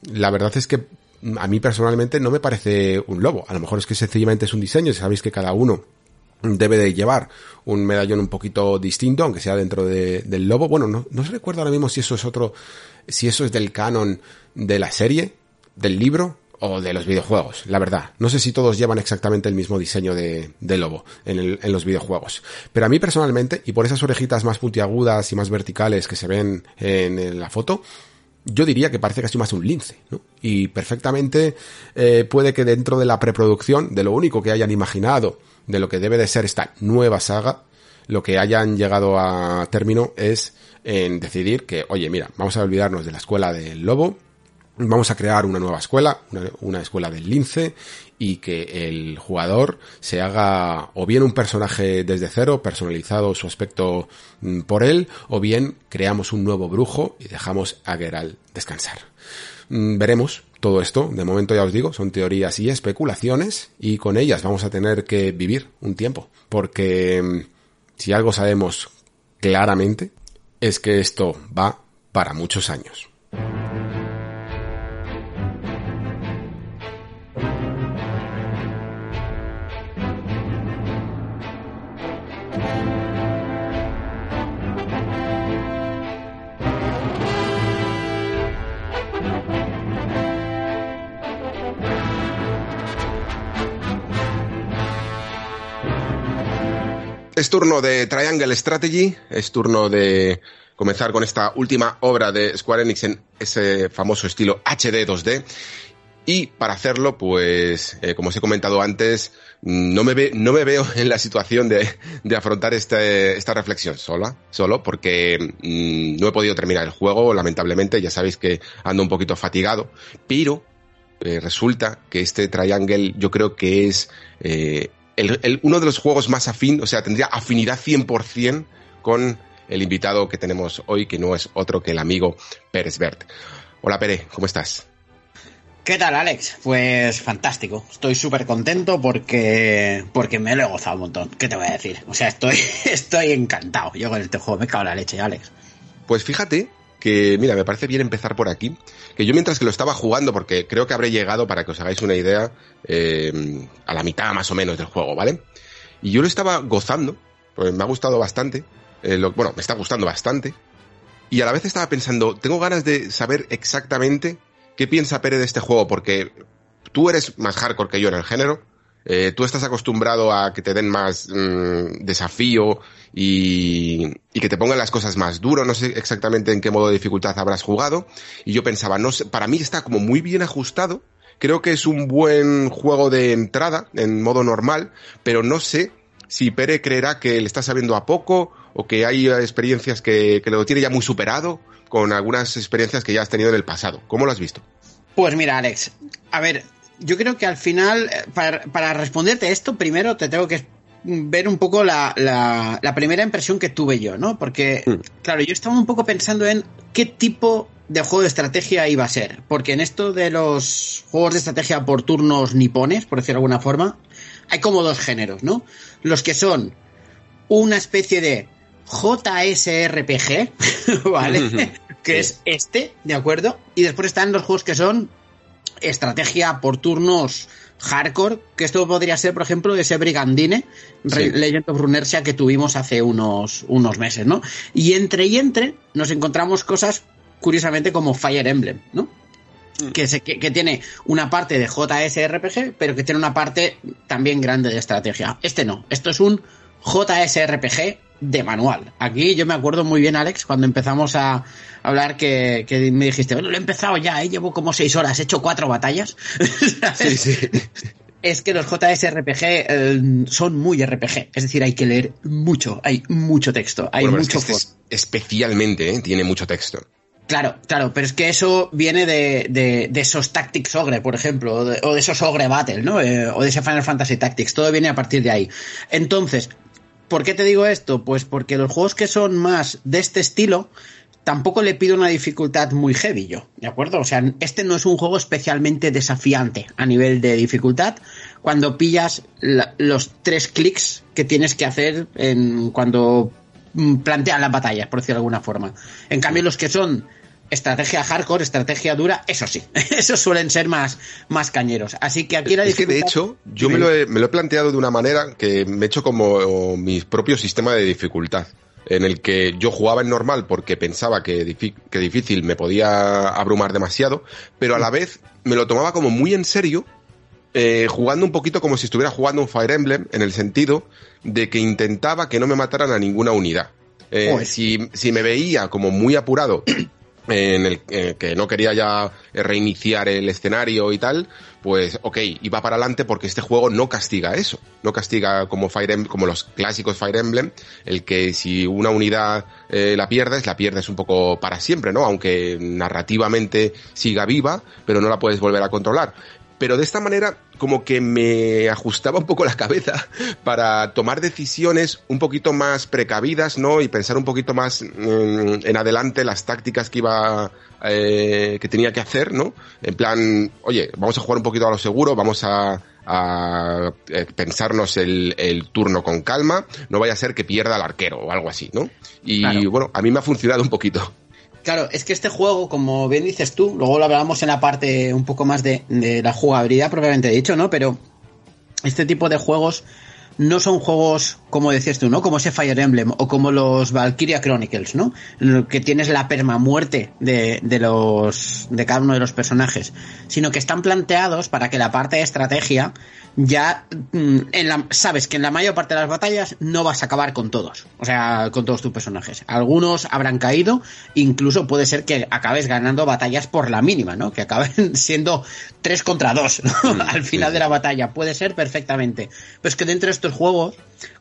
la verdad es que a mí personalmente no me parece un lobo. A lo mejor es que sencillamente es un diseño, sabéis que cada uno debe de llevar un medallón un poquito distinto, aunque sea dentro del lobo. Bueno, no, no se recuerda ahora mismo si eso es otro, si eso es del canon de la serie, del libro, o de los videojuegos, la verdad. No sé si todos llevan exactamente el mismo diseño de, lobo en, los videojuegos. Pero a mí personalmente, y por esas orejitas más puntiagudas y más verticales que se ven en, la foto, yo diría que parece casi más un lince, ¿no? Y perfectamente eh, puede que dentro de la preproducción, de lo único que hayan imaginado, de lo que debe de ser esta nueva saga, lo que hayan llegado a término es en decidir que, oye, mira, vamos a olvidarnos de la escuela del lobo, vamos a crear una nueva escuela, una, escuela del lince, y que el jugador se haga o bien un personaje desde cero, personalizado su aspecto mm, por él, o bien creamos un nuevo brujo y dejamos a Geralt descansar. Mm, veremos todo esto, de momento ya os digo, son teorías y especulaciones, y con ellas vamos a tener que vivir un tiempo, porque mm, si algo sabemos claramente, es que esto va para muchos años. Es turno de Triangle Strategy, es turno de comenzar con esta última obra de Square Enix en ese famoso estilo HD 2D. Y para hacerlo, pues, eh, como os he comentado antes, no me, veo en la situación de, de afrontar este, esta reflexión sola, solo, porque mm, no he podido terminar el juego, lamentablemente, ya sabéis que ando un poquito fatigado, pero eh, resulta que este Triangle yo creo que es eh, el, el, uno de los juegos más afín, o sea, tendría afinidad 100% con el invitado que tenemos hoy, que no es otro que el amigo Pérez Bert. Hola Pere, ¿cómo estás? ¿Qué tal, Alex? Pues fantástico. Estoy súper contento porque, porque me lo he gozado un montón. ¿Qué te voy a decir? O sea, estoy, estoy encantado. Yo con este juego me cago en la leche, Alex. Pues fíjate que, mira, me parece bien empezar por aquí. Que yo mientras que lo estaba jugando, porque creo que habré llegado, para que os hagáis una idea, eh, a la mitad más o menos del juego, ¿vale? Y yo lo estaba gozando, pues me ha gustado bastante. Eh, lo, bueno, me está gustando bastante. Y a la vez estaba pensando, tengo ganas de saber exactamente qué piensa Pere de este juego, porque tú eres más hardcore que yo en el género. Eh, tú estás acostumbrado a que te den más mmm, desafío y, y, que te pongan las cosas más duro. No sé exactamente en qué modo de dificultad habrás jugado. Y yo pensaba, no sé, para mí está como muy bien ajustado. Creo que es un buen juego de entrada en modo normal, pero no sé si Pere creerá que le está sabiendo a poco o que hay experiencias que, que lo tiene ya muy superado con algunas experiencias que ya has tenido en el pasado. ¿Cómo lo has visto? Pues mira, Alex, a ver, yo creo que al final, para, para responderte esto, primero te tengo que ver un poco la, la, la, primera impresión que tuve yo, ¿no? Porque, mm. claro, yo estaba un poco pensando en qué tipo de juego de estrategia iba a ser. Porque en esto de los juegos de estrategia por turnos nipones, por decirlo de alguna forma, hay como dos géneros, ¿no? Los que son una especie de JSRPG, ¿vale? que es este, ¿de acuerdo? Y después están los juegos que son estrategia por turnos hardcore, que esto podría ser, por ejemplo, ese Brigandine, sí. Legend of Runersia, que tuvimos hace unos, unos meses, ¿no? Y entre y entre nos encontramos cosas, curiosamente, como Fire Emblem, ¿no? Que, se, que, que, tiene una parte de JSRPG, pero que tiene una parte también grande de estrategia. Este no, esto es un JSRPG de manual. Aquí yo me acuerdo muy bien, Alex, cuando empezamos a hablar que, que me dijiste, bueno, lo he empezado ya, ¿eh? llevo como seis horas, he hecho cuatro batallas. sí, sí. Es que los JSRPG eh, son muy RPG, es decir, hay que leer mucho, hay mucho texto, hay bueno, mucho es que este especialmente ¿eh? tiene mucho texto. Claro, claro, pero es que eso viene de, de, de esos Tactics Ogre, por ejemplo, o de, o de esos Ogre Battle, ¿no? Eh, o de ese Final Fantasy Tactics, todo viene a partir de ahí. Entonces, ¿por qué te digo esto? Pues porque los juegos que son más de este estilo, tampoco le pido una dificultad muy heavy yo, ¿de acuerdo? O sea, este no es un juego especialmente desafiante a nivel de dificultad cuando pillas la, los tres clics que tienes que hacer en, cuando plantean las batallas, por decirlo de alguna forma. En cambio, los que son estrategia hardcore, estrategia dura, eso sí, esos suelen ser más, más cañeros. Así que aquí la Es que de hecho, yo me lo, he, me lo, he, planteado de una manera que me he hecho como mi propio sistema de dificultad. En el que yo jugaba en normal porque pensaba que, que difícil me podía abrumar demasiado, pero a la vez me lo tomaba como muy en serio eh, jugando un poquito como si estuviera jugando un Fire Emblem, en el sentido de que intentaba que no me mataran a ninguna unidad. Eh, pues. si, si me veía como muy apurado en el eh, que no quería ya reiniciar el escenario y tal, pues ok, iba para adelante porque este juego no castiga eso, no castiga como Fire Emblem, como los clásicos Fire Emblem, el que si una unidad eh, la pierdes, la pierdes un poco para siempre, ¿no? Aunque narrativamente siga viva, pero no la puedes volver a controlar pero de esta manera como que me ajustaba un poco la cabeza para tomar decisiones un poquito más precavidas, ¿no? Y pensar un poquito más en, en adelante las tácticas que iba, eh, que tenía que hacer, ¿no? En plan, oye, vamos a jugar un poquito a lo seguro, vamos a, a eh, pensarnos el, el, turno con calma, no vaya a ser que pierda al arquero o algo así, ¿no? Y claro. bueno, a mí me ha funcionado un poquito. Claro, es que este juego, como bien dices tú, luego lo hablamos en la parte un poco más de, de la jugabilidad propiamente dicho, ¿no? Pero este tipo de juegos no son juegos, como decías tú, ¿no? Como ese Fire Emblem o como los Valkyria Chronicles, ¿no? Que tienes la permamuerte de, de los, de cada uno de los personajes, sino que están planteados para que la parte de estrategia ya mm, en la, sabes que en la mayor parte de las batallas no vas a acabar con todos, o sea, con todos tus personajes. Algunos habrán caído, incluso puede ser que acabes ganando batallas por la mínima, ¿no? Que acaben siendo tres contra dos al final de la batalla, puede ser perfectamente. Pero es que dentro de estos juegos,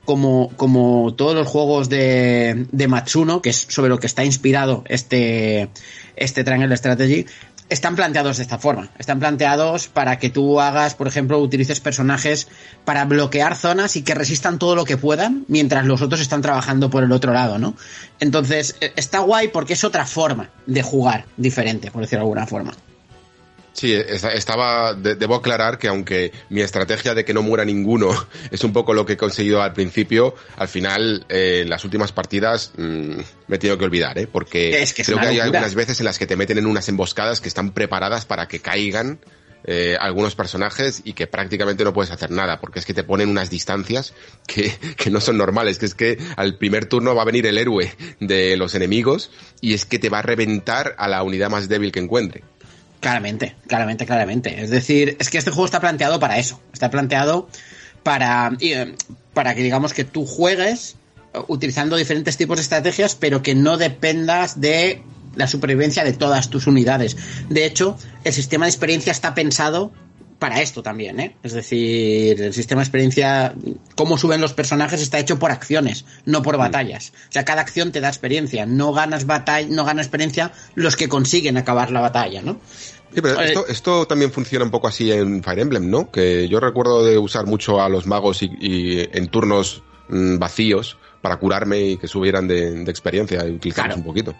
como, como todos los juegos de, de Matsuno, que es sobre lo que está inspirado este, este Triangle Strategy, están planteados de esta forma. Están planteados para que tú hagas, por ejemplo, utilices personajes para bloquear zonas y que resistan todo lo que puedan mientras los otros están trabajando por el otro lado, ¿no? Entonces, e, está guay porque es otra forma de jugar diferente, por decirlo de alguna forma. Sí, estaba, debo aclarar que aunque mi estrategia de que no muera ninguno es un poco lo que he conseguido al principio, al final, eh, en las últimas partidas mm, me he tenido que olvidar, ¿eh? Porque creo que hay algunas veces en las que te meten en unas emboscadas que están preparadas para que caigan eh, algunos personajes y que prácticamente no puedes hacer nada, porque es que te ponen unas distancias que, que, no son normales, que es que al primer turno va a venir el héroe de los enemigos y es que te va a reventar a la unidad más débil que encuentre. Claramente, claramente, claramente. Es decir, es que este juego está planteado para eso. Está planteado para, eh, para que digamos que tú juegues eh, utilizando diferentes tipos de estrategias, pero que no dependas de la supervivencia de todas tus unidades. De hecho, el sistema de experiencia está pensado para esto también, ¿eh? Es decir, el sistema de experiencia, cómo suben los personajes está hecho por acciones, no por mm. batallas. O sea, cada acción te da experiencia, no ganas batalla, no gana experiencia los que consiguen acabar la batalla, ¿no? Sí, pero esto, esto, también funciona un poco así en Fire Emblem, ¿no? Que yo recuerdo de usar mucho a los magos y, en turnos mm, vacíos para curarme y que subieran de, experiencia y utilizarlos un poquito.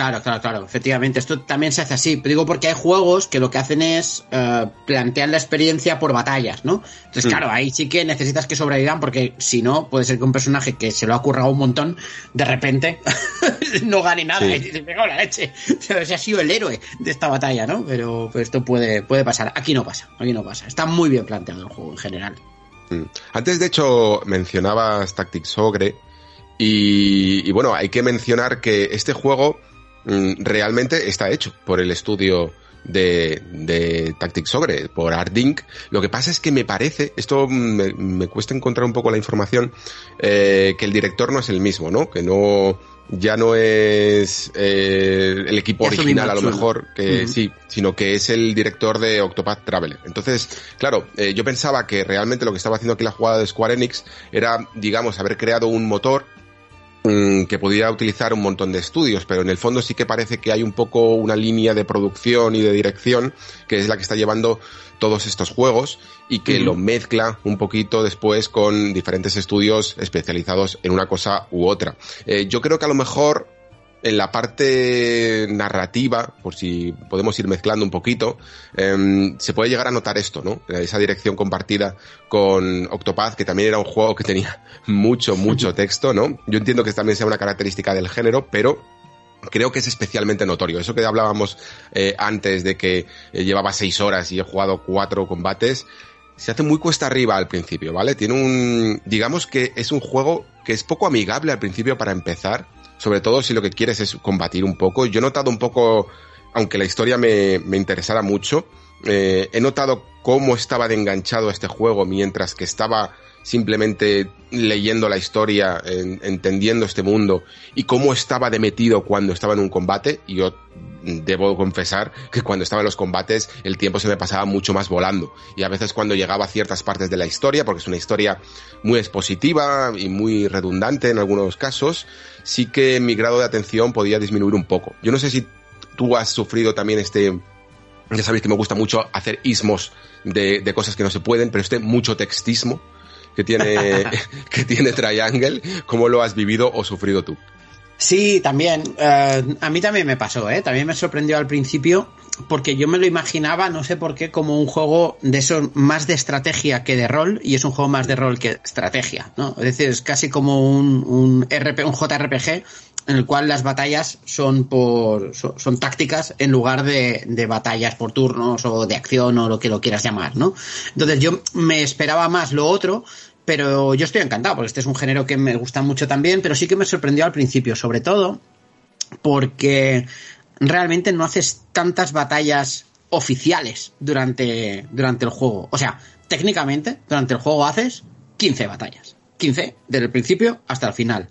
Claro, claro, claro, efectivamente. Esto también se hace así. Pero digo porque hay juegos que lo que hacen es eh, plantear la experiencia por batallas, ¿no? Entonces, mm. claro, ahí sí que necesitas que sobrevivan porque si no, puede ser que un personaje que se lo ha currado un montón, de repente no gane nada. Y dices, la leche. O ha sido el héroe de esta batalla, ¿no? Pero, esto puede, puede pasar. Aquí no pasa, aquí no pasa. Está muy bien planteado el juego en general. Mm. Antes, de hecho, mencionabas Tactics Ogre. Y, y bueno, hay que mencionar que este juego realmente está hecho por el estudio de, de Tactics Ogre, por Ardink. Lo que pasa es que me parece, esto me, cuesta encontrar un poco la información, eh, que el director no es el mismo, ¿no? Que no, ya no es eh, el equipo original a lo mejor, que sí, sino que es el director de Octopath Traveler. Entonces, claro, eh, yo pensaba que realmente lo que estaba haciendo aquí la jugada de Square Enix era, digamos, haber creado un motor Mm, que podría utilizar un montón de estudios, pero en el fondo sí que parece que hay un poco una línea de producción y de dirección que es la que está llevando todos estos juegos y que lo mezcla un poquito después con diferentes estudios especializados en una cosa u otra. Eh, yo creo que a lo mejor en la parte narrativa, por si podemos ir mezclando un poquito, em, se puede llegar a notar esto, ¿no? Esa dirección compartida con Octopath, que también era un juego que tenía mucho, mucho texto, ¿no? Yo entiendo que también sea una característica del género, pero creo que es especialmente notorio. Eso que hablábamos eh, antes de que eh, llevaba seis horas y he jugado cuatro combates, se hace muy cuesta arriba al principio, ¿vale? Tiene un, digamos que es un juego que es poco amigable al principio para empezar, sobre todo si lo que quieres es combatir un poco. Yo he notado un poco, aunque la historia me, me interesara mucho, eh, he notado cómo estaba de enganchado este juego mientras que estaba simplemente leyendo la historia, entendiendo este mundo y cómo estaba de metido cuando estaba en un combate. Y yo debo confesar que cuando estaba en los combates el tiempo se me pasaba mucho más volando. Y a veces cuando llegaba a ciertas partes de la historia, porque es una historia muy expositiva y muy redundante en algunos casos, sí que mi grado de atención podía disminuir un poco. Yo no sé si tú has sufrido también este... Ya sabéis que me gusta mucho hacer ismos de, de cosas que no se pueden, pero este mucho textismo que tiene, que tiene Triangle, ¿cómo lo has vivido o sufrido tú? Sí, también. Eh, a mí también me pasó, ¿eh? También me sorprendió al principio porque yo me lo imaginaba, no sé por qué, como un juego de eso más de estrategia que de rol, y es un juego más de rol que estrategia, ¿no? Es decir, es casi como un, un, RP, un JRPG en el cual las batallas son por son, tácticas en lugar de, de, batallas por turnos o de acción o lo que lo quieras llamar, ¿no? Entonces yo me esperaba más lo otro, pero yo estoy encantado, porque este es un género que me gusta mucho también, pero sí que me sorprendió al principio, sobre todo porque realmente no haces tantas batallas oficiales durante, durante el juego. O sea, técnicamente, durante el juego haces 15 batallas. 15, desde el principio hasta el final.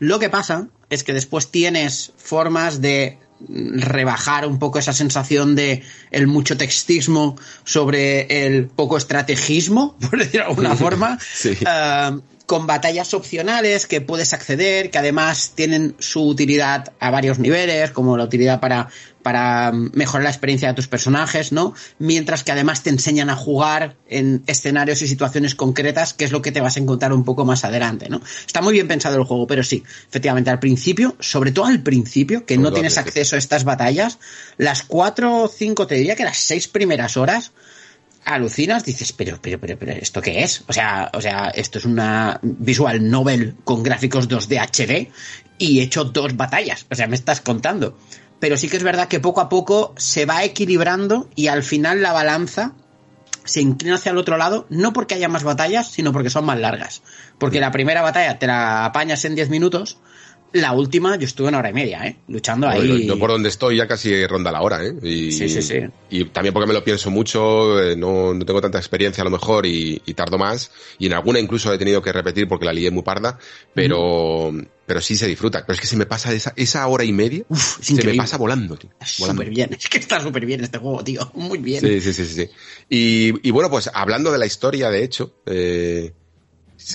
Lo que pasa es que después tienes formas de rebajar un poco esa sensación de el mucho textismo sobre el poco estrategismo, por decirlo de alguna forma, Sí. eh, con batallas opcionales que puedes acceder, que además tienen su utilidad a varios niveles, como la utilidad para, para mejorar la experiencia de tus personajes, ¿no? Mientras que además te enseñan a jugar en escenarios y situaciones concretas, que es lo que te vas a encontrar un poco más adelante, ¿no? Está muy bien pensado el juego, pero sí, efectivamente, al principio, sobre todo al principio, que no tienes acceso a estas batallas, las cuatro o cinco, te diría que las seis primeras horas, alucinas, dices, pero, pero, pero, pero, ¿esto qué es? O sea, o sea, esto es una visual novel con gráficos 2D HD y he hecho dos batallas. O sea, me estás contando. Pero sí que es verdad que poco a poco se va equilibrando y al final la balanza se inclina hacia el otro lado, no porque haya más batallas, sino porque son más largas. Porque la primera batalla te la apañas en 10 minutos, la última yo estuve una hora y media, ¿eh? Luchando ahí. Yo por donde estoy ya casi ronda la hora, ¿eh? Y, Sí, sí, sí. Y también porque me lo pienso mucho, eh, no, no tengo tanta experiencia a lo mejor y, y tardo más. Y en alguna incluso he tenido que repetir porque la lié muy parda, pero, pero sí se disfruta. Pero es que se me pasa esa, esa hora y media, Uf, se me pasa volando, tío. Volando. Súper bien, es que está súper bien este juego, tío. Muy bien. Sí, sí, sí, sí. sí. Y, y bueno, pues hablando de la historia, de hecho, eh,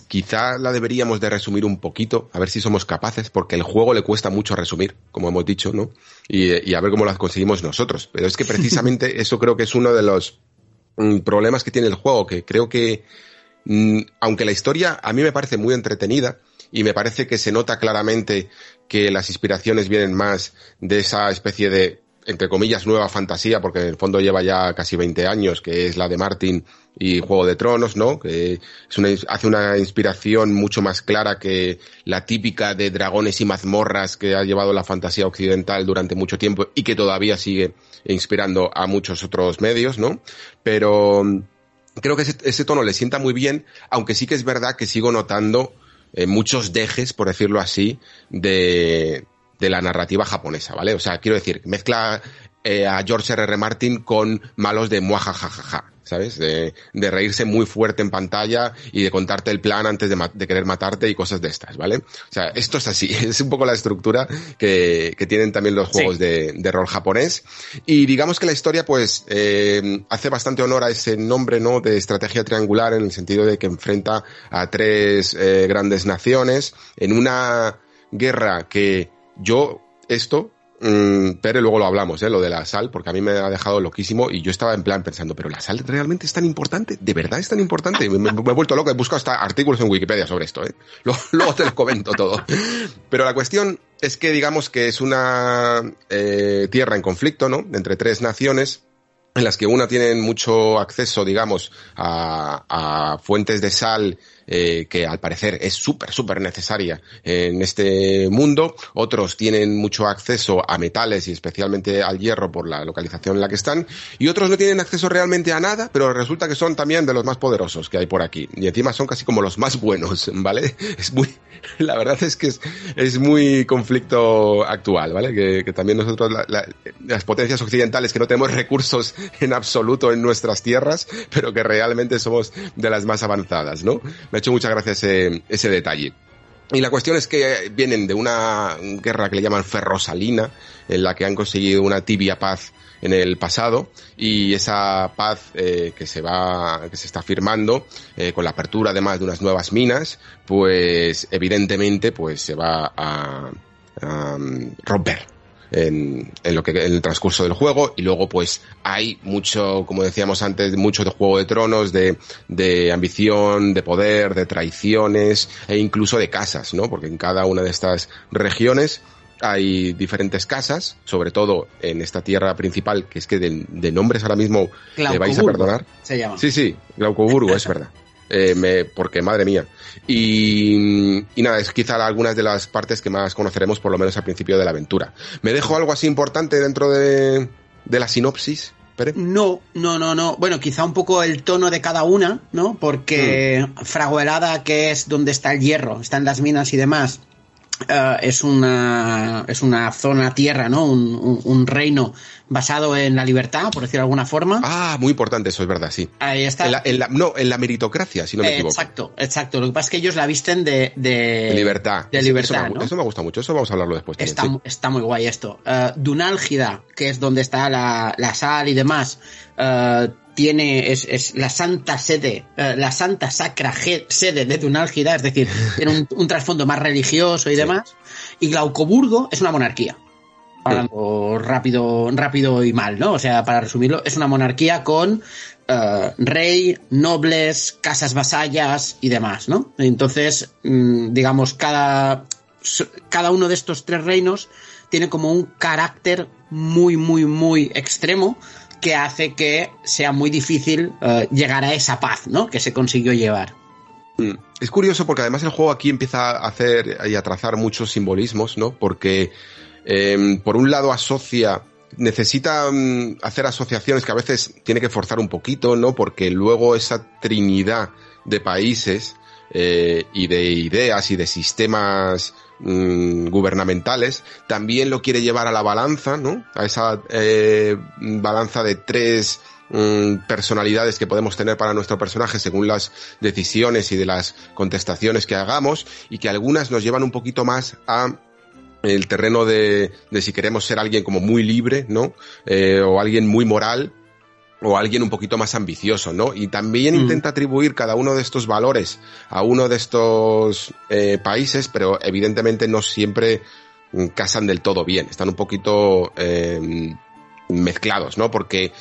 quizá la deberíamos de resumir un poquito, a ver si somos capaces, porque el juego le cuesta mucho resumir, como hemos dicho, ¿no? Y, y a ver cómo lo conseguimos nosotros. Pero es que precisamente eso creo que es uno de los mm, problemas que tiene el juego, que creo que, mm, aunque la historia a mí me parece muy entretenida, y me parece que se nota claramente que las inspiraciones vienen más de esa especie de entre comillas, nueva fantasía, porque en el fondo lleva ya casi 20 años, que es la de Martin y Juego de Tronos, ¿no? Que es una, hace una inspiración mucho más clara que la típica de dragones y mazmorras que ha llevado la fantasía occidental durante mucho tiempo y que todavía sigue inspirando a muchos otros medios, ¿no? Pero mm, creo que ese, tono le sienta muy bien, aunque sí que es verdad que sigo notando eh, muchos dejes, por decirlo así, de, de la narrativa japonesa, ¿vale? O sea, quiero decir, mezcla eh, a George R. R. Martin con malos de muajajajaja, ¿sabes? De, de reírse muy fuerte en pantalla y de contarte el plan antes de, querer matarte y cosas de estas, ¿vale? O sea, esto es así, es un poco la estructura que, que tienen también los juegos Sí. de, de rol japonés. Y digamos que la historia, pues, eh, hace bastante honor a ese nombre, ¿no? De estrategia triangular en el sentido de que enfrenta a tres eh, grandes naciones en una guerra que yo, esto, mm, pero luego lo hablamos, ¿eh? Lo de la sal, porque a mí me ha dejado loquísimo y yo estaba en plan pensando, pero la sal realmente es tan importante, de verdad es tan importante. Me, he vuelto loco, he buscado hasta artículos en Wikipedia sobre esto, ¿eh? Luego, te lo comento todo. Pero la cuestión es que digamos que es una eh, tierra en conflicto, ¿no? Entre tres naciones en las que una tienen mucho acceso, digamos, a fuentes de sal eh, que al parecer es súper, súper necesaria en este mundo. Otros tienen mucho acceso a metales y especialmente al hierro por la localización en la que están. Y otros no tienen acceso realmente a nada, pero resulta que son también de los más poderosos que hay por aquí. Y encima son casi como los más buenos, ¿vale? Es muy, la verdad es que es, muy conflicto actual, ¿vale? Que, también nosotros, la- la- las potencias occidentales que no tenemos recursos en absoluto en nuestras tierras, pero que realmente somos de las más avanzadas, ¿no? Me hecho mucha gracia ese, detalle. Y la cuestión es que vienen de una guerra que le llaman ferrosalina, en la que han conseguido una tibia paz en el pasado y esa paz eh, que se va que se está firmando eh, con la apertura además de unas nuevas minas pues evidentemente pues se va a, um, romper en, en lo que en el transcurso del juego y luego pues hay mucho como decíamos antes mucho de juego de tronos de, de ambición de poder de traiciones e incluso de casas no porque en cada una de estas regiones hay diferentes casas, sobre todo en esta tierra principal, que es que de, de nombres ahora mismo me vais a perdonar. Se llama. Sí, sí, Glaucoburgo, es verdad. Eh, me, porque madre mía. Y, y nada, es quizá algunas de las partes que más conoceremos, por lo menos al principio de la aventura. Me dejo algo así importante dentro de, de la sinopsis. No, no, no, no. Bueno, quizá un poco el tono de cada una, ¿no? Porque mm. Fraguelada, que es donde está el hierro, están las minas y demás, uh, es, una, es una zona tierra, ¿no? Un, un, un, reino basado en la libertad, por decirlo de alguna forma. Ah, muy importante, eso es verdad, sí. Ahí está. En la, en la, no, en la meritocracia, si no me equivoco. Exacto, exacto. Lo que pasa es que ellos la visten de... De, libertad. De libertad, eso, me, ¿no? eso me gusta mucho, eso vamos a hablarlo después. Está, sí. está muy guay esto. Uh, Dunálgida, que es donde está la, la sal y demás, uh, tiene, es, es, la santa sede, uh, la santa sacra sede de Dunálgida, es decir, tiene un, un trasfondo más religioso y sí. demás. Y Glaucoburgo es una monarquía. Hablando sí. rápido, rápido y mal, ¿no? O sea, para resumirlo, es una monarquía con uh, rey, nobles, casas vasallas y demás, ¿no? Entonces, mmm, digamos, cada, cada uno de estos tres reinos tiene como un carácter muy, muy, muy extremo que hace que sea muy difícil uh, llegar a esa paz, ¿no? Que se consiguió llevar. Mm. Es curioso porque además el juego aquí empieza a hacer y a trazar muchos simbolismos, ¿no? Porque eh, por un lado asocia, necesita um, hacer asociaciones que a veces tiene que forzar un poquito, ¿no? Porque luego esa trinidad de países eh, y de ideas y de sistemas mmm, gubernamentales también lo quiere llevar a la balanza, ¿no? A esa eh, balanza de tres personalidades que podemos tener para nuestro personaje según las decisiones y de las contestaciones que hagamos y que algunas nos llevan un poquito más a el terreno de, de si queremos ser alguien como muy libre, ¿no? Eh, o alguien muy moral, o alguien un poquito más ambicioso, ¿no? Y también mm. intenta atribuir cada uno de estos valores a uno de estos eh, países, pero evidentemente no siempre casan del todo bien, están un poquito eh, mezclados, ¿no? Porque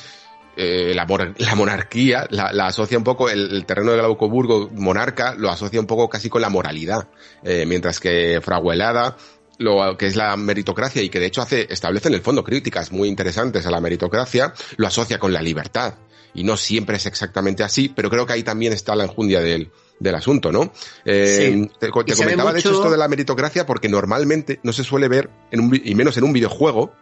eh, la, la, monarquía la, la, asocia un poco, el, el terreno de Glaucoburgo monarca lo asocia un poco casi con la moralidad, eh, mientras que Fraguelada lo que es la meritocracia y que de hecho hace, establece en el fondo críticas muy interesantes a la meritocracia, lo asocia con la libertad. Y no siempre es exactamente así, pero creo que ahí también está la enjundia del, del asunto, ¿no? Eh, sí. Te, te comentaba mucho... de hecho esto de la meritocracia porque normalmente no se suele ver, en un, y menos en un videojuego,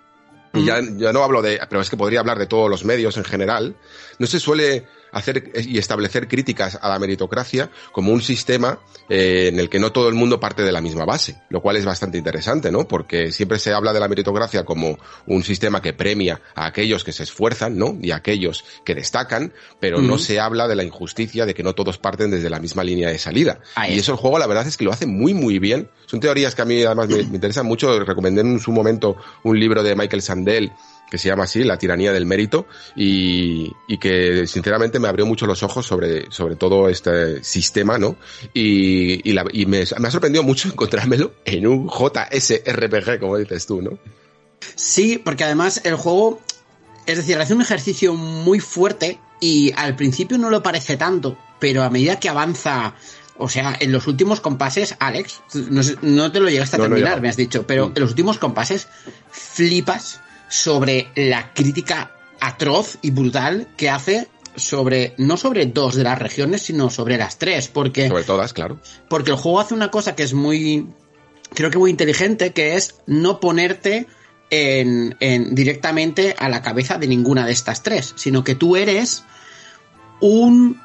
y ya, ya no hablo de, pero es que podría hablar de todos los medios en general, no se suele hacer y establecer críticas a la meritocracia como un sistema eh, en el que no todo el mundo parte de la misma base, lo cual es bastante interesante, ¿no? Porque siempre se habla de la meritocracia como un sistema que premia a aquellos que se esfuerzan, ¿no? Y a aquellos que destacan, pero uh -huh. no se habla de la injusticia de que no todos parten desde la misma línea de salida. Ahí y eso el juego la verdad es que lo hace muy muy bien. Son teorías que a mí además me, me interesan mucho. Recomendé en su momento un libro de Michael Sandel que se llama así, La tiranía del mérito, y, y, que sinceramente me abrió mucho los ojos sobre, sobre todo este sistema, ¿no? Y, y, la, y me, me, ha sorprendido mucho encontrármelo en un JSRPG, como dices tú, ¿no? Sí, porque además el juego, es decir, hace un ejercicio muy fuerte y al principio no lo parece tanto, pero a medida que avanza o sea, en los últimos compases, Alex, no, no te lo llegaste a no, terminar, no me has dicho, pero mm. en los últimos compases flipas sobre la crítica atroz y brutal que hace sobre no sobre dos de las regiones sino sobre las tres porque sobre todas claro. porque el juego hace una cosa que es muy creo que muy inteligente que es no ponerte en, en directamente a la cabeza de ninguna de estas tres sino que tú eres un,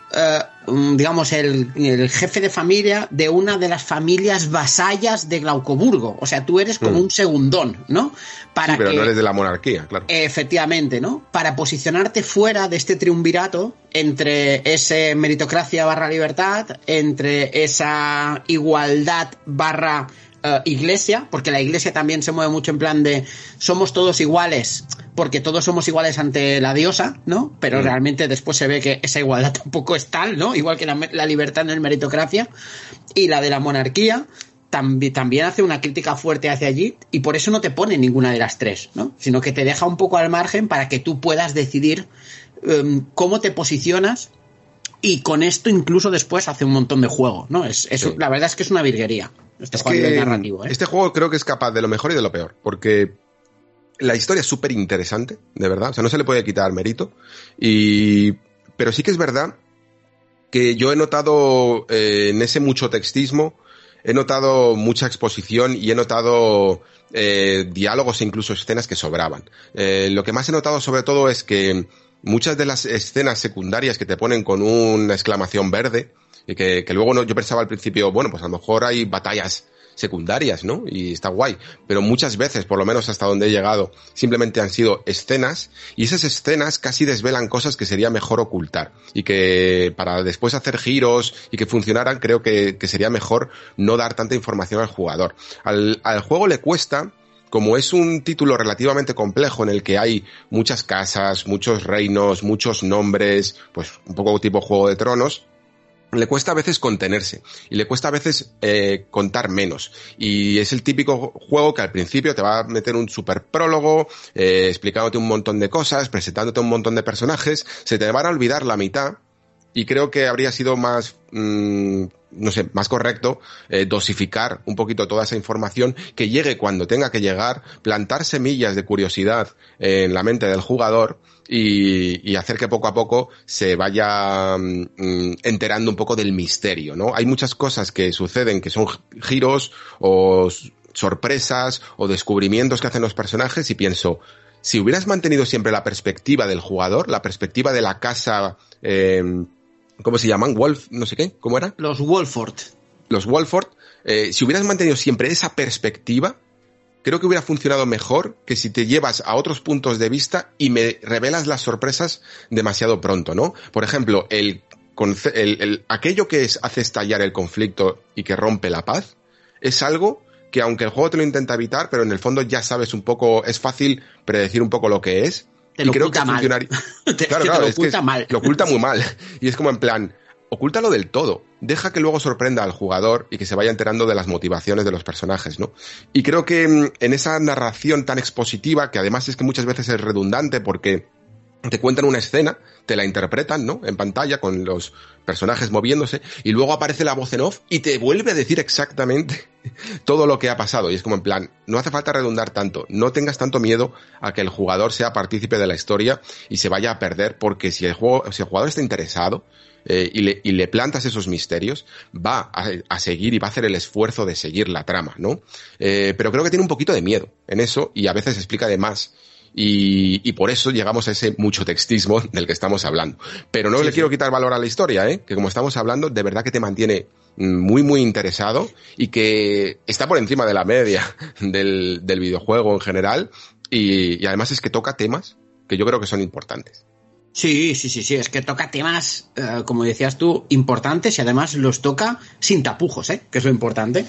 uh, digamos, el, el, jefe de familia de una de las familias vasallas de Glaucoburgo. O sea, tú eres como mm. un segundón, ¿no? Para sí, pero que, no eres de la monarquía, claro. Efectivamente, ¿no? Para posicionarte fuera de este triunvirato entre ese meritocracia barra libertad, entre esa igualdad barra uh, iglesia, porque la iglesia también se mueve mucho en plan de somos todos iguales, porque todos somos iguales ante la diosa, ¿no? Pero mm. realmente después se ve que esa igualdad tampoco es tal, ¿no? Igual que la, la libertad no es meritocracia. Y la de la monarquía también, también hace una crítica fuerte hacia allí y por eso no te pone ninguna de las tres, ¿no? Sino que te deja un poco al margen para que tú puedas decidir um, cómo te posicionas y con esto incluso después hace un montón de juego, ¿no? Es, es sí. La verdad es que es una virguería. Este es juego que narrativo, ¿eh? Este juego creo que es capaz de lo mejor y de lo peor, porque la historia es súper interesante, de verdad. O sea, no se le puede quitar mérito. Y, pero sí que es verdad que yo he notado eh, en ese mucho textismo, he notado mucha exposición y he notado eh, diálogos e incluso escenas que sobraban. Eh, lo que más he notado sobre todo es que muchas de las escenas secundarias que te ponen con una exclamación verde, y que, que luego no, yo pensaba al principio, bueno, pues a lo mejor hay batallas secundarias, ¿no? Y está guay. Pero muchas veces, por lo menos hasta donde he llegado, simplemente han sido escenas y esas escenas casi desvelan cosas que sería mejor ocultar. Y que para después hacer giros y que funcionaran, creo que, que sería mejor no dar tanta información al jugador. Al, al juego le cuesta como es un título relativamente complejo en el que hay muchas casas, muchos reinos, muchos nombres, pues un poco tipo Juego de Tronos, le cuesta a veces contenerse y le cuesta a veces eh, contar menos. Y es el típico juego que al principio te va a meter un super prólogo, eh, explicándote un montón de cosas, presentándote un montón de personajes, se te van a olvidar la mitad y creo que habría sido más, mm, no sé, más correcto eh, dosificar un poquito toda esa información que llegue cuando tenga que llegar, plantar semillas de curiosidad en la mente del jugador y, y hacer que poco a poco se vaya mm, enterando un poco del misterio, ¿no? Hay muchas cosas que suceden que son giros o sorpresas o descubrimientos que hacen los personajes y pienso, si hubieras mantenido siempre la perspectiva del jugador, la perspectiva de la casa, eh, ¿cómo se llaman? Wolf, no sé qué, ¿cómo era? Los Wolford. Los Wolford, eh, si hubieras mantenido siempre esa perspectiva, creo que hubiera funcionado mejor que si te llevas a otros puntos de vista y me revelas las sorpresas demasiado pronto, ¿no? Por ejemplo, el, el, el aquello que es, hace estallar el conflicto y que rompe la paz es algo que aunque el juego te lo intenta evitar, pero en el fondo ya sabes un poco, es fácil predecir un poco lo que es. Te lo y creo oculta que funcionaría. Claro, te claro, lo es que oculta es- mal. lo oculta muy mal. Y es como en plan, ocúltalo del todo. Deja que luego sorprenda al jugador y que se vaya enterando de las motivaciones de los personajes, ¿no? Y creo que mm, en esa narración tan expositiva, que además es que muchas veces es redundante porque te cuentan una escena, te la interpretan, ¿no? En pantalla con los personajes moviéndose y luego aparece la voz en off y te vuelve a decir exactamente todo lo que ha pasado. Y es como en plan, no hace falta redundar tanto, no tengas tanto miedo a que el jugador sea partícipe de la historia y se vaya a perder porque si el juego, si el jugador está interesado, eh, y, le, y le plantas esos misterios, va a, a seguir y va a hacer el esfuerzo de seguir la trama, ¿no? Eh, pero creo que tiene un poquito de miedo en eso y a veces explica de más. Y, y por eso llegamos a ese mucho textismo del que estamos hablando. Pero no le quiero quitar valor a la historia, ¿eh? Que como estamos hablando, de verdad que te mantiene muy, muy interesado y que está por encima de la media del, del videojuego en general. Y, y además es que toca temas que yo creo que son importantes. Sí, sí, sí, sí, es que toca temas, eh, como decías tú, importantes y además los toca sin tapujos, ¿eh? que es lo importante.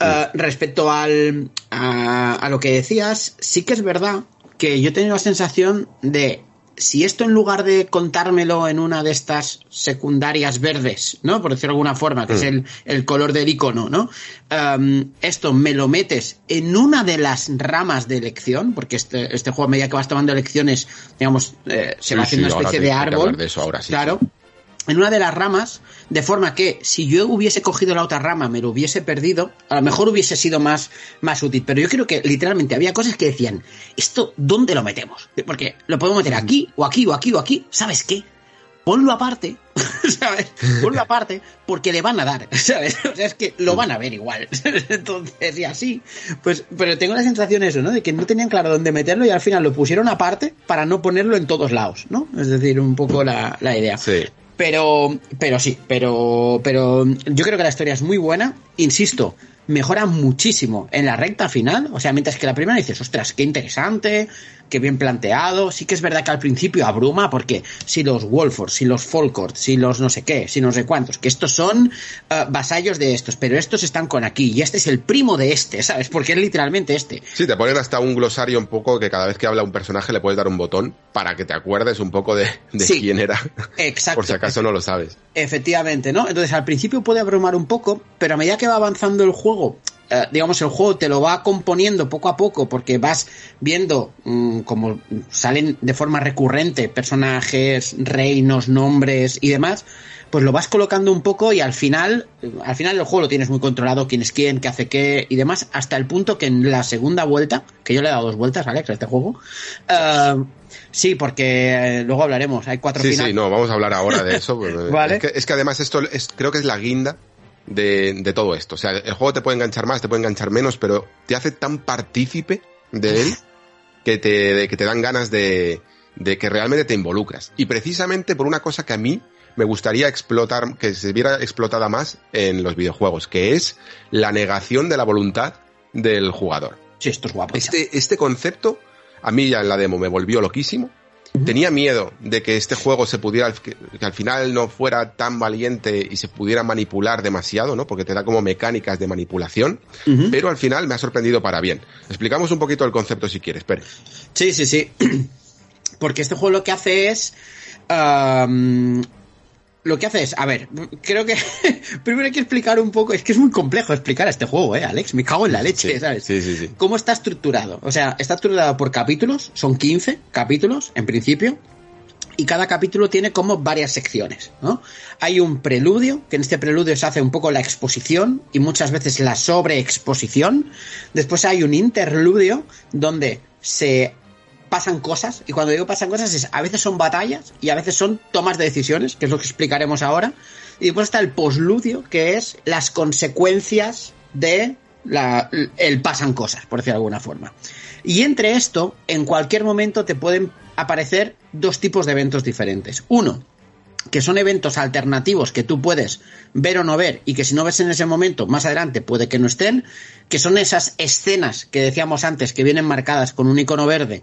Eh, respecto al, a, a lo que decías, sí que es verdad que yo he tenido la sensación de si esto en lugar de contármelo en una de estas secundarias verdes, ¿no? Por decirlo de alguna forma, que es el, el color del icono, ¿no? Esto me lo metes en una de las ramas de elección, porque este, este juego a medida que vas tomando elecciones, digamos, eh, se va haciendo sí, una especie te- de árbol. de eso ahora, sí, claro. En una de las ramas, de forma que si yo hubiese cogido la otra rama, me lo hubiese perdido, a lo mejor hubiese sido más, más útil. Pero yo creo que literalmente había cosas que decían, ¿esto dónde lo metemos? Porque lo podemos meter aquí, o aquí, o aquí, o aquí. ¿Sabes qué? Ponlo aparte, ¿sabes? Ponlo aparte, porque le van a dar, ¿sabes? O sea, es que lo van a ver igual. Entonces, y así. Pues, pero tengo la sensación eso, ¿no? De que no tenían claro dónde meterlo y al final lo pusieron aparte para no ponerlo en todos lados, ¿no? Es decir, un poco la, la idea. Sí. Pero, pero sí, pero, pero yo creo que la historia es muy buena. Insisto, mejora muchísimo en la recta final. O sea, mientras que la primera dices, ostras, qué interesante, qué bien planteado. Sí que es verdad que al principio abruma, porque si los Wolford, si los Folkord, si los no sé qué, si no sé cuántos, que estos son eh, vasallos de estos, pero estos están con aquí y este es el primo de este, ¿sabes? Porque es literalmente este. Sí, te ponen hasta un glosario un poco que cada vez que habla un personaje le puedes dar un botón para que te acuerdes un poco de, de Sí. quién era. Exacto. Por si acaso no lo sabes. Efectivamente, ¿no? Entonces al principio puede abrumar un poco, pero a medida que va avanzando el juego, eh, digamos, el juego te lo va componiendo poco a poco porque vas viendo mm, como salen de forma recurrente personajes, reinos, nombres y demás, pues lo vas colocando un poco y al final, eh, al final del juego lo tienes muy controlado, quién es quién, qué hace qué y demás, hasta el punto que en la segunda vuelta, que yo le he dado dos vueltas, Alex, a este juego, eh, sí, porque luego hablaremos, hay cuatro Sí, finales. sí, no, vamos a hablar ahora de eso. porque Vale. es, que, es que además esto es, creo que es la guinda de, de todo esto. O sea, el juego te puede enganchar más, te puede enganchar menos, pero te hace tan partícipe de él que te, que te dan ganas de, de que realmente te involucras. Y precisamente por una cosa que a mí me gustaría explotar, que se viera explotada más en los videojuegos, que es la negación de la voluntad del jugador. Sí, esto es guapo. Este, este concepto, a mí ya en la demo me volvió loquísimo. Tenía miedo de que este juego se pudiera, que, al final no fuera tan valiente y se pudiera manipular demasiado, ¿no? Porque te da como mecánicas de manipulación, pero al final me ha sorprendido para bien. Explicamos un poquito el concepto si quieres, Pere. Sí, sí, sí. Porque este juego lo que hace es um, lo que hace es, a ver, creo que primero hay que explicar un poco, es que es muy complejo explicar este juego, ¿eh, Alex? Me cago en la leche, ¿sabes? Sí, sí, sí. ¿Cómo está estructurado? O sea, está estructurado por capítulos, son 15 capítulos en principio, y cada capítulo tiene como varias secciones, ¿no? Hay un preludio, que en este preludio se hace un poco la exposición y muchas veces la sobreexposición. Después hay un interludio donde se pasan cosas, y cuando digo pasan cosas es a veces son batallas y a veces son tomas de decisiones, que es lo que explicaremos ahora. Y después está el posludio, que es las consecuencias de el pasan cosas, por decirlo de alguna forma. Y entre esto, en cualquier momento te pueden aparecer dos tipos de eventos diferentes. Uno, que son eventos alternativos que tú puedes ver o no ver y que si no ves en ese momento, más adelante puede que no estén, que son esas escenas que decíamos antes que vienen marcadas con un icono verde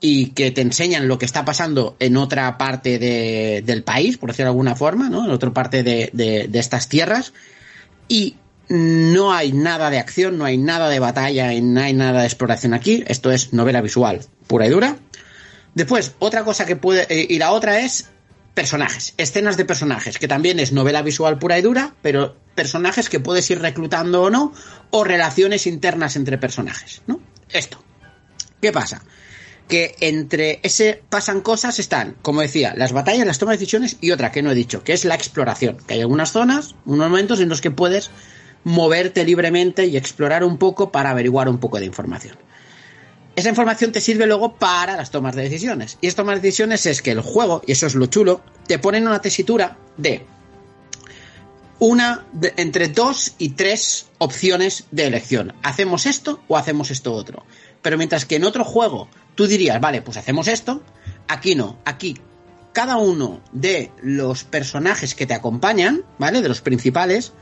y que te enseñan lo que está pasando en otra parte de, del país, por decirlo de alguna forma, ¿no? En otra parte de, de, estas tierras. Y no hay nada de acción, no hay nada de batalla, no hay nada de exploración aquí. Esto es novela visual pura y dura. Después, otra cosa que puede. Eh, y la otra es personajes, escenas de personajes, que también es novela visual pura y dura, pero personajes que puedes ir reclutando o no, o relaciones internas entre personajes, ¿no? Esto. ¿Qué pasa? Que entre ese pasan cosas están, como decía, las batallas, las tomas de decisiones y otra que no he dicho, que es la exploración, que hay algunas zonas, unos momentos en los que puedes moverte libremente y explorar un poco para averiguar un poco de información. Esa información te sirve luego para las tomas de decisiones. Y estas tomas de decisiones es que el juego, y eso es lo chulo, te ponen una tesitura de una entre dos y tres opciones de elección. ¿Hacemos esto o hacemos esto otro? Pero mientras que en otro juego tú dirías, vale, pues hacemos esto, aquí no, aquí cada uno de los personajes que te acompañan, ¿vale? De los principales,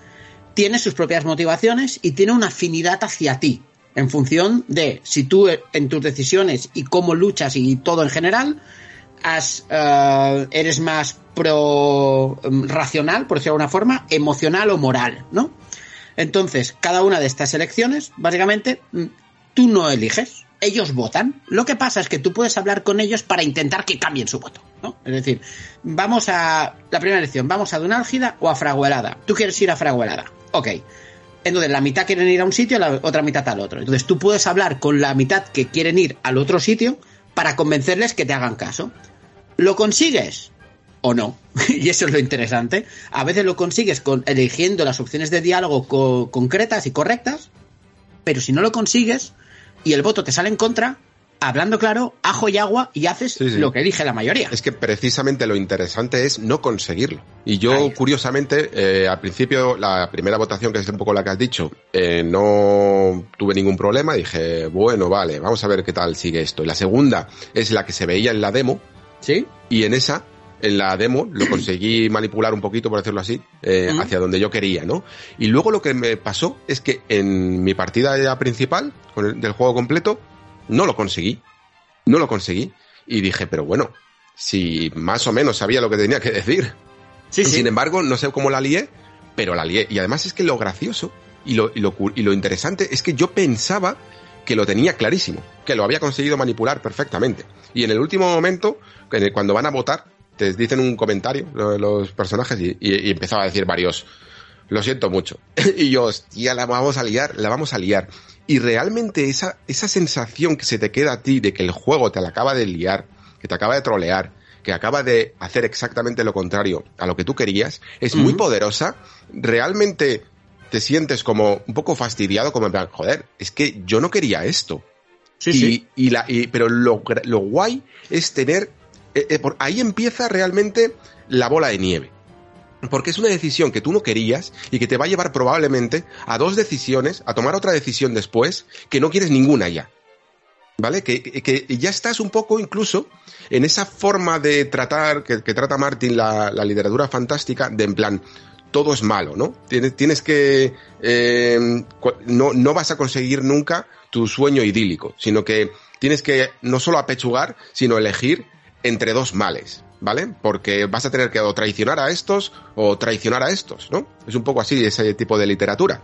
tiene sus propias motivaciones y tiene una afinidad hacia ti, en función de si tú en tus decisiones y cómo luchas y todo en general, uh, eres más pro um, racional, por decirlo de alguna forma, emocional o moral, ¿no? Entonces, cada una de estas elecciones, básicamente, tú no eliges, ellos votan. Lo que pasa es que tú puedes hablar con ellos para intentar que cambien su voto, ¿no? Es decir, vamos a la primera elección, vamos a Dunálgida o a Fraguelada. Tú quieres ir a Fraguelada. Ok. Entonces, la mitad quieren ir a un sitio, la otra mitad al otro. Entonces, tú puedes hablar con la mitad que quieren ir al otro sitio para convencerles que te hagan caso. ¿Lo consigues? O no. y eso es lo interesante. A veces lo consigues con, eligiendo las opciones de diálogo co concretas y correctas, pero si no lo consigues, y el voto te sale en contra, hablando claro, ajo y agua y haces sí, sí. lo que elige la mayoría. Es que precisamente lo interesante es no conseguirlo. Y yo, curiosamente, eh, al principio, la primera votación, que es un poco la que has dicho, eh, no tuve ningún problema. Dije, bueno, vale, vamos a ver qué tal sigue esto. Y la segunda es la que se veía en la demo. Sí. Y en esa en la demo lo conseguí manipular un poquito, por decirlo así, eh, uh -huh. hacia donde yo quería, ¿no? Y luego lo que me pasó es que en mi partida ya principal el, del juego completo no lo conseguí, no lo conseguí y dije, pero bueno, si más o menos sabía lo que tenía que decir. Sí, sí. Sin embargo, no sé cómo la lié, pero la lié. Y además es que lo gracioso y lo, y lo, y lo interesante es que yo pensaba que lo tenía clarísimo, que lo había conseguido manipular perfectamente. Y en el último momento, cuando van a votar, te dicen un comentario los personajes y, y, y empezaba a decir varios lo siento mucho y yo hostia la vamos a liar la vamos a liar y realmente esa esa sensación que se te queda a ti de que el juego te la acaba de liar que te acaba de trolear que acaba de hacer exactamente lo contrario a lo que tú querías es uh -huh. muy poderosa realmente te sientes como un poco fastidiado como en plan joder es que yo no quería esto sí, y, sí. y la y, pero lo, lo guay es tener eh, eh, por ahí empieza realmente la bola de nieve. Porque es una decisión que tú no querías y que te va a llevar probablemente a dos decisiones, a tomar otra decisión después, que no quieres ninguna ya. ¿Vale? Que, que ya estás un poco incluso en esa forma de tratar, que, trata Martin la, literatura fantástica, de en plan, todo es malo, ¿no? Tienes, tienes que. Eh, no, no vas a conseguir nunca tu sueño idílico, sino que tienes que no solo apechugar, sino elegir entre dos males, ¿vale? Porque vas a tener que o traicionar a estos o traicionar a estos, ¿no? Es un poco así ese tipo de literatura.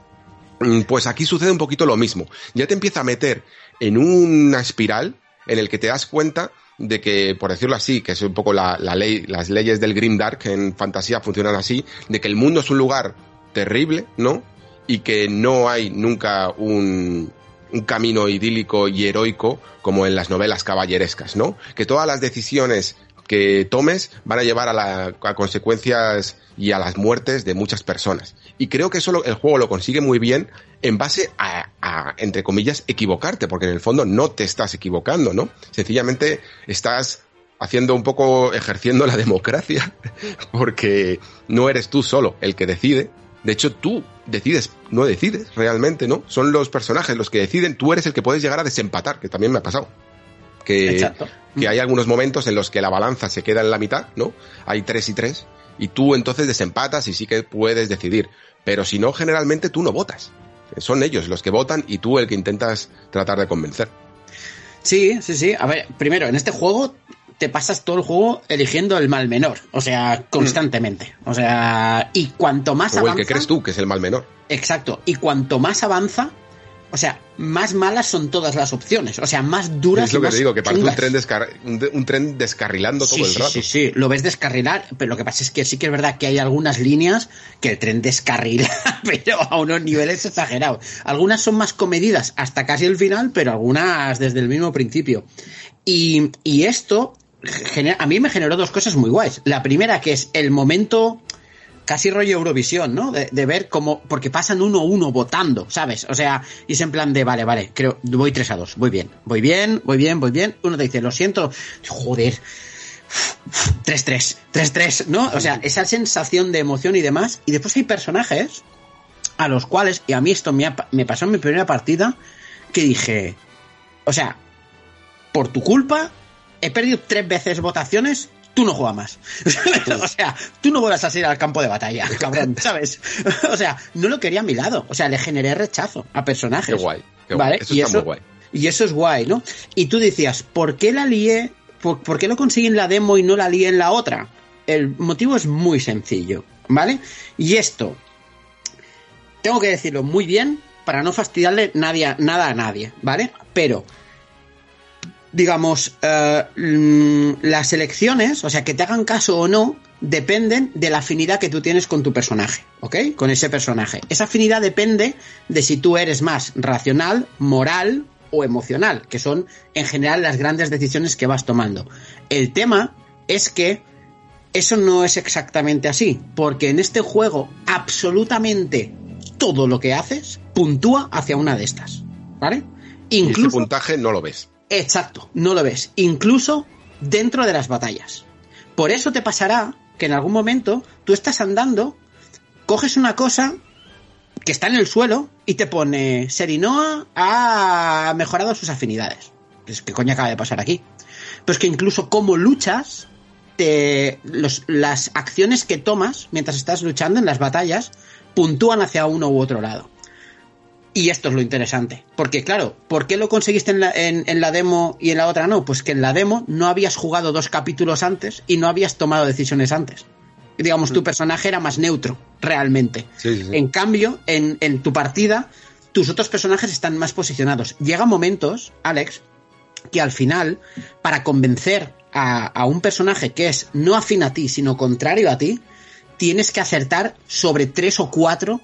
Mm, pues aquí sucede un poquito lo mismo. Ya te empieza a meter en una espiral en el que te das cuenta de que, por decirlo así, que es un poco la, ley, las leyes del Green Dark en fantasía funcionan así, de que el mundo es un lugar terrible, ¿no? Y que no hay nunca un, un camino idílico y heroico como en las novelas caballerescas, ¿no? Que todas las decisiones que tomes van a llevar a, la, a consecuencias y a las muertes de muchas personas. Y creo que eso el juego lo consigue muy bien en base a, a, entre comillas, equivocarte, porque en el fondo no te estás equivocando, ¿no? Sencillamente estás haciendo un poco, ejerciendo la democracia, porque no eres tú solo el que decide, de hecho, tú decides, no decides realmente, ¿no? Son los personajes los que deciden, tú eres el que puedes llegar a desempatar, que también me ha pasado. Que, que hay algunos momentos en los que la balanza se queda en la mitad, ¿no? Hay tres y tres, y tú entonces desempatas y sí que puedes decidir. Pero si no, generalmente tú no votas. Son ellos los que votan y tú el que intentas tratar de convencer. Sí, sí, sí. A ver, primero, en este juego te pasas todo el juego eligiendo el mal menor, o sea, constantemente. O sea, y cuanto más o avanza. el que crees tú, que es el mal menor. Exacto. Y cuanto más avanza, o sea, más malas son todas las opciones. O sea, más duras. Es lo que te digo, que parece un tren, un, tren, descarrilando todo el rato. Sí, sí, lo ves descarrilar, pero lo que pasa es que sí que es verdad que hay algunas líneas que el tren descarrila, pero a unos niveles exagerados. Algunas son más comedidas hasta casi el final, pero algunas desde el mismo principio. Y, y esto a mí me generó dos cosas muy guays. La primera, que es el momento casi rollo Eurovisión, ¿no? De, ver cómo, porque pasan uno a uno votando, ¿sabes? O sea, y es en plan de, vale, vale, creo, voy 3 a 2, voy bien, voy bien, voy bien, voy bien. Uno te dice, lo siento, joder, 3-3, 3-3, ¿no? O sea, esa sensación de emoción y demás. Y después hay personajes a los cuales, y a mí esto me, me pasó en mi primera partida, que dije, o sea, por tu culpa he perdido tres veces votaciones, tú no juegas más. o sea, tú no vuelvas a salir al campo de batalla, cabrón, ¿sabes? o sea, no lo quería a mi lado. O sea, le generé rechazo a personajes. Qué guay. ¿vale? y, eso, y eso es guay, ¿no? Y tú decías, ¿por qué la lié? ¿Por, ¿Por, qué lo conseguí en la demo y no la lié en la otra? El motivo es muy sencillo, ¿vale? Y esto, tengo que decirlo muy bien para no fastidiarle nadie, nada a nadie, ¿vale? Pero digamos, eh, mm, las elecciones, o sea, que te hagan caso o no, dependen de la afinidad que tú tienes con tu personaje, ¿ok? Con ese personaje. Esa afinidad depende de si tú eres más racional, moral o emocional, que son en general las grandes decisiones que vas tomando. El tema es que eso no es exactamente así, porque en este juego absolutamente todo lo que haces puntúa hacia una de estas, ¿vale? Incluso, y ese puntaje no lo ves. Exacto, no lo ves. Incluso dentro de las batallas. Por eso te pasará que en algún momento tú estás andando, coges una cosa que está en el suelo y te pone Serinoa ha mejorado sus afinidades. Pues, ¿Qué coño acaba de pasar aquí? Pues que incluso como luchas, te, las acciones que tomas mientras estás luchando en las batallas puntúan hacia uno u otro lado. Y esto es lo interesante. Porque, claro, ¿por qué lo conseguiste en la, en, la, demo y en la otra no? Pues que en la demo no habías jugado dos capítulos antes y no habías tomado decisiones antes. Digamos, tu mm. personaje era más neutro, realmente. En cambio, en, en tu partida, tus otros personajes están más posicionados. Llega momentos, Alex, que al final, para convencer a, a, un personaje que es no afín a ti, sino contrario a ti, tienes que acertar sobre tres o cuatro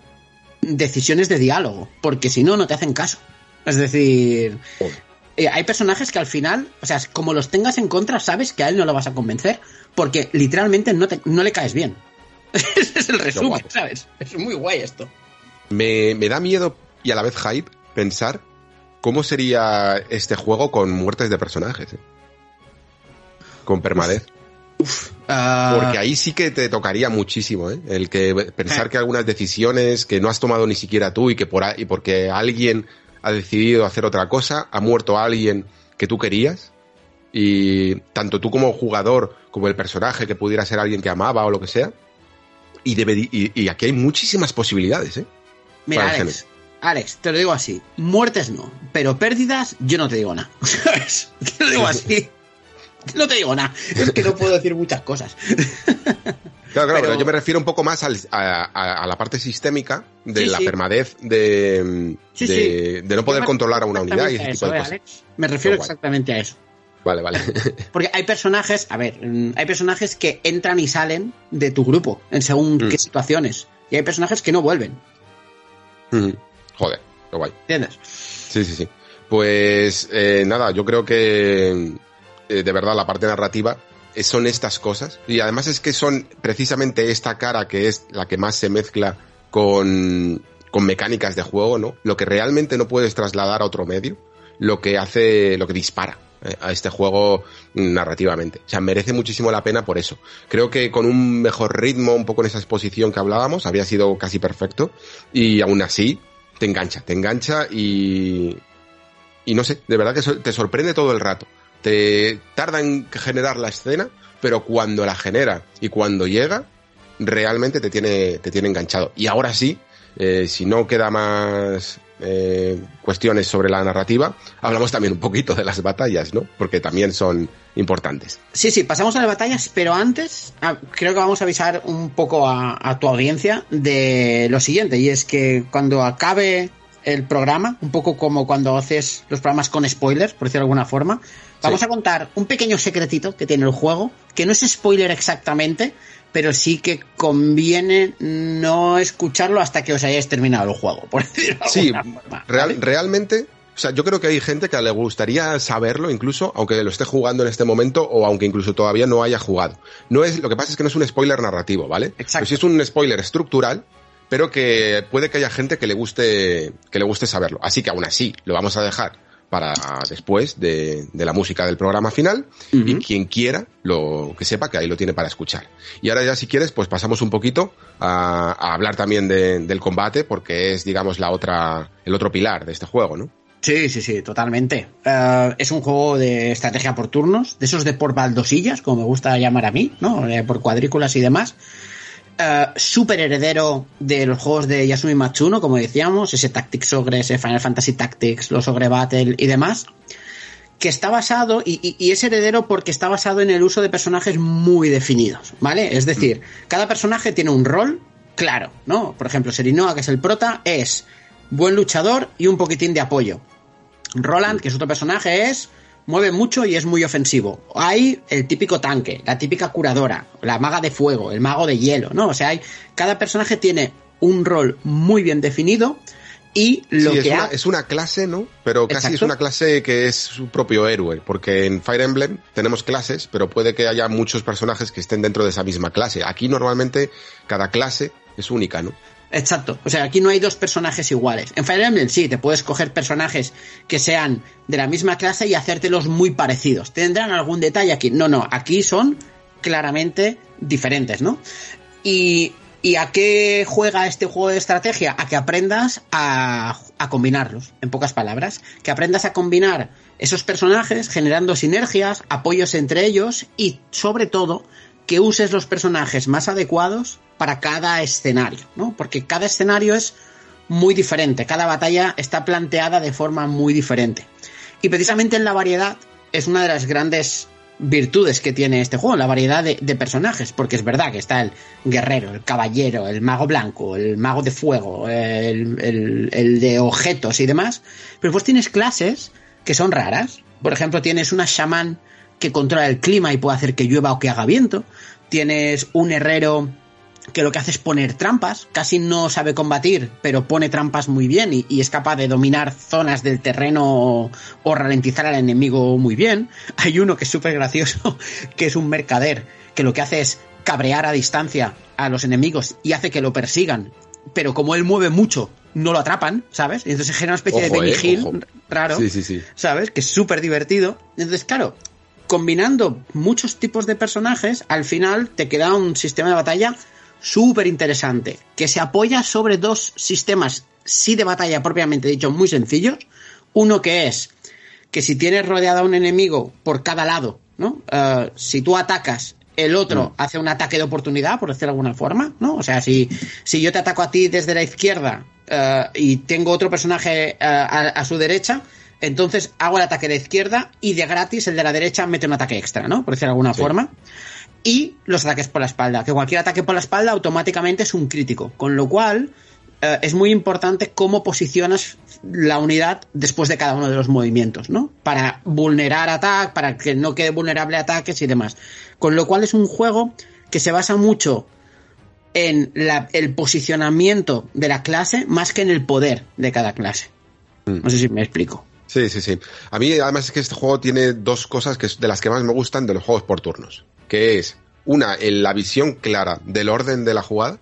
decisiones de diálogo, porque si no, no te hacen caso. Es decir, eh, hay personajes que al final, o sea, como los tengas en contra, sabes que a él no lo vas a convencer, porque literalmente no, te, no le caes bien. Ese es el resumen, ¿sabes? Es muy guay esto. Me, me da miedo y a la vez hype pensar cómo sería este juego con muertes de personajes. ¿eh? Con permadez. Ah. Porque ahí sí que te tocaría muchísimo, ¿eh? El que pensar eh. que algunas decisiones que no has tomado ni siquiera tú y que por y porque alguien ha decidido hacer otra cosa, ha muerto alguien que tú querías y tanto tú como jugador como el personaje que pudiera ser alguien que amaba o lo que sea. Y, debe, y, aquí hay muchísimas posibilidades, ¿eh? Mira, Alex, Alex, te lo digo así. Muertes no, pero pérdidas yo no te digo nada. te lo digo así. No te digo nada. Es que no puedo decir muchas cosas. Claro, claro, pero... yo me refiero un poco más a, la parte sistémica de la permadez de, de, no poder controlar a una unidad y ese tipo de cosas. Me refiero exactamente a eso. Vale, vale. Porque hay personajes, a ver, mm, hay personajes que entran y salen de tu grupo en según mm. qué situaciones. Y hay personajes que no vuelven. Mm. Joder, qué guay. ¿Entiendes? Sí, sí, sí. Pues eh, nada, yo creo que eh, de verdad la parte narrativa son estas cosas. Y además es que son precisamente esta cara que es la que más se mezcla con, con mecánicas de juego, ¿no? Lo que realmente no puedes trasladar a otro medio, lo que hace, lo que dispara eh, a este juego narrativamente. O sea, merece muchísimo la pena por eso. Creo que con un mejor ritmo, un poco en esa exposición que hablábamos, había sido casi perfecto. Y aún así, te engancha, te engancha y... Y no sé, de verdad que te sorprende todo el rato te tarda en generar la escena, pero cuando la genera y cuando llega, realmente te tiene, te tiene enganchado. Y ahora sí, eh, si no queda más eh, cuestiones sobre la narrativa, hablamos también un poquito de las batallas, ¿no? Porque también son importantes. Sí, sí, pasamos a las batallas, pero antes ah, creo que vamos a avisar un poco a, a tu audiencia de lo siguiente, y es que cuando acabe el programa, un poco como cuando haces los programas con spoilers, por decirlo de alguna forma, Vamos a contar un pequeño secretito que tiene el juego, que no es spoiler exactamente, pero sí que conviene no escucharlo hasta que os hayáis terminado el juego, por decirlo de sí, forma, realmente, o sea, yo creo que hay gente que le gustaría saberlo, incluso aunque lo esté jugando en este momento o aunque incluso todavía no haya jugado. No es, lo que pasa es que no es un spoiler narrativo, ¿vale? Exacto. sí es un spoiler estructural, pero que puede que haya gente que le guste, que le guste saberlo. Así que aún así, lo vamos a dejar para después de, la música del programa final y quien quiera lo que sepa que ahí lo tiene para escuchar. Y ahora ya si quieres pues pasamos un poquito a, hablar también del combate porque es digamos la otra el otro pilar de este juego, ¿no? Sí, sí, sí, totalmente. Eh, es un juego de estrategia por turnos, de esos de por baldosillas, como me gusta llamar a mí, ¿no? Eh, por cuadrículas y demás. Uh, super heredero de los juegos de Yasumi Matsuno, como decíamos, ese Tactics Ogre, ese Final Fantasy Tactics, los Ogre Battle y demás, que está basado, y, es heredero porque está basado en el uso de personajes muy definidos, ¿vale? Es decir, cada personaje tiene un rol claro, ¿no? Por ejemplo, Serinoa, que es el prota, es buen luchador y un poquitín de apoyo. Roland, que es otro personaje, es mueve mucho y es muy ofensivo. Hay el típico tanque, la típica curadora, la maga de fuego, el mago de hielo, ¿no? O sea, hay, cada personaje tiene un rol muy bien definido y lo que es, una, es una clase, ¿no? Pero casi es una clase que es su propio héroe, porque en Fire Emblem tenemos clases, pero puede que haya muchos personajes que estén dentro de esa misma clase. Aquí normalmente cada clase es única, ¿no? Exacto. O sea, aquí no hay dos personajes iguales. En Fire Emblem sí, te puedes coger personajes que sean de la misma clase y hacértelos muy parecidos. ¿Tendrán algún detalle aquí? No, no, aquí son claramente diferentes, ¿no? Y, ¿Y a qué juega este juego de estrategia? A que aprendas a, a combinarlos, en pocas palabras. Que aprendas a combinar esos personajes generando sinergias, apoyos entre ellos y, sobre todo, que uses los personajes más adecuados para cada escenario, ¿no? Porque cada escenario es muy diferente, cada batalla está planteada de forma muy diferente. Y precisamente en la variedad es una de las grandes virtudes que tiene este juego, la variedad de, personajes, porque es verdad que está el guerrero, el caballero, el mago blanco, el mago de fuego, el, el de objetos y demás, pero pues tienes clases que son raras. Por ejemplo, tienes una chamán que controla el clima y puede hacer que llueva o que haga viento. Tienes un herrero que lo que hace es poner trampas, casi no sabe combatir, pero pone trampas muy bien y, es capaz de dominar zonas del terreno o, ralentizar al enemigo muy bien. Hay uno que es súper gracioso, que es un mercader, que lo que hace es cabrear a distancia a los enemigos y hace que lo persigan, pero como él mueve mucho, no lo atrapan, ¿sabes? Y entonces genera una especie de Benny eh, raro, ¿sabes? Que es súper divertido. Entonces, claro, combinando muchos tipos de personajes, al final te queda un sistema de batalla súper interesante, que se apoya sobre dos sistemas, sí de batalla propiamente dicho, muy sencillos. Uno que es que si tienes rodeado a un enemigo por cada lado, ¿no? Eh, si tú atacas, el otro Mm. hace un ataque de oportunidad, por decirlo de alguna forma, ¿no? O sea, si, si yo te ataco a ti desde la izquierda eh, y tengo otro personaje eh, a, a su derecha, entonces hago el ataque de izquierda y de gratis el de la derecha mete un ataque extra, ¿no? Por decirlo de alguna Sí. forma. Y los ataques por la espalda, que cualquier ataque por la espalda automáticamente es un crítico, con lo cual eh, es muy importante cómo posicionas la unidad después de cada uno de los movimientos, ¿no? Para vulnerar ataque, para que no quede vulnerable a ataques y demás. Con lo cual es un juego que se basa mucho en la- el posicionamiento de la clase más que en el poder de cada clase. No sé si me explico. Sí, sí, sí. A mí además es que este juego tiene dos cosas que es de las que más me gustan de los juegos por turnos. Que es, una, en la visión clara del orden de la jugada,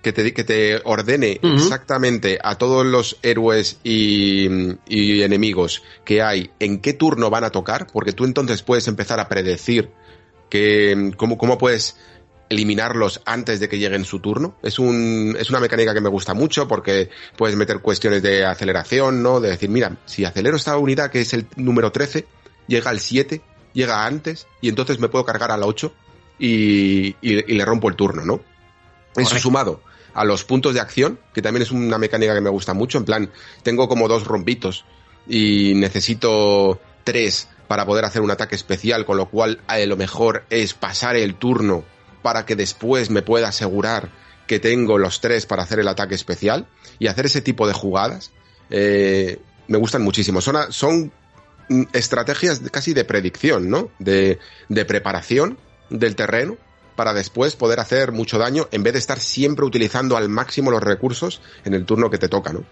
que te, que te ordene exactamente a todos los héroes y, y enemigos que hay en qué turno van a tocar, porque tú entonces puedes empezar a predecir que, cómo, cómo puedes eliminarlos antes de que lleguen su turno. Es, un, es una mecánica que me gusta mucho porque puedes meter cuestiones de aceleración, ¿no? De decir, mira, si acelero esta unidad que es el número 13, llega al 7, llega antes y entonces me puedo cargar al 8 y, y- y le rompo el turno, ¿no? Eso sumado a los puntos de acción, que también es una mecánica que me gusta mucho, en plan, tengo como dos rompitos y necesito tres para poder hacer un ataque especial, con lo cual eh, lo mejor es pasar el turno para que después me pueda asegurar que tengo los tres para hacer el ataque especial y hacer ese tipo de jugadas eh, me gustan muchísimo. Son, son mm, estrategias casi de predicción, ¿no? De, de preparación del terreno para después poder hacer mucho daño en vez de estar siempre utilizando al máximo los recursos en el turno que te toca, ¿no?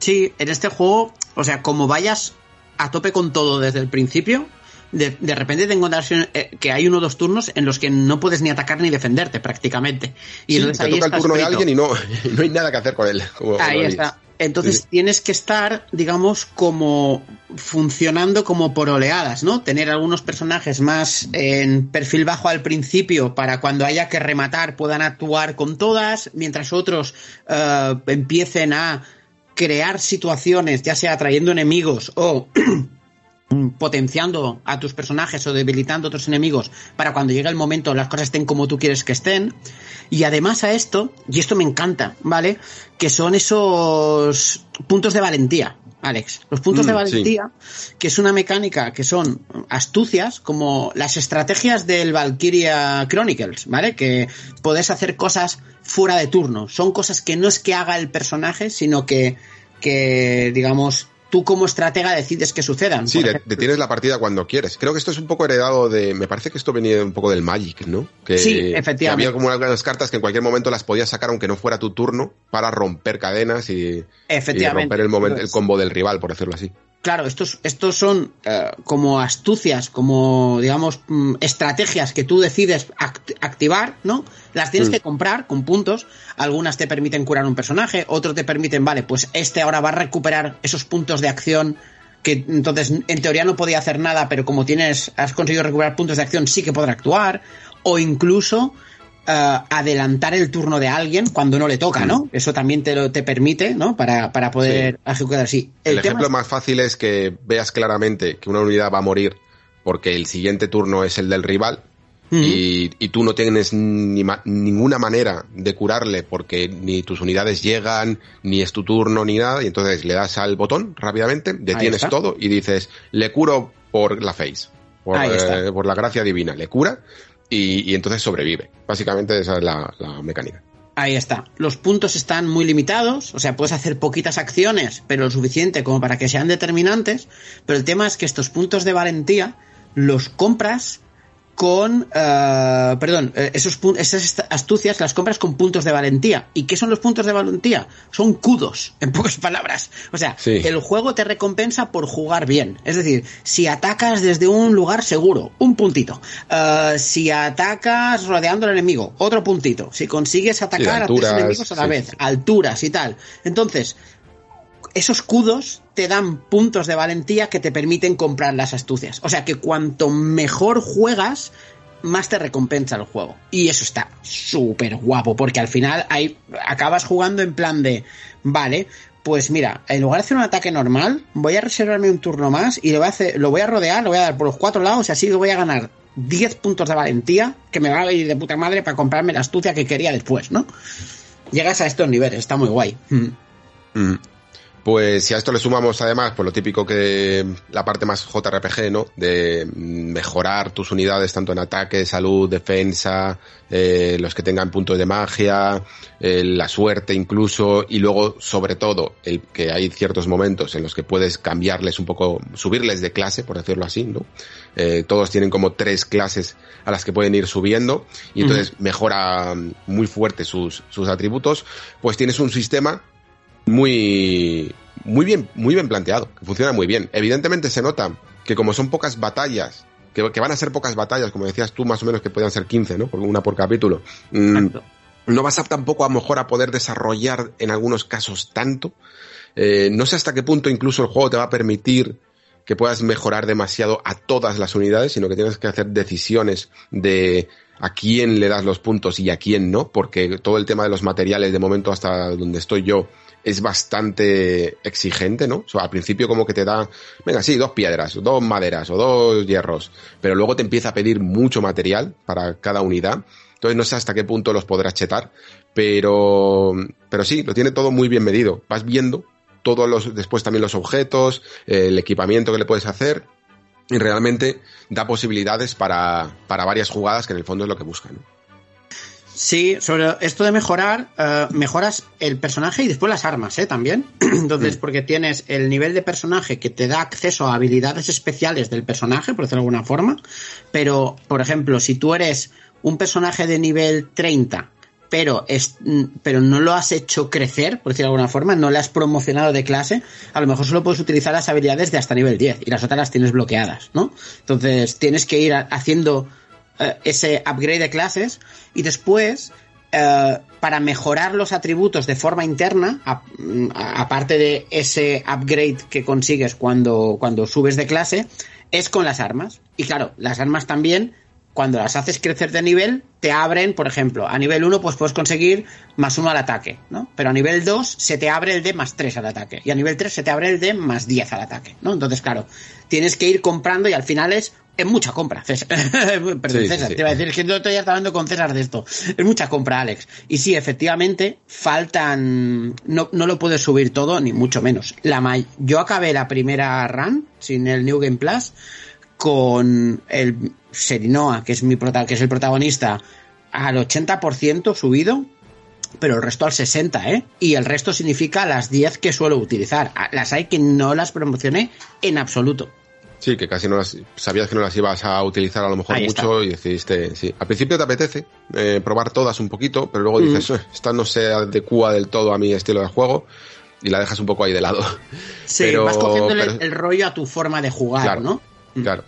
Sí, en este juego, o sea, como vayas a tope con todo desde el principio, de, de repente te encuentras en- eh, que hay uno o dos turnos en los que no puedes ni atacar ni defenderte prácticamente. Y Sí, entonces te ahí toca el turno de alguien y no, no hay nada que hacer con él. como- Ahí está. Entonces Sí. tienes que estar, digamos, como funcionando como por oleadas, ¿no? Tener algunos personajes más en perfil bajo al principio para cuando haya que rematar puedan actuar con todas, mientras otros eh, empiecen a crear situaciones, ya sea atrayendo enemigos o potenciando a tus personajes o debilitando a otros enemigos para cuando llegue el momento las cosas estén como tú quieres que estén. Y además a esto, y esto me encanta, ¿vale? Que son esos puntos de valentía, Alex. Los puntos Mm, de valentía, que es una mecánica que son astucias, como las estrategias del Valkyria Chronicles, ¿vale? Que podés hacer cosas fuera de turno. Son cosas que no es que haga el personaje, sino que, que digamos, tú como estratega decides que sucedan. Sí, detienes la partida cuando quieres. Creo que esto es un poco heredado de. Me parece que esto venía un poco del Magic, ¿no? Que, Sí, que efectivamente. había como algunas cartas que en cualquier momento las podías sacar aunque no fuera tu turno para romper cadenas y, y Efectivamente. romper el, momento, el combo del rival, por decirlo así. Claro, estos, estos son eh, como astucias, como digamos mm, estrategias que tú decides act- activar, ¿no? Las tienes Mm. que comprar con puntos. Algunas te permiten curar un personaje, otros te permiten, vale, pues este ahora va a recuperar esos puntos de acción que entonces en teoría no podía hacer nada, pero como tienes, has conseguido recuperar puntos de acción, sí que podrá actuar. O incluso eh, adelantar el turno de alguien cuando no le toca, ¿no? Eso también te lo te permite, ¿no? Para, para poder ejecutar así. El, ejemplo es- más fácil es que veas claramente que una unidad va a morir porque el siguiente turno es el del rival y, y tú no tienes ni ma- ninguna manera de curarle porque ni tus unidades llegan, ni es tu turno, ni nada, y entonces le das al botón rápidamente, detienes todo y dices, le curo por la face, por, eh, por la gracia divina, le cura y, entonces sobrevive. Básicamente esa es la, la mecánica. Ahí está. Los puntos están muy limitados, o sea, puedes hacer poquitas acciones, pero lo suficiente como para que sean determinantes. Pero el tema es que estos puntos de valentía los compras con, eh, perdón, eh, esos, esas astucias las compras con puntos de valentía. ¿Y qué son los puntos de valentía? Son kudos, en pocas palabras. O sea, Sí. el juego te recompensa por jugar bien. Es decir, si atacas desde un lugar seguro, un puntito. Eh, si atacas rodeando al enemigo, otro puntito. Si consigues atacar a tres enemigos a la sí. vez, alturas y tal. Entonces, esos kudos te dan puntos de valentía que te permiten comprar las astucias. O sea que cuanto mejor juegas, más te recompensa el juego. Y eso está súper guapo, porque al final acabas jugando en plan de, vale, pues mira, en lugar de hacer un ataque normal, voy a reservarme un turno más y lo voy a, hacer, lo voy a rodear, lo voy a dar por los cuatro lados y así voy a ganar 10 puntos de valentía que me va a ir de puta madre para comprarme la astucia que quería después, ¿no? Llegas a estos niveles, está muy guay. Mm. Mm. Pues si a esto le sumamos además, pues lo típico que la parte más JRPG, ¿no? De mejorar tus unidades tanto en ataque, salud, defensa, eh, los que tengan puntos de magia, eh, la suerte incluso, y luego sobre todo el que hay ciertos momentos en los que puedes cambiarles un poco, subirles de clase, por decirlo así, ¿no? Eh, todos tienen como tres clases a las que pueden ir subiendo y entonces mejora muy fuerte sus, sus atributos, pues tienes un sistema muy, muy bien, muy bien planteado, que funciona muy bien. Evidentemente se nota que como son pocas batallas, que, van a ser pocas batallas, como decías tú, más o menos que puedan ser 15, ¿no? Una por capítulo. Mm, no vas a tampoco a lo mejor a poder desarrollar en algunos casos tanto. Eh, no sé hasta qué punto incluso el juego te va a permitir que puedas mejorar demasiado a todas las unidades, sino que tienes que hacer decisiones de a quién le das los puntos y a quién no, porque todo el tema de los materiales, de momento hasta donde estoy yo, es bastante exigente, ¿no? O sea, al principio como que te da, venga, sí, dos piedras, dos maderas o dos hierros, pero luego te empieza a pedir mucho material para cada unidad. Entonces no sé hasta qué punto los podrás chetar, pero, pero sí, lo tiene todo muy bien medido. Vas viendo todos los, después también los objetos, el equipamiento que le puedes hacer, y realmente da posibilidades para, para varias jugadas que en el fondo es lo que buscan. Sí, sobre esto de mejorar, eh, mejoras el personaje y después las armas, ¿eh? También. Entonces, mm. porque tienes el nivel de personaje que te da acceso a habilidades especiales del personaje, por decirlo de alguna forma. Pero, por ejemplo, si tú eres un personaje de nivel 30, pero, es, mm, pero no lo has hecho crecer, por decirlo de alguna forma, no le has promocionado de clase, a lo mejor solo puedes utilizar las habilidades de hasta nivel 10 y las otras las tienes bloqueadas, ¿no? Entonces, tienes que ir haciendo eh, ese upgrade de clases y después eh, para mejorar los atributos de forma interna, aparte de ese upgrade que consigues cuando, cuando subes de clase, es con las armas. Y claro, las armas también, cuando las haces crecer de nivel, te abren, por ejemplo, a nivel 1 pues puedes conseguir más 1 al ataque, ¿no? Pero a nivel 2 se te abre el de más 3 al ataque. Y a nivel 3 se te abre el de más 10 al ataque, ¿no? Entonces, claro, tienes que ir comprando y al final es es mucha compra, César. Perdón, César, te iba a decir, que no estoy hablando con César de esto. Es mucha compra, Alex. Y sí, efectivamente, faltan. No, no lo puedes subir todo, ni mucho menos. La Yo acabé la primera run sin el New Game Plus con el Serinoa, que es, mi prota que es el protagonista, al 80% subido, pero el resto al 60, ¿eh? Y el resto significa las 10 que suelo utilizar. Las hay que no las promocioné en absoluto. Sí, que casi no las sabías que no las ibas a utilizar a lo mejor mucho y decidiste, sí. Al principio te apetece eh, probar todas un poquito, pero luego dices, eh, esta no se adecua del todo a mi estilo de juego y la dejas un poco ahí de lado. Sí, vas cogiendo el rollo a tu forma de jugar, ¿no? Claro.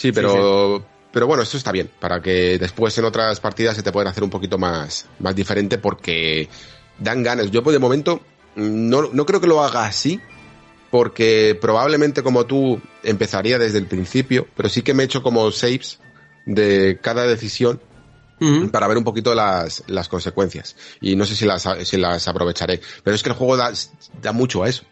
Sí, pero, pero bueno, esto está bien, para que después en otras partidas se te puedan hacer un poquito más, más diferente porque dan ganas. Yo pues de momento no, no creo que lo haga así, porque probablemente como tú empezaría desde el principio, pero sí que me he hecho como saves de cada decisión para ver un poquito las, las consecuencias. Y no sé si las, si las aprovecharé. Pero es que el juego da, da mucho a eso,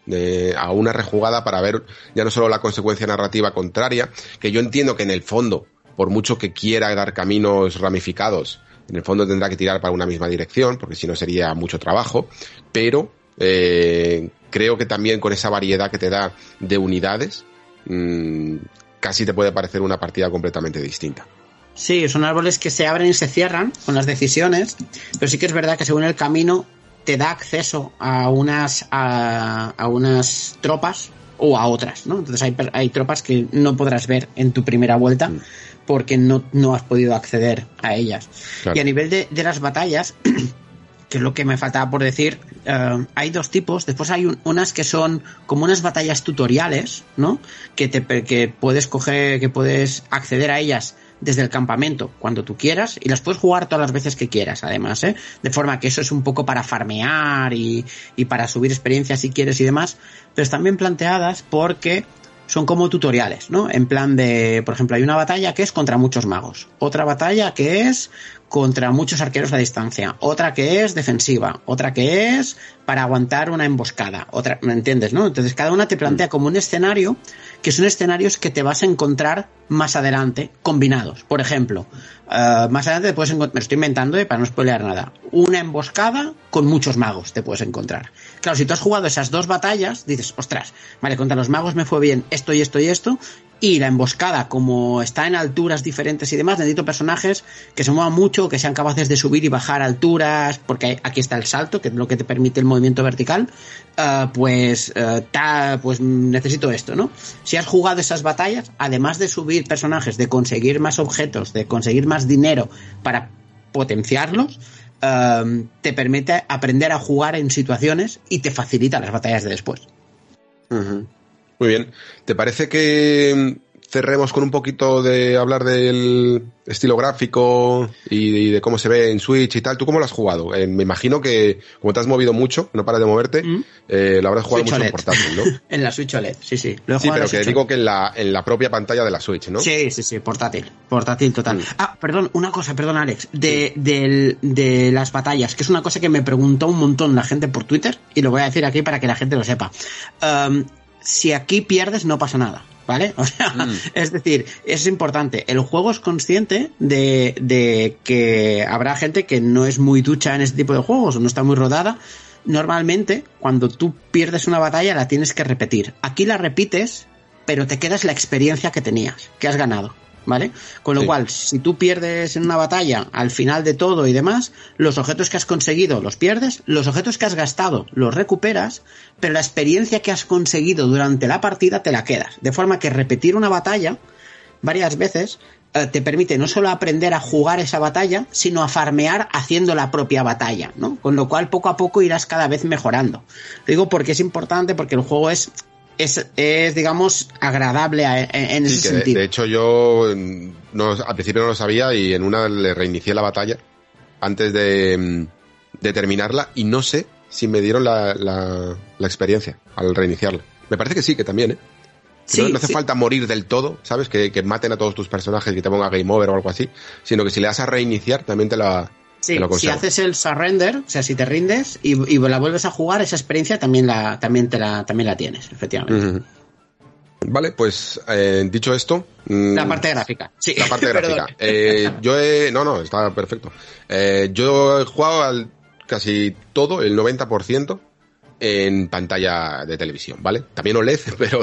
a una rejugada para ver ya no solo la consecuencia narrativa contraria, que yo entiendo que en el fondo, por mucho que quiera dar caminos ramificados, en el fondo tendrá que tirar para una misma dirección, porque si no sería mucho trabajo, pero eh, creo que también con esa variedad que te da de unidades, mmm, casi te puede parecer una partida completamente distinta. Sí, son árboles que se abren y se cierran con las decisiones, pero sí que es verdad que según el camino te da acceso a unas, a, a unas tropas o a otras, ¿no? Entonces hay, hay, tropas que no podrás ver en tu primera vuelta mm. porque no, no, has podido acceder a ellas. Claro. Y a nivel de, de las batallas, que es lo que me faltaba por decir, uh, hay dos tipos. Después hay un, unas que son como unas batallas tutoriales, ¿no? Que, te, que puedes coger, que puedes acceder a ellas desde el campamento cuando tú quieras y las puedes jugar todas las veces que quieras, además, ¿eh? De forma que eso es un poco para farmear y, y para subir experiencia si quieres y demás, pero están bien planteadas porque son como tutoriales, ¿no? En plan de, por ejemplo, hay una batalla que es contra muchos magos, otra batalla que es contra muchos arqueros a distancia, otra que es defensiva, otra que es para aguantar una emboscada, otra, ¿me entiendes, no? Entonces cada una te plantea como un escenario que son escenarios que te vas a encontrar más adelante combinados. Por ejemplo, eh, más adelante te puedes encontrar, me estoy inventando eh, para no spoilear nada, una emboscada con muchos magos te puedes encontrar. Claro, si tú has jugado esas dos batallas, dices, ostras, vale, contra los magos me fue bien esto y esto y esto, y la emboscada, como está en alturas diferentes y demás, necesito personajes que se muevan mucho, que sean capaces de subir y bajar alturas, porque aquí está el salto, que es lo que te permite el movimiento vertical. Uh, pues, ta, pues necesito esto, ¿no? Si has jugado esas batallas, además de subir personajes, de conseguir más objetos, de conseguir más dinero para potenciarlos, uh, te permite aprender a jugar en situaciones y te facilita las batallas de después. Muy bien. ¿Te parece que cerremos con un poquito de hablar del estilo gráfico y de, cómo se ve en Switch y tal? ¿Tú cómo lo has jugado? Eh, me imagino que como te has movido mucho, no paras de moverte, mm. eh, lo habrás jugado Switch mucho en portátil, ¿no? en la Switch OLED, sí, sí. Lo he sí, pero que digo OLED. que en la, en la propia pantalla de la Switch, ¿no? Sí, sí, sí, portátil, portátil total. Mm. Ah, perdón, una cosa, perdón Alex, de, del- de las batallas, que es una cosa que me preguntó un montón la gente por Twitter, y lo voy a decir aquí para que la gente lo sepa. Um, si aquí pierdes no pasa nada, ¿vale? O sea, Mm. es decir, es importante. El juego es consciente de, de que habrá gente que no es muy ducha en este tipo de juegos o no está muy rodada. Normalmente, cuando tú pierdes una batalla, la tienes que repetir. Aquí la repites, pero te quedas la experiencia que tenías, que has ganado. ¿Vale? Con lo Sí. cual, si tú pierdes en una batalla al final de todo y demás, los objetos que has conseguido los pierdes, los objetos que has gastado los recuperas, pero la experiencia que has conseguido durante la partida te la quedas. De forma que repetir una batalla varias veces eh, te permite no solo aprender a jugar esa batalla, sino a farmear haciendo la propia batalla, ¿no? Con lo cual poco a poco irás cada vez mejorando. Lo digo porque es importante, porque el juego es, es, es digamos, agradable a- en, en Sí, ese que de, sentido. de hecho yo mm, no, al principio no lo sabía y en una le reinicié la batalla antes de, mm, de terminarla y no sé si me dieron la, la, la experiencia al reiniciarla. Me parece que sí, que también, ¿eh? Sí, no, no hace sí. falta morir del todo, ¿sabes? Que, que maten a todos tus personajes, que te ponga game over o algo así, sino que si le das a reiniciar también te la, Sí, si haces el surrender, o sea, si te rindes y, y la vuelves a jugar, esa experiencia también la, también te la, también la tienes, efectivamente. Vale, pues eh, dicho esto... mm, La parte gráfica. Sí, La parte gráfica. Eh, yo he. No, no, está perfecto. Eh, yo he jugado al casi todo, el 90%, en pantalla de televisión, ¿vale? También OLED, pero,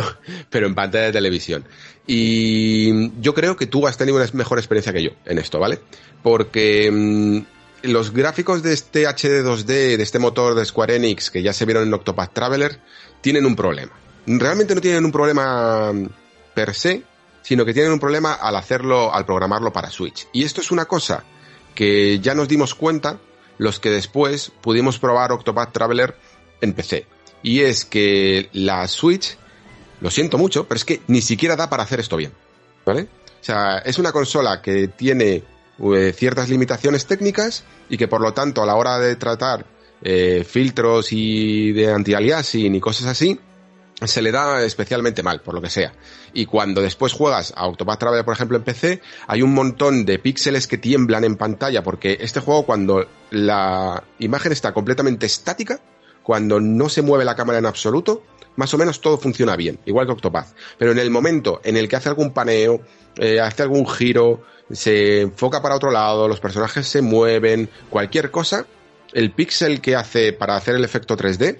pero en pantalla de televisión. Y yo creo que tú has tenido una mejor experiencia que yo en esto, ¿vale? Porque mm, los gráficos de este HD 2D, de este motor de Square Enix, que ya se vieron en Octopath Traveler, tienen un problema. Realmente no tienen un problema mm, per se, sino que tienen un problema al hacerlo, al programarlo para Switch. Y esto es una cosa que ya nos dimos cuenta los que después pudimos probar Octopath Traveler en PC. Y es que la Switch, lo siento mucho, pero es que ni siquiera da para hacer esto bien. ¿Vale? O sea, es una consola que tiene eh, ciertas limitaciones técnicas y que por lo tanto a la hora de tratar eh, filtros y de anti-aliasing y cosas así, se le da especialmente mal, por lo que sea. Y cuando después juegas a Octopath Traveler, por ejemplo, en PC, hay un montón de píxeles que tiemblan en pantalla, porque este juego, cuando la imagen está completamente estática, cuando no se mueve la cámara en absoluto, más o menos todo funciona bien, igual que Octopath. Pero en el momento en el que hace algún paneo, eh, hace algún giro, se enfoca para otro lado, los personajes se mueven, cualquier cosa, el píxel que hace para hacer el efecto 3D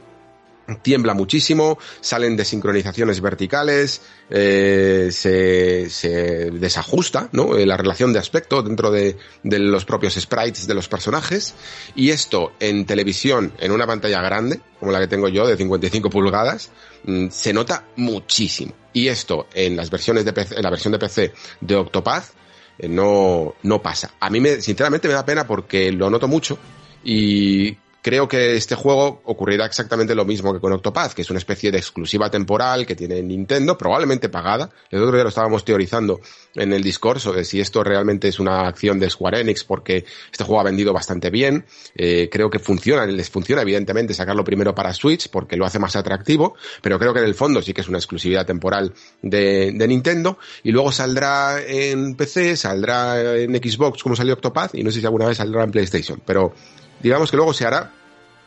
tiembla muchísimo, salen desincronizaciones verticales, eh, se, se desajusta ¿no? Eh, la relación de aspecto dentro de, de los propios sprites de los personajes y esto en televisión, en una pantalla grande, como la que tengo yo de 55 pulgadas, mm, se nota muchísimo. Y esto en las versiones de PC, en la versión de PC de Octopath eh, no, no pasa. A mí me, sinceramente me da pena porque lo noto mucho y creo que este juego ocurrirá exactamente lo mismo que con Octopath, que es una especie de exclusiva temporal que tiene Nintendo, probablemente pagada. El otro día lo estábamos teorizando en el Discord sobre si esto realmente es una acción de Square Enix, porque este juego ha vendido bastante bien. Eh, creo que funciona, les funciona evidentemente sacarlo primero para Switch, porque lo hace más atractivo, pero creo que en el fondo sí que es una exclusividad temporal de, de Nintendo. Y luego saldrá en PC, saldrá en Xbox como salió Octopath, y no sé si alguna vez saldrá en PlayStation, pero digamos que luego se hará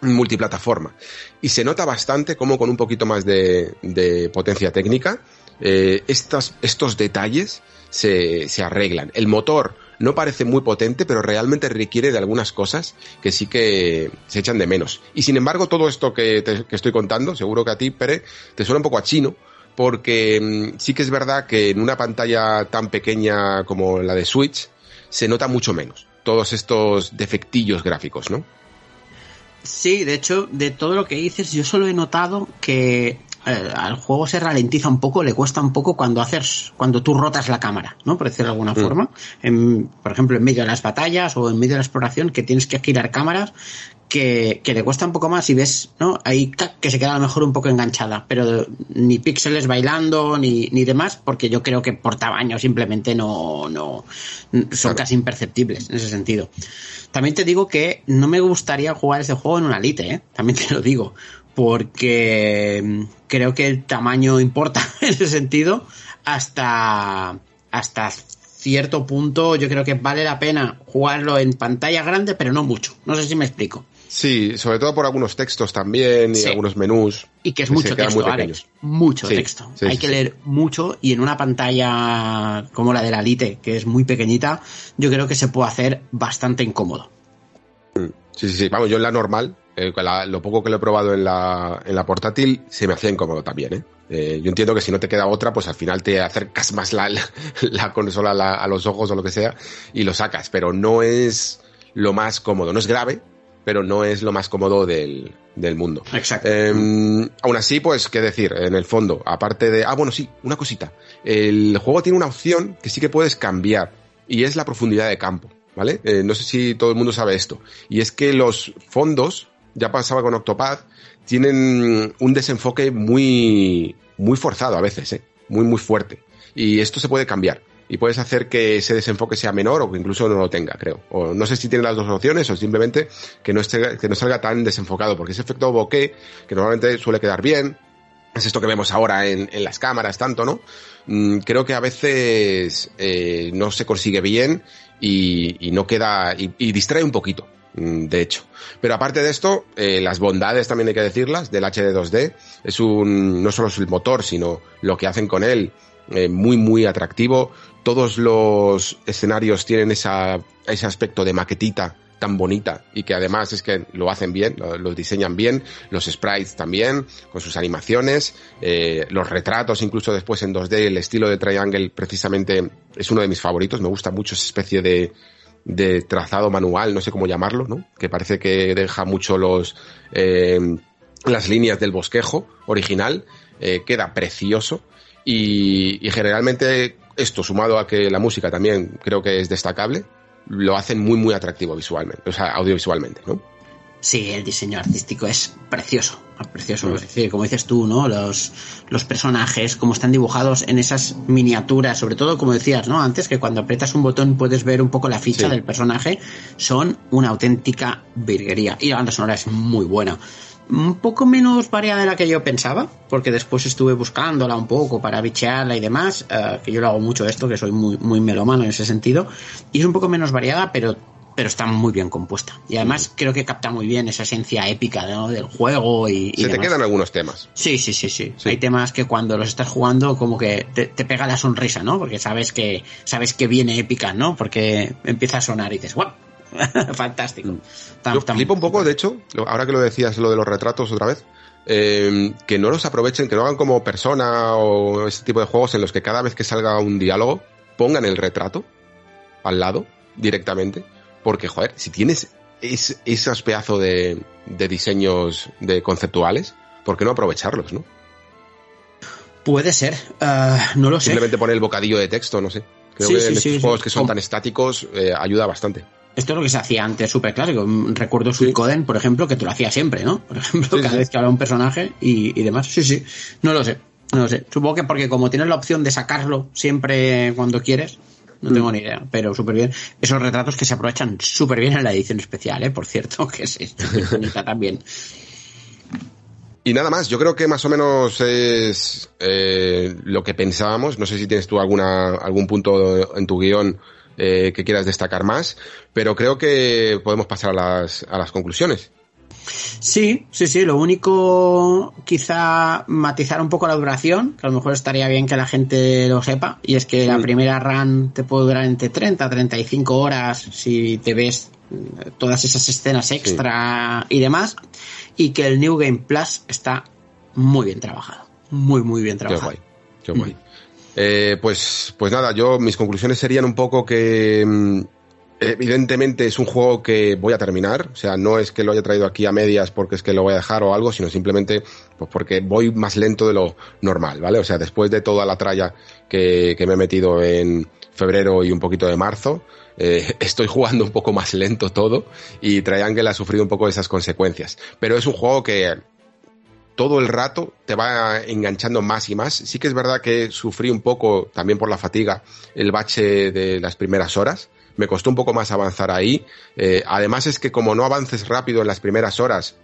multiplataforma. Y se nota bastante como con un poquito más de, potencia técnica, eh, estas, estos detalles se, se arreglan. El motor no parece muy potente, pero realmente requiere de algunas cosas que sí que se echan de menos. Y sin embargo, todo esto que, te, que estoy contando, seguro que a ti, Pere, te suena un poco a chino, porque mm, sí que es verdad que en una pantalla tan pequeña como la de Switch, se nota mucho menos todos estos defectillos gráficos, ¿no? Sí, de hecho, de todo lo que dices, yo solo he notado que eh, al juego se ralentiza un poco, le cuesta un poco cuando haces, cuando tú rotas la cámara, ¿no? Por decirlo de alguna mm. forma. En, por ejemplo, en medio de las batallas o en medio de la exploración, que tienes que girar cámaras, que, que le cuesta un poco más y ves, ¿no? Ahí que se queda a lo mejor un poco enganchada, pero ni píxeles bailando ni, ni demás, porque yo creo que por tamaño simplemente no, no son claro. casi imperceptibles en ese sentido. También te digo que no me gustaría jugar este juego en una Lite, ¿eh? También te lo digo, porque creo que el tamaño importa en ese sentido hasta, hasta cierto punto yo creo que vale la pena jugarlo en pantalla grande, pero no mucho. No sé si me explico. Sí, sobre todo por algunos textos también y algunos menús. Y que es mucho texto, Alex. Mucho sí, texto. Sí, Hay que leer mucho y en una pantalla como la de la Lite, que es muy pequeñita, yo creo que se puede hacer bastante incómodo. Sí, sí, sí. Vamos, yo en la normal, eh, la, lo poco que lo he probado en la, en la portátil, se me hacía incómodo también, ¿eh? Eh, yo entiendo que si no te queda otra, pues al final te acercas más la, la, la consola a, la, a, los ojos o lo que sea y lo sacas, pero no es lo más cómodo. No es grave, pero no es lo más cómodo del, del mundo. Exacto. Eh, aún así, pues, qué decir, en el fondo, aparte de... Ah, bueno, sí, una cosita. El juego tiene una opción que sí que puedes cambiar y es la profundidad de campo, ¿vale? Eh, no sé si todo el mundo sabe esto. Y es que los fondos, ya pasaba con Octopath, tienen un desenfoque muy, muy forzado a veces, ¿eh? Muy, muy fuerte. Y esto se puede cambiar. Y puedes hacer que ese desenfoque sea menor o que incluso no lo tenga, creo. O no sé si tiene las dos opciones o simplemente que no, esté, que no salga tan desenfocado, porque ese efecto bokeh, que normalmente suele quedar bien, es esto que vemos ahora en, en las cámaras tanto, ¿no? Mm, creo que a veces eh, no se consigue bien y, y no queda, y, y distrae un poquito mm, de hecho. Pero aparte de esto, eh, las bondades también hay que decirlas del HD 2D. Es un, no solo es el motor, sino lo que hacen con él, eh, muy, muy atractivo. Todos los escenarios tienen esa, ese aspecto de maquetita tan bonita y que además es que lo hacen bien, lo, lo diseñan bien, los sprites también, con sus animaciones, eh, los retratos incluso después en 2D, el estilo de Triangle precisamente es uno de mis favoritos, me gusta mucho esa especie de, de trazado manual, no sé cómo llamarlo, ¿no? Que parece que deja mucho los eh, las líneas del bosquejo original, eh, queda precioso y, y, generalmente esto sumado a que la música también creo que es destacable, lo hacen muy muy atractivo visualmente, o sea, audiovisualmente, ¿no? Sí, el diseño artístico es precioso, precioso. Es decir, como dices tú, ¿no? Los, los personajes, como están dibujados en esas miniaturas, sobre todo, como decías, ¿no? Antes, que cuando aprietas un botón puedes ver un poco la ficha sí. del personaje, son una auténtica virguería. Y la banda sonora es muy buena. Un poco menos variada de la que yo pensaba, porque después estuve buscándola un poco para bichearla y demás, uh, que yo lo hago mucho esto, que soy muy, muy melómano en ese sentido, y es un poco menos variada, pero pero está muy bien compuesta. Y además creo que capta muy bien esa esencia épica ¿no? del juego y, y Se demás. te quedan algunos temas. Sí, sí, sí, sí, sí, Hay temas que cuando los estás jugando como que te, te, pega la sonrisa, ¿no? Porque sabes que sabes que viene épica, ¿no? Porque empieza a sonar y dices, ¡guau! Fantástico. Tan, Yo flipo un poco, de hecho, ahora que lo decías, lo de los retratos otra vez, eh, que no los aprovechen, que no hagan como persona o ese tipo de juegos en los que cada vez que salga un diálogo pongan el retrato al lado directamente porque, joder, si tienes es, esos pedazos de, de, diseños de conceptuales, ¿por qué no aprovecharlos, no? Puede ser, uh, no lo Simplemente sé. poner el bocadillo de texto, no sé. Creo sí, que sí, en estos sí, juegos que son tan estáticos eh, ayuda bastante. Esto es lo que se hacía antes, súper clásico. Recuerdo Suicoden, por ejemplo, que te lo hacía siempre, ¿no? Por ejemplo, cada vez que hablaba un personaje y, y demás. Sí, sí. No lo sé. No lo sé. Supongo que porque como tienes la opción de sacarlo siempre cuando quieres, no tengo ni idea, pero súper bien. Esos retratos que se aprovechan súper bien en la edición especial, ¿eh? Por cierto, que es, es bonita también. Y nada más, yo creo que más o menos es eh, lo que pensábamos. No sé si tienes tú alguna, algún punto en tu guion eh, que quieras destacar más, pero creo que podemos pasar a las, a las conclusiones. Sí, sí, sí. Lo único, quizá matizar un poco la duración, que a lo mejor estaría bien que la gente lo sepa. Y es que la primera run te puede durar entre 30 a 35 horas si te ves eh, todas esas escenas extra y demás. Y que el New Game Plus está muy bien trabajado. Muy, muy bien trabajado. Qué guay. Qué guay. Eh, pues, pues nada, yo mis conclusiones serían un poco que mm, evidentemente es un juego que voy a terminar, o sea, no es que lo haya traído aquí a medias porque es que lo voy a dejar o algo, sino simplemente pues porque voy más lento de lo normal, ¿vale? O sea, después de toda la tralla que, que me he metido en febrero y un poquito de marzo, eh, estoy jugando un poco más lento todo y Triangle ha sufrido un poco esas consecuencias. Pero es un juego que todo el rato te va enganchando más y más. Sí que es verdad que sufrí un poco, también por la fatiga, el bache de las primeras horas me costó un poco más avanzar ahí. Eh, además es que como no avances rápido en las primeras horas,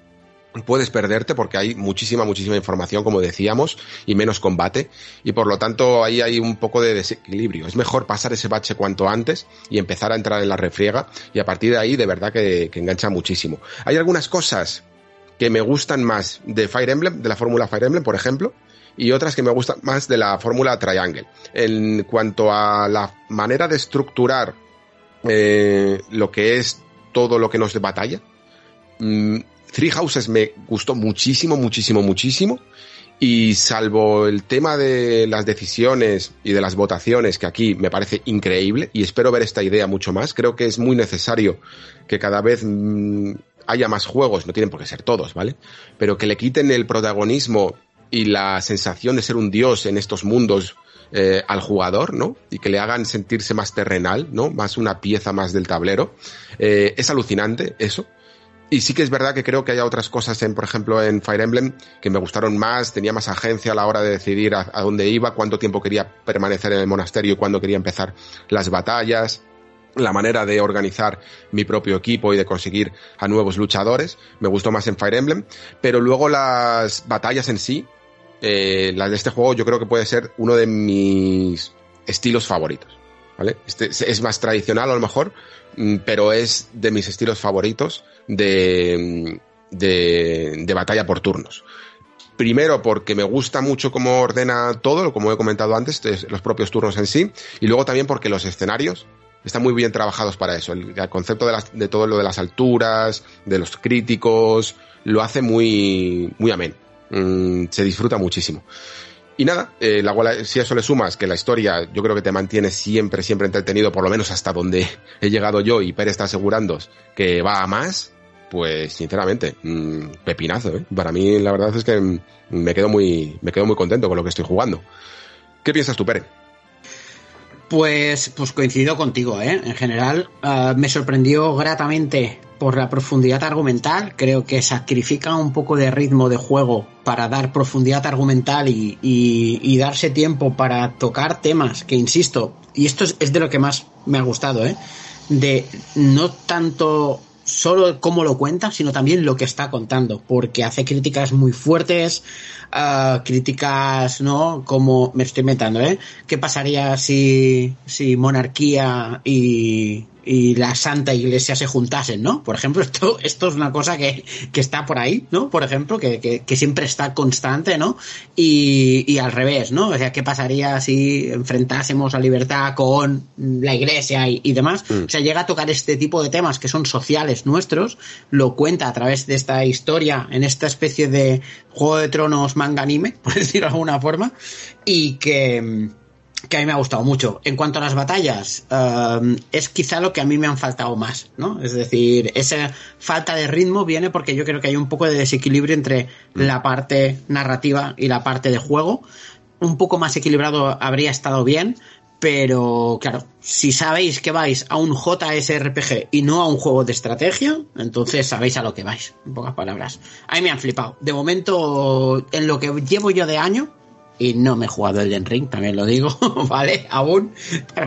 puedes perderte porque hay muchísima, muchísima información, como decíamos, y menos combate, y por lo tanto ahí hay un poco de desequilibrio. Es mejor pasar ese bache cuanto antes y empezar a entrar en la refriega, y a partir de ahí de verdad que, que engancha muchísimo. Hay algunas cosas que me gustan más de Fire Emblem, de la fórmula Fire Emblem, por ejemplo, y otras que me gustan más de la fórmula Triangle. En cuanto a la manera de estructurar eh, lo que es todo lo que nos de batalla. Mm, Three Houses me gustó muchísimo, muchísimo, muchísimo. Y salvo el tema de las decisiones y de las votaciones, que aquí me parece increíble, y espero ver esta idea mucho más, creo que es muy necesario que cada vez mm, haya más juegos, no tienen por qué ser todos, ¿vale? Pero que le quiten el protagonismo y la sensación de ser un dios en estos mundos eh, al jugador, ¿no? Y que le hagan sentirse más terrenal, ¿no? Más una pieza más del tablero. Eh, es alucinante eso. Y sí que es verdad que creo que hay otras cosas en, por ejemplo, en Fire Emblem que me gustaron más, tenía más agencia a la hora de decidir a, dónde iba, cuánto tiempo quería permanecer en el monasterio y cuándo quería empezar las batallas, la manera de organizar mi propio equipo y de conseguir a nuevos luchadores, me gustó más en Fire Emblem, pero luego las batallas en sí, eh, la de este juego yo creo que puede ser uno de mis estilos favoritos. ¿Vale? Este es más tradicional a lo mejor, mm, pero es de mis estilos favoritos de, mm, de, de batalla por turnos. Primero porque me gusta mucho cómo ordena todo, como he comentado antes, los propios turnos en sí, y luego también porque los escenarios están muy bien trabajados para eso. El, concepto de, las, de, todo lo de las alturas, de los críticos, lo hace muy, muy ameno mmm, se disfruta muchísimo. Y nada, eh, la, si a eso le sumas que la historia yo creo que te mantiene siempre, siempre entretenido, por lo menos hasta donde he llegado yo y Pérez está asegurando que va a más, pues sinceramente, mmm, pepinazo, ¿eh? Para mí la verdad es que me quedo muy, me quedo muy contento con lo que estoy jugando. ¿Qué piensas tú, Pérez? Pues, pues coincido contigo, ¿eh? En general, uh, me sorprendió gratamente por la profundidad argumental. Creo que sacrifica un poco de ritmo de juego para dar profundidad argumental y, y, y darse tiempo para tocar temas que, insisto, y esto es, es, de lo que más me ha gustado, ¿eh? De no tanto solo cómo lo cuenta, sino también lo que está contando, porque hace críticas muy fuertes, uh, críticas, ¿no? Como, me estoy inventando, ¿eh? ¿Qué pasaría si, si monarquía y, y la Santa Iglesia se juntasen, ¿no? Por ejemplo, esto, esto es una cosa que, que está por ahí, ¿no? Por ejemplo, que, que, que siempre está constante, ¿no? Y, y, al revés, ¿no? O sea, ¿qué pasaría si enfrentásemos a libertad con la Iglesia y, y demás? Mm. O sea, llega a tocar este tipo de temas que son sociales nuestros, lo cuenta a través de esta historia, en esta especie de Juego de Tronos manga anime, por decirlo de alguna forma, y que que a mí me ha gustado mucho. En cuanto a las batallas, um, es quizá lo que a mí me han faltado más, ¿no? Es decir, esa falta de ritmo viene porque yo creo que hay un poco de desequilibrio entre la parte narrativa y la parte de juego. Un poco más equilibrado habría estado bien, Pero claro, si sabéis que vais a un JSRPG y no a un juego de estrategia, entonces sabéis a lo que vais, en pocas palabras. A mí me han flipado. De momento, en lo que llevo yo de año, y no me he jugado el Ring, también lo digo, ¿vale? Aún,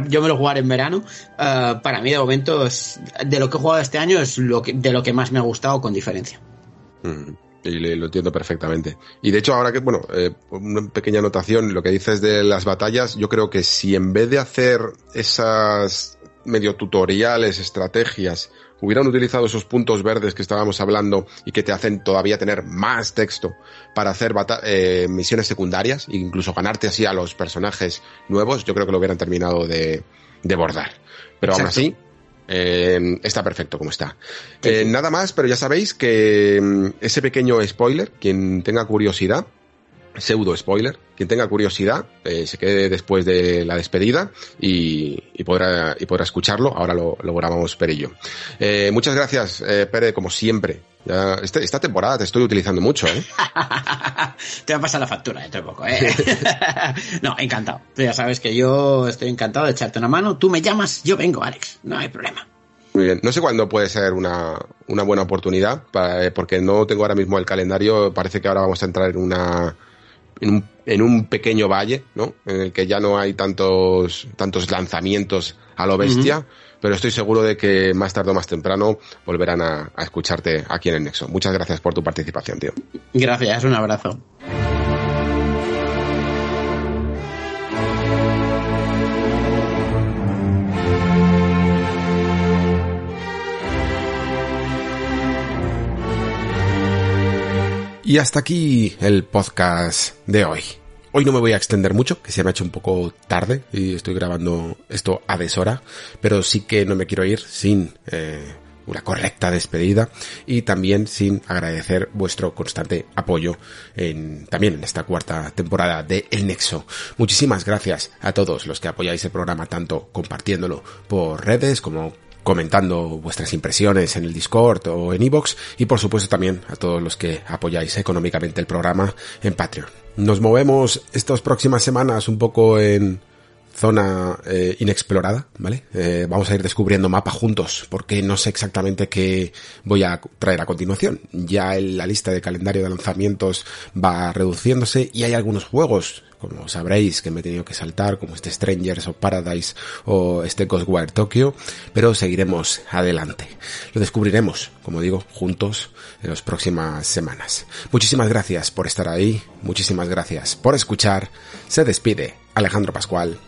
yo me lo jugaré en verano. Eh, para mí, de momento, es, de lo que he jugado este año, es lo que, de lo que más me ha gustado con diferencia. Mm, y lo entiendo perfectamente. Y de hecho, ahora que, bueno, eh, una pequeña anotación, lo que dices de las batallas, yo creo que si en vez de hacer esas medio tutoriales, estrategias, hubieran utilizado esos puntos verdes que estábamos hablando y que te hacen todavía tener más texto para hacer eh, misiones secundarias e incluso ganarte así a los personajes nuevos, yo creo que lo hubieran terminado de, de bordar. Pero aún así, eh, está perfecto como está. Eh, nada más, pero ya sabéis que mm, ese pequeño spoiler, quien tenga curiosidad, pseudo spoiler. Quien tenga curiosidad, eh, se quede después de la despedida y, podrá, y podrá escucharlo. Ahora lo, lo grabamos Pere y yo. Eh, muchas gracias, eh, Pere, como siempre. Ya, este, esta temporada te estoy utilizando mucho, ¿eh? te va a pasar la factura dentro de poco, ¿eh? no, encantado. Tú ya sabes que yo estoy encantado de echarte una mano. Tú me llamas, yo vengo, Alex. No hay problema. Muy bien. No sé cuándo puede ser una, una buena oportunidad, porque no tengo ahora mismo el calendario. Parece que ahora vamos a entrar en una en un, en un pequeño valle, ¿no? En el que ya no hay tantos, tantos lanzamientos a lo bestia, pero estoy seguro de que más tarde o más temprano volverán a, a escucharte aquí en el Nexo. Muchas gracias por tu participación, tío. Gracias, un abrazo. Y hasta aquí el podcast de hoy. Hoy no me voy a extender mucho, que se me ha hecho un poco tarde y estoy grabando esto a deshora, pero sí que no me quiero ir sin eh, una correcta despedida y también sin agradecer vuestro constante apoyo en, también en esta cuarta temporada de El Nexo. Muchísimas gracias a todos los que apoyáis el programa tanto compartiéndolo por redes como comentando vuestras impresiones en el Discord o en iVoox y por supuesto también a todos los que apoyáis económicamente el programa en Patreon. Nos movemos estas próximas semanas un poco en zona eh, inexplorada, ¿vale? Eh, vamos a ir descubriendo mapa juntos, porque no sé exactamente qué voy a traer a continuación. Ya la lista de calendario de lanzamientos va reduciéndose y hay algunos juegos como sabréis que me he tenido que saltar, como este Strangers o Paradise o este Ghostwire Tokyo, pero seguiremos adelante. Lo descubriremos, como digo, juntos en las próximas semanas. Muchísimas gracias por estar ahí, muchísimas gracias por escuchar. Se despide Alejandro Pascual.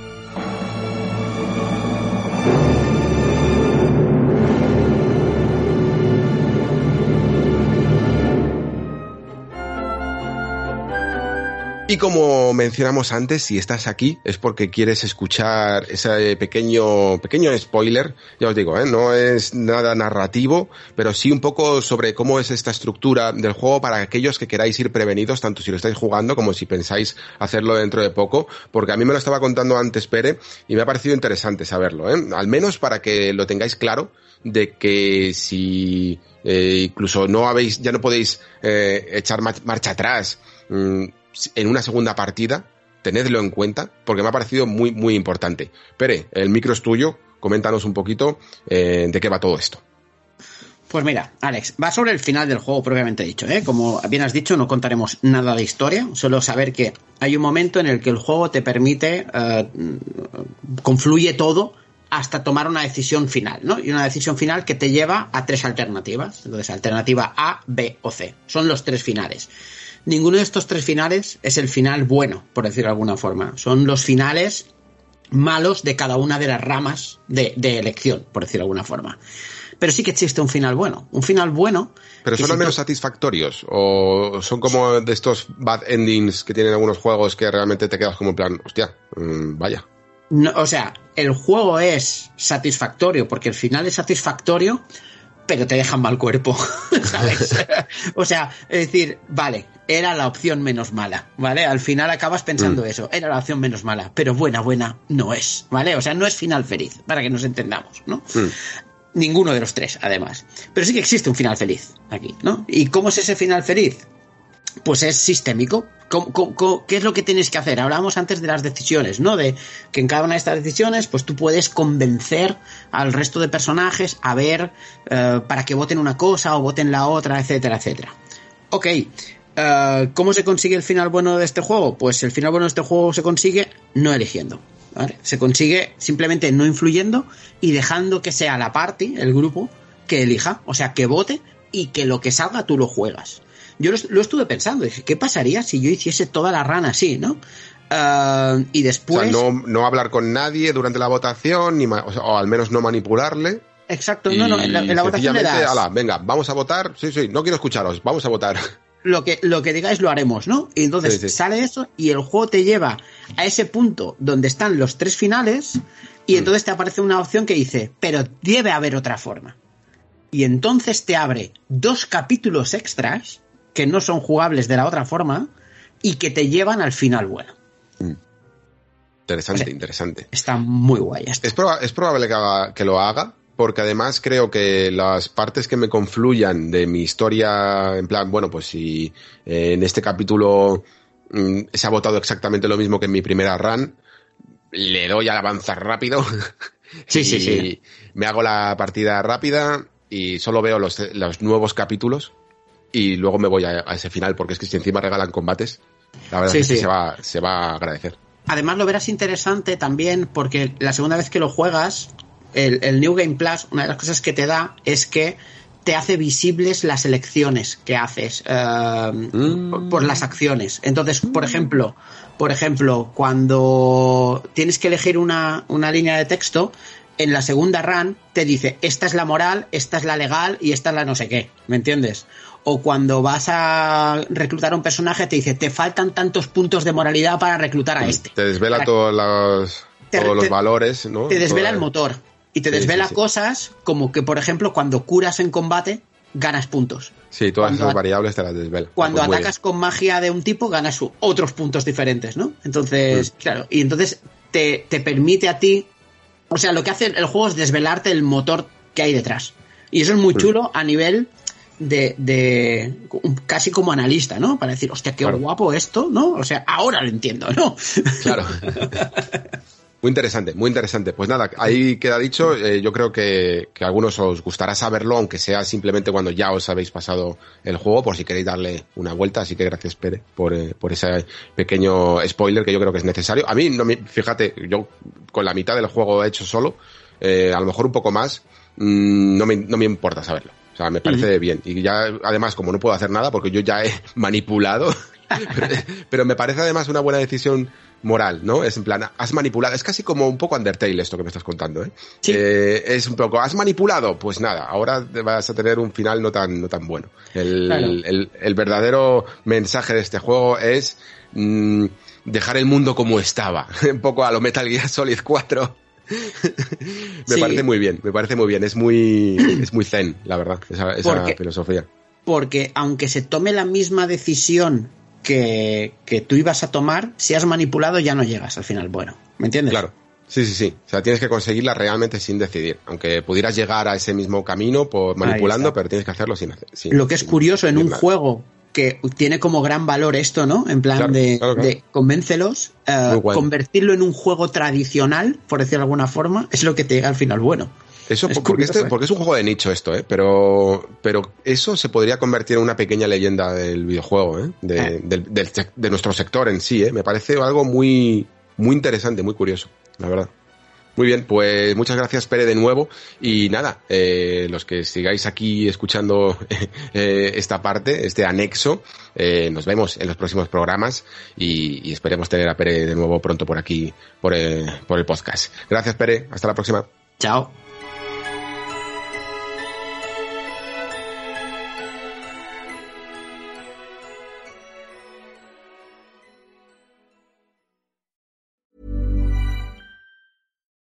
Y como mencionamos antes, si estás aquí es porque quieres escuchar ese pequeño, pequeño spoiler. Ya os digo, ¿eh? no es nada narrativo, pero sí un poco sobre cómo es esta estructura del juego para aquellos que queráis ir prevenidos, tanto si lo estáis jugando como si pensáis hacerlo dentro de poco, porque a mí me lo estaba contando antes Pere y me ha parecido interesante saberlo, ¿eh? al menos para que lo tengáis claro de que si eh, incluso no habéis, ya no podéis eh, echar marcha atrás, mm, en una segunda partida, tenedlo en cuenta, porque me ha parecido muy, muy importante. Pere, el micro es tuyo, coméntanos un poquito eh, de qué va todo esto. Pues mira, Alex, va sobre el final del juego propiamente dicho, ¿eh? Como bien has dicho, no contaremos nada de historia, solo saber que hay un momento en el que el juego te permite, eh, confluye todo hasta tomar una decisión final, ¿no? Y una decisión final que te lleva a tres alternativas. Entonces, alternativa A, B o C. Son los tres finales. Ninguno de estos tres finales es el final bueno, por decirlo de alguna forma. Son los finales malos de cada una de las ramas de, elección, por decirlo de alguna forma. Pero sí que existe un final bueno. Un final bueno. Pero son al menos satisfactorios. O son como de estos bad endings que tienen algunos juegos que realmente te quedas como en plan, hostia, mm, vaya. o sea, el juego es satisfactorio porque el final es satisfactorio, pero te dejan mal cuerpo, ¿sabes? o sea, es decir, vale, era la opción menos mala, ¿vale? Al final acabas pensando mm. eso, era la opción menos mala, pero buena, buena no es, ¿vale? O sea, no es final feliz, para que nos entendamos, ¿no? Mm. Ninguno de los tres, además. Pero sí que existe un final feliz aquí, ¿no? ¿Y cómo es ese final feliz? Pues es sistémico, qué es lo que tienes que hacer? Hablábamos antes de las decisiones, ¿no? De que en cada una de estas decisiones, pues tú puedes convencer al resto de personajes a ver eh, para que voten una cosa o voten la otra, etcétera, etcétera. Ok, eh, ¿cómo se consigue el final bueno de este juego? Pues el final bueno de este juego se consigue no eligiendo. ¿vale? Se consigue simplemente no influyendo y dejando que sea la party, el grupo, que elija, o sea, que vote y que lo que salga tú lo juegas yo lo, estuve pensando, dije, ¿qué pasaría si yo hiciese toda la rana así, no? Uh, y después... O sea, no, no, hablar con nadie durante la votación, ni o, al menos no manipularle. Exacto, no, no, en la, votación le das... Ala, venga, vamos a votar, sí, sí, no quiero escucharos, vamos a votar. Lo que, lo que digáis lo haremos, ¿no? Y entonces sale eso y el juego te lleva a ese punto donde están los tres finales y mm. entonces te aparece una opción que dice, pero debe haber otra forma. Y entonces te abre dos capítulos extras que no son jugables de la otra forma y que te llevan al final bueno. Mm. Interesante, interesante. Está muy guay. Es, es, probable que, que lo haga, porque además creo que las partes que me confluyan de mi historia, en plan, bueno, pues si eh, en este capítulo mm, se ha votado exactamente lo mismo que en mi primera run, le doy al avanzar rápido. Sí, sí, sí. Me hago la partida rápida y solo veo los, los nuevos capítulos y luego me voy a, ese final, porque es que si encima regalan combates, la verdad es que se va, se va a agradecer. Además lo verás interesante también porque la segunda vez que lo juegas, el, New Game Plus, una de las cosas que te da es que te hace visibles las elecciones que haces eh, mm. por, las acciones. Entonces, por ejemplo, por ejemplo, cuando tienes que elegir una, una línea de texto, en la segunda run te dice esta es la moral, esta es la legal y esta es la no sé qué. ¿Me entiendes? o cuando vas a reclutar a un personaje te dice, te faltan tantos puntos de moralidad para reclutar a este. Te desvela todos los, todos los valores, ¿no? Te desvela el motor y te desvela cosas como que, por ejemplo, cuando curas en combate, ganas puntos. Sí, todas esas variables te las desvela. Cuando atacas con magia de un tipo, ganas otros puntos diferentes, ¿no? Entonces, mm. claro, y entonces te, te permite a ti, o sea, lo que hace el juego es desvelarte el motor que hay detrás. Y eso es muy mm. chulo a nivel de, de, casi como analista, ¿no? Para decir, hostia, qué guapo esto, ¿no? O sea, ahora lo entiendo, ¿no? Claro. Muy interesante, muy interesante. Pues nada, ahí queda dicho. Eh, yo creo que, que, a algunos os gustará saberlo, aunque sea simplemente cuando ya os habéis pasado el juego, por si queréis darle una vuelta. Así que gracias, Pere, por, eh, por ese pequeño spoiler que yo creo que es necesario. A mí, no me, fíjate, yo con la mitad del juego hecho solo, eh, a lo mejor un poco más, mmm, no, me, no me importa saberlo. O sea, me parece bien. Y ya, además, como no puedo hacer nada, porque yo ya he manipulado, pero, me parece además una buena decisión moral, ¿no? Es en plan, has manipulado, es casi como un poco Undertale esto que me estás contando, ¿eh? eh es un poco, has manipulado, pues nada, ahora vas a tener un final no tan, no tan bueno. El, el, verdadero mensaje de este juego es mm, dejar el mundo como estaba, un poco a lo Metal Gear Solid 4 me parece muy bien, me parece muy bien. Es muy, es muy zen, la verdad, esa, filosofía. Porque aunque se tome la misma decisión que, que, tú ibas a tomar, si has manipulado ya no llegas al final. Bueno, ¿me entiendes? Claro. Sí, sí, sí. O sea, tienes que conseguirla realmente sin decidir. Aunque pudieras llegar a ese mismo camino por manipulando, pero tienes que hacerlo sin hacer. Lo que es curioso en un juego que tiene como gran valor esto, ¿no? En plan de, convéncelos, eh, convertirlo en un juego tradicional, por decirlo de alguna forma, es lo que te llega al final bueno. Eso, porque, este, ¿eh? porque, es un juego de nicho esto, ¿eh? Pero, pero eso se podría convertir en una pequeña leyenda del videojuego, ¿eh? De, eh. de nuestro sector en sí, ¿eh? Me parece algo muy, muy interesante, muy curioso, la verdad. Muy bien, pues muchas gracias Pere de nuevo y nada, eh, los que sigáis aquí escuchando eh, esta parte, este anexo, eh, nos vemos en los próximos programas y, y, esperemos tener a Pere de nuevo pronto por aquí, por, por el podcast. Gracias Pere, hasta la próxima. Chao.